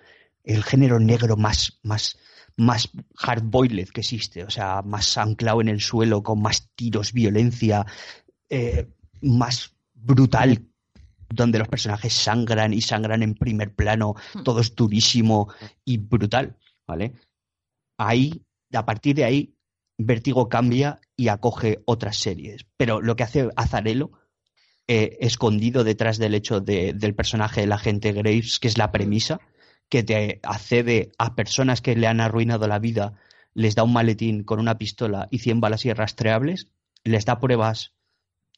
el género negro más, más, más hardboiled que existe, o sea, más anclado en el suelo, con más tiros, violencia, eh, más brutal donde los personajes sangran y sangran en primer plano, todo es durísimo y brutal, ¿vale? Ahí, a partir de ahí, Vértigo cambia y acoge otras series. Pero lo que hace Azarelo, eh, escondido detrás del hecho de, del personaje del agente Graves, que es la premisa, que te accede a personas que le han arruinado la vida, les da un maletín con una pistola y 100 balas irrastreables, les da pruebas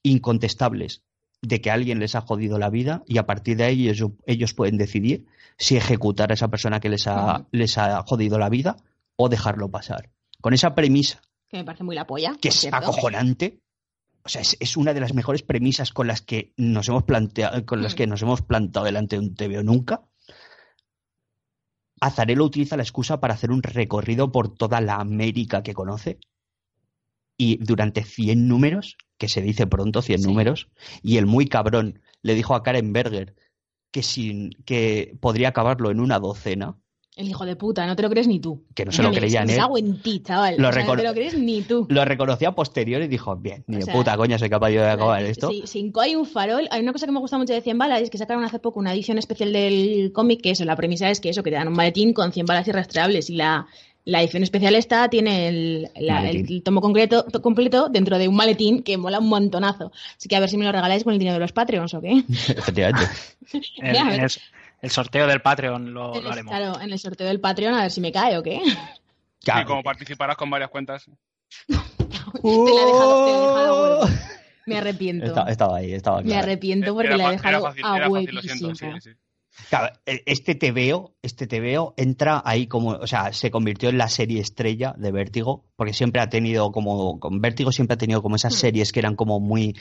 incontestables de que alguien les ha jodido la vida y a partir de ahí ellos, ellos pueden decidir si ejecutar a esa persona que les ha, les ha jodido la vida o dejarlo pasar. Con esa premisa. Que me parece muy la polla. Que es ¿cierto? acojonante. O sea, es, es, una de las mejores premisas con las que nos hemos planteado, con las Mm. que nos hemos plantado delante de un TVO nunca. Azarelo utiliza la excusa para hacer un recorrido por toda la América que conoce. Y durante 100 números, que se dice pronto, 100 Sí. números, y el muy cabrón le dijo a Karen Berger que, sin, que podría acabarlo en una docena, El hijo de puta, no te lo crees ni tú. que no se lo Ni- creía en Me él. en ti, chaval. Lo O sea, no te lo crees ni tú. Lo reconoció a posterior y dijo, bien, ni O de sea, puta coña soy capaz yo de acabar esto. Sí, sin co hay un farol. Hay una cosa que me gusta mucho de 100 balas, es que sacaron hace poco una edición especial del cómic, que eso, la premisa es que eso, que te dan un maletín con 100 balas irrastreables y la, la edición especial esta tiene el, la- el tomo concreto, to- completo dentro de un maletín que mola un montonazo. Así que a ver si me lo regaláis con el dinero de los Patreons o qué. <laughs> <laughs> Efectivamente. <laughs> El, el- el sorteo del Patreon lo, haremos. claro, en el sorteo del Patreon a ver si me cae o qué. Claro. Y como participarás con varias cuentas. te la he dejado, te la he dejado huevo. Me arrepiento. Estaba, estaba ahí, estaba Me claro. arrepiento porque Era la he dejado fácil, a huevísimo. sí, sí. Claro, e- este TVO, este TVO entra ahí como, o sea, se convirtió en la serie estrella de Vértigo, porque siempre ha tenido como, con Vértigo siempre ha tenido como esas Hmm. series que eran como muy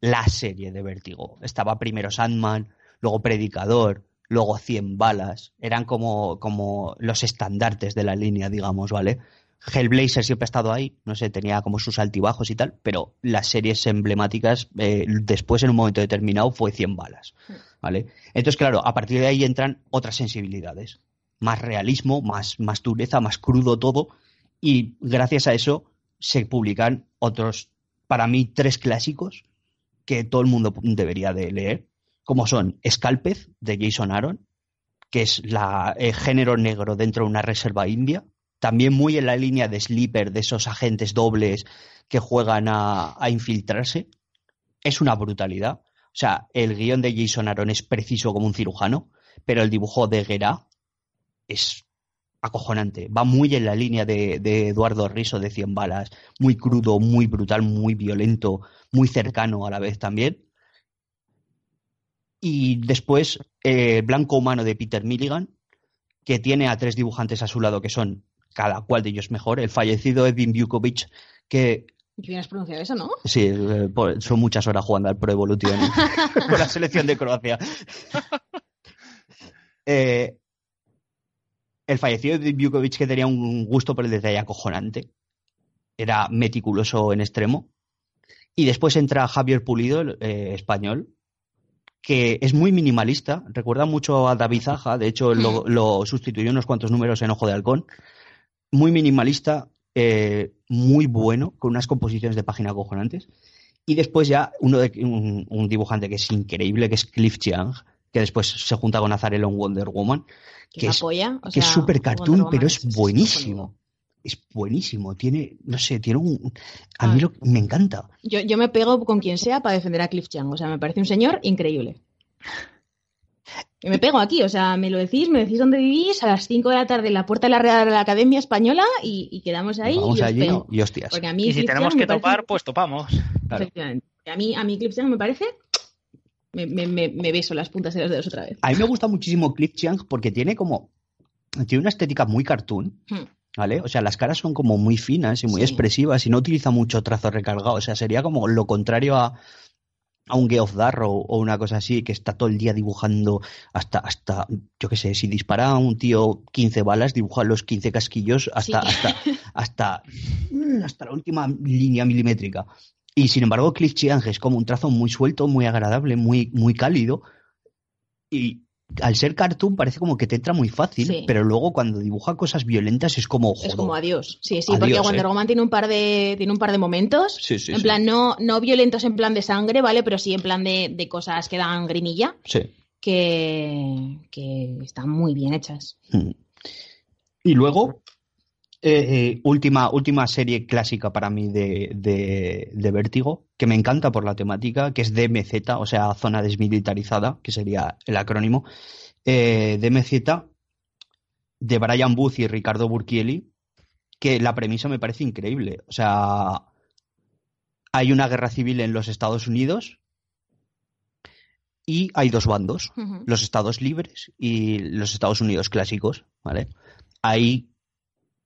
la serie de Vértigo. Estaba primero Sandman, luego Predicador, luego Cien Balas, eran como, como los estandartes de la línea, digamos, ¿vale? Hellblazer siempre ha estado ahí, no sé, tenía como sus altibajos y tal, pero las series emblemáticas, eh, después en un momento determinado fue Cien Balas, ¿vale? Entonces, claro, a partir de ahí entran otras sensibilidades, más realismo, más, más dureza, más crudo todo, y gracias a eso se publican otros, para mí, tres clásicos que todo el mundo debería de leer, como son Scalpez, de Jason Aaron, que es el género negro dentro de una reserva india, también muy en la línea de Sleeper, de esos agentes dobles que juegan a, infiltrarse. Es una brutalidad. O sea, el guion de Jason Aaron es preciso como un cirujano, pero el dibujo de Guerra es acojonante. Va muy en la línea de, Eduardo Riso de Cien Balas. Muy crudo, muy brutal, muy violento, muy cercano a la vez también. Y después, eh, Blanco Humano de Peter Milligan, que tiene a tres dibujantes a su lado que son cada cual de ellos mejor. El fallecido Edwin Bukovic, que ¿Qué bien has pronunciado eso, no? Sí, eh, son muchas horas jugando al Pro Evolution <laughs> con la selección de Croacia. <laughs> Eh, el fallecido de Bukovic que tenía un gusto por el detalle acojonante. Era meticuloso en extremo. Y después entra Javier Pulido, el, eh, español, que es muy minimalista. Recuerda mucho a David Zaja. De hecho, lo, <laughs> lo sustituyó unos cuantos números en Ojo de Halcón. Muy minimalista, eh, muy bueno, con unas composiciones de página acojonantes. Y después ya uno de, un, un dibujante que es increíble, que es Cliff Chiang, que después se junta con Azarelo en Wonder Woman, Que, es, o que es super cartoon, Woman pero es buenísimo. es buenísimo. Tiene, no sé, tiene un. A mí lo- me encanta. Yo, yo me pego con quien sea para defender a Cliff Chang. O sea, me parece un señor increíble. Que me pego aquí, o sea, me lo decís, me decís dónde vivís a las 5 de la tarde en la puerta de la Real de la Academia Española y, y quedamos ahí Vamos y allí pego. y hostias. Porque a mí Y si tenemos que parece- topar, pues topamos. Claro. Efectivamente. A mí, a mí Cliff Chang me parece... Me, me, me, me beso las puntas de los dedos otra vez. A mí me gusta muchísimo Cliff Chiang porque tiene como. Tiene una estética muy cartoon. Hmm. ¿Vale? O sea, las caras son como muy finas y muy Sí. expresivas y no utiliza mucho trazo recargado. O sea, sería como lo contrario a, a un Geoff Darrow o una cosa así, que está todo el día dibujando hasta, hasta yo qué sé, si dispara a un tío 15 balas, dibuja los 15 casquillos hasta, Sí. hasta, <laughs> hasta, mm, hasta la última línea milimétrica. Y sin embargo, Cliff Chiang es como un trazo muy suelto, muy agradable, muy, muy cálido. Y al ser cartoon parece como que te entra muy fácil, Sí. pero luego cuando dibuja cosas violentas es como Es joder. como adiós. Sí, sí, Adiós, porque ¿eh? Wonder Woman tiene un par de, tiene un par de momentos. Sí, sí, en plan, no, no violentos en plan de sangre, ¿vale? Pero sí en plan de, de cosas que dan grimilla, Sí. que, que están muy bien hechas. Mm. Y luego, eh, última, última serie clásica para mí de, de, de Vértigo, que me encanta por la temática, que es DMZ, o sea, Zona Desmilitarizada, que sería el acrónimo. Eh, DMZ, de Brian Booth y Ricardo Burchielli, que la premisa me parece increíble. O sea, hay una guerra civil en los Estados Unidos y hay dos bandos los Estados libres y los Estados Unidos clásicos, ¿vale? Ahí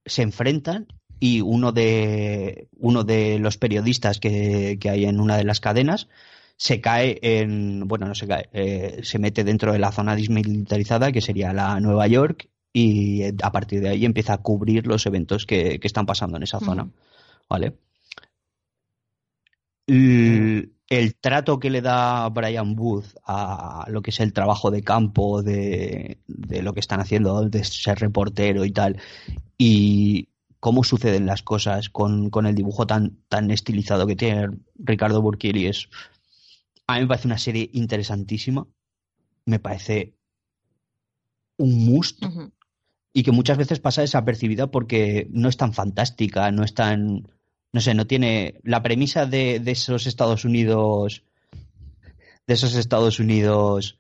se enfrentan y uno de, uno de los periodistas que, que hay en una de las cadenas se cae en, bueno, no se cae, eh, se mete dentro de la zona desmilitarizada que sería la Nueva York y eh, a partir de ahí empieza a cubrir los eventos que, que están pasando en esa zona. ¿vale? El, trato que le da Brian Booth a lo que es el trabajo de campo, de, de lo que están haciendo, de ser reportero y tal, y cómo suceden las cosas con, con el dibujo tan, tan estilizado que tiene Ricardo Burchieri es a mí me parece una serie interesantísima me parece un must y que muchas veces pasa desapercibida porque no es tan fantástica, no es tan, no sé, no tiene la premisa de, esos Estados Unidos, de esos Estados Unidos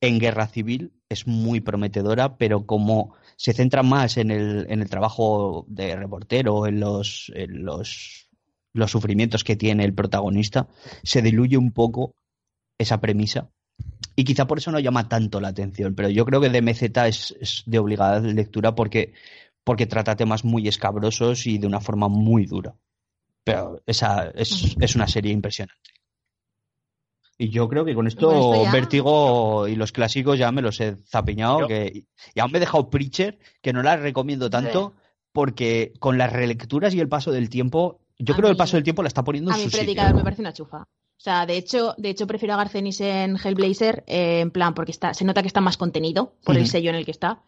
en guerra civil es muy prometedora, pero como se centra más en el, en el trabajo de reportero, en los, en los, los sufrimientos que tiene el protagonista, se diluye un poco esa premisa y quizá por eso no llama tanto la atención, pero yo creo que DMZ es, es de obligada lectura porque, porque trata temas muy escabrosos y de una forma muy dura. Pero esa es, es una serie impresionante. Y yo creo que con esto, Con esto ya- Vértigo y los clásicos ya me los he zapiñado. Yo- Que, y aún me he dejado Preacher, que no la recomiendo tanto, porque con las relecturas y el paso del tiempo, yo A creo que el mí- paso del tiempo la está poniendo A en sitio. predicador me parece una chufa. O sea, de hecho, de hecho prefiero a Garcenis en Hellblazer, eh, en plan, porque está, se nota que está más contenido por el sello en el que está.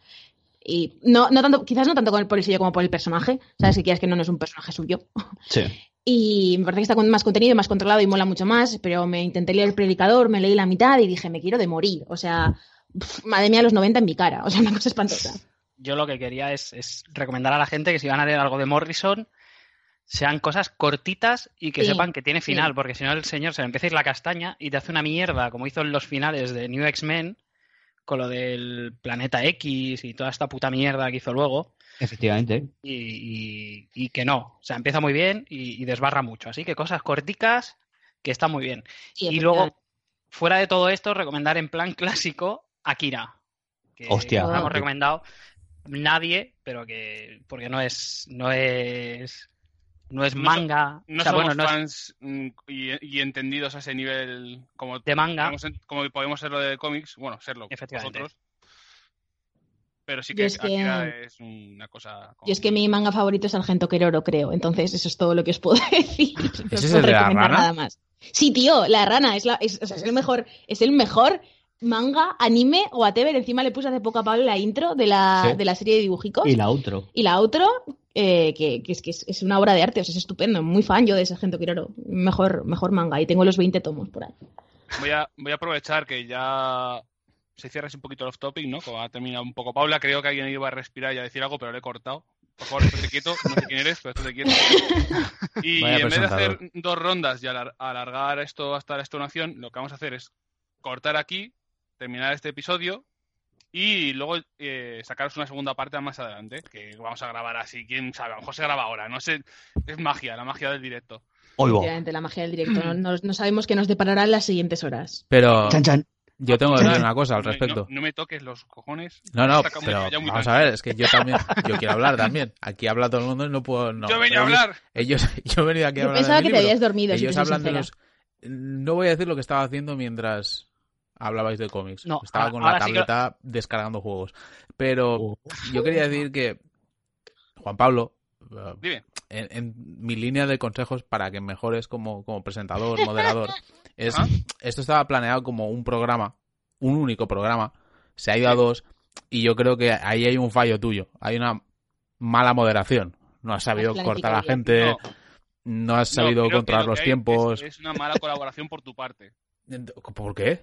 Y no, no tanto, quizás no tanto con el, por el sello como por el personaje. Sabes si quieres que no, no es un personaje suyo. Sí. <laughs> Y me parece que está con más contenido, más controlado y mola mucho más. Pero me intenté leer el predicador, me leí la mitad y dije, me quiero de morir. O sea, pf, madre mía, los 90 en mi cara. <laughs> O sea, una cosa espantosa. Yo lo que quería es, es recomendar a la gente que si van a leer algo de Morrison, sean cosas cortitas y que Sí, sepan que tiene sí. final, porque si no el señor se le empieza a ir la castaña y te hace una mierda, como hizo en los finales de New X-Men, con lo del planeta X y toda esta puta mierda que hizo luego, Efectivamente. y, y- y que no. O sea, empieza muy bien y, y desbarra mucho. Así que cosas corticas que están muy bien. Sí, y luego, fuera de todo esto, recomendar en plan <laughs> clásico Akira. Que Hostia. no hemos recomendado nadie, pero que. porque no es. no es. No es manga. No o sea, somos bueno, no es fans mm, y, y entendidos a ese nivel como de manga. como podemos serlo de cómics, bueno, serlo nosotros. Pero sí que es que- Akira es una cosa... como- Y es que mi manga favorito es Argento Queroro, creo. Entonces, eso es todo lo que os puedo <laughs> decir. No ¿Ese os es puedo el de la recomendar rana? nada más. Sí, tío, la rana es, la, es, o sea, es el mejor, es el mejor manga, anime o whatever. Encima le puse hace poco a Pablo la intro de la, Sí. de la serie de dibujicos. Y la otro. Y la outro, eh, que, que es que es, es una obra de arte, o sea, es estupendo. Muy fan yo de ese Argento Queroro. Mejor, mejor manga. Y tengo los 20 tomos por ahí. Voy a, voy a aprovechar que ya se cierra así un poquito el off topic, ¿no? Como ha terminado un poco Paula, creo que alguien iba a respirar y a decir algo, pero le he cortado. Por favor, estate quieto. No sé quién eres, pero estate quieto. <laughs> Y Vaya en vez de hacer dos rondas y alar- alargar esto hasta la extonación, lo que vamos a hacer es cortar aquí, terminar este episodio y luego eh, sacaros una segunda parte más adelante, que vamos a grabar así, quién sabe, a lo mejor se graba ahora, no sé, es magia, la magia del directo. Oigo. Efectivamente, la magia del directo. No, no- no sabemos qué nos deparará en las siguientes horas. Pero Chan, chan. yo tengo que decir una cosa al respecto. No, no me toques los cojones. No, no, pero muy vamos a ver, es que yo también, yo quiero hablar también. Aquí habla todo el mundo y no puedo... No. Yo venía a hablar. Ellos, <laughs> yo he venido aquí a Yo hablar pensaba que te habías dormido, si Ellos soy hablan de los... No voy a decir lo que estaba haciendo mientras hablabais de cómics. No, estaba ahora- con la ahora sí que- tableta descargando juegos. Pero Oh. yo quería decir que Juan Pablo, eh, Dime. en, en mi línea de consejos para que mejores como, como presentador, <laughs> moderador, es Ajá. esto estaba planeado como un programa, un único programa, se ha ido a dos y yo creo que ahí hay un fallo tuyo, hay una mala moderación. No has sabido cortar a la gente, No, no has sabido controlar lo los tiempos. Es, es una mala colaboración por tu parte. <laughs> ¿Por qué?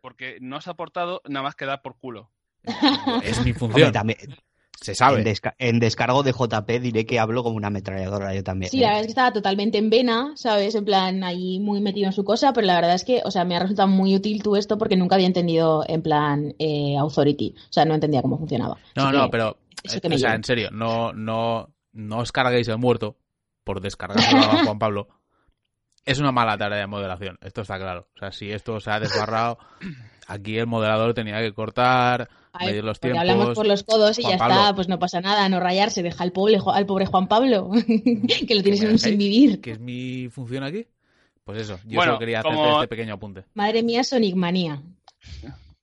Porque no has aportado nada más que dar por culo. <laughs> Es mi Hombre, función, también, se en, sabe. desca- en descargo de JP diré que hablo como una ametralladora yo también. Sí, ¿eh? la verdad es que estaba totalmente en vena, ¿sabes? En plan, ahí muy metido en su cosa, pero la verdad es que, o sea, me ha resultado muy útil tú esto porque nunca había entendido, en plan, eh, Authority. O sea, no entendía cómo funcionaba. No, Así no, que pero eso eh, que me o sea, llevo. en serio, no, no, no os carguéis el muerto por descargárselo a <laughs> Juan Pablo. Es una mala tarea de moderación, esto está claro. O sea, si esto se ha desbarrado, <coughs> aquí el moderador tenía que cortar, Ay, medir los tiempos. hablamos por los codos y Juan ya Pablo. está, pues no pasa nada, no rayarse, deja al pobre, al pobre Juan Pablo, <laughs> que lo tienes ¿Me en un sin vivir. ¿Qué es mi función aquí? Pues eso, yo Bueno, solo quería hacerte como- este pequeño apunte. Madre mía, Sonic Manía.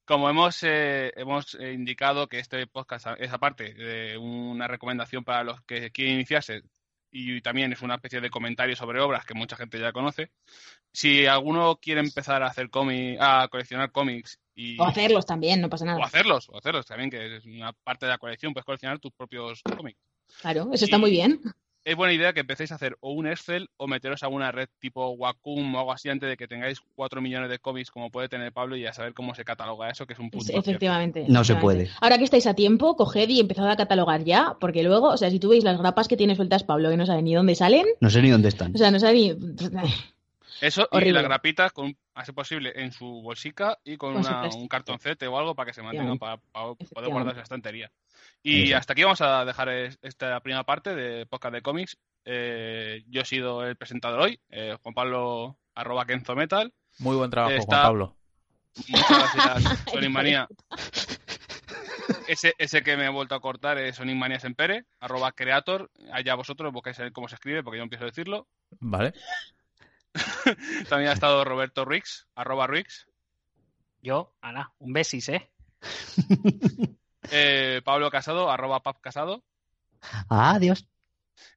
Como hemos, eh, hemos eh, indicado que este podcast es aparte de una recomendación para los que quieren iniciarse y también es una especie de comentario sobre obras que mucha gente ya conoce. Si alguno quiere empezar a hacer cómic, a coleccionar cómics y O hacerlos también, no pasa o nada. hacerlos, o hacerlos también, que es una parte de la colección, puedes coleccionar tus propios cómics. Claro, eso está muy bien. Es buena idea que empecéis a hacer o un Excel o meteros a una red tipo Wacom o algo así antes de que tengáis 4 millones de cómics como puede tener Pablo y a saber cómo se cataloga eso, que es un punto. Cierto. efectivamente. No se puede. Ahora que estáis a tiempo, coged y empezad a catalogar ya, porque luego, o sea, si tú veis las grapas que tiene sueltas Pablo, que no sabe ni dónde salen, No sé ni dónde están. o sea, no sabe ni... <laughs> Eso y las grapitas, con, a ser posible, en su bolsica y con una- un cartoncete o algo para que se mantengan, para, poder guardar la estantería. Y Eso. hasta aquí vamos a dejar es- esta primera parte de podcast de cómics. Eh, yo he sido el presentador hoy, eh, Juan Pablo arroba Kenzo Metal. Muy buen trabajo, Está- Juan Pablo. Muchas gracias, <laughs> Sonic Manía. Ese, ese que me he vuelto a cortar es Sonic Manía Sempere, arroba creator. Allá vosotros buscáis a ver cómo se escribe, porque yo empiezo a decirlo. ¿Vale? <laughs> También ha estado Roberto Rix, arroba Rix. Yo, Ana, un besis, ¿eh? <laughs> Eh, Pablo Casado, arroba Pap Casado. Ah, Adiós.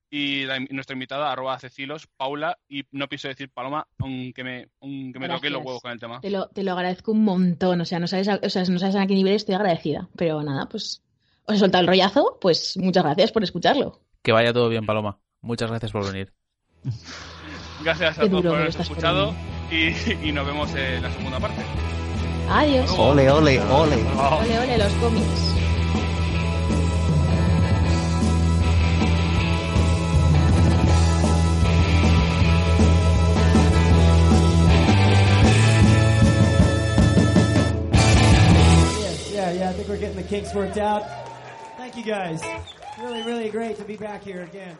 Y la- nuestra invitada, arroba Cecilos, Paula. Y no pienso decir Paloma, aunque me, aunque me toque los huevos con el tema. Te lo, te lo agradezco un montón, o sea, no sabes a, o sea, no sabes a qué nivel estoy agradecida, pero nada, pues os he soltado el rollazo, pues muchas gracias por escucharlo. Que vaya todo bien, Paloma. Muchas gracias por venir. <laughs> Gracias a Qué todos por estás escuchado. Y, y nos vemos en la segunda parte. Adiós. Ole, ole, ole. Ole, ole, los cómics. Yeah. I think we're getting the kinks worked out. Thank you guys. Really, really great to be back here again.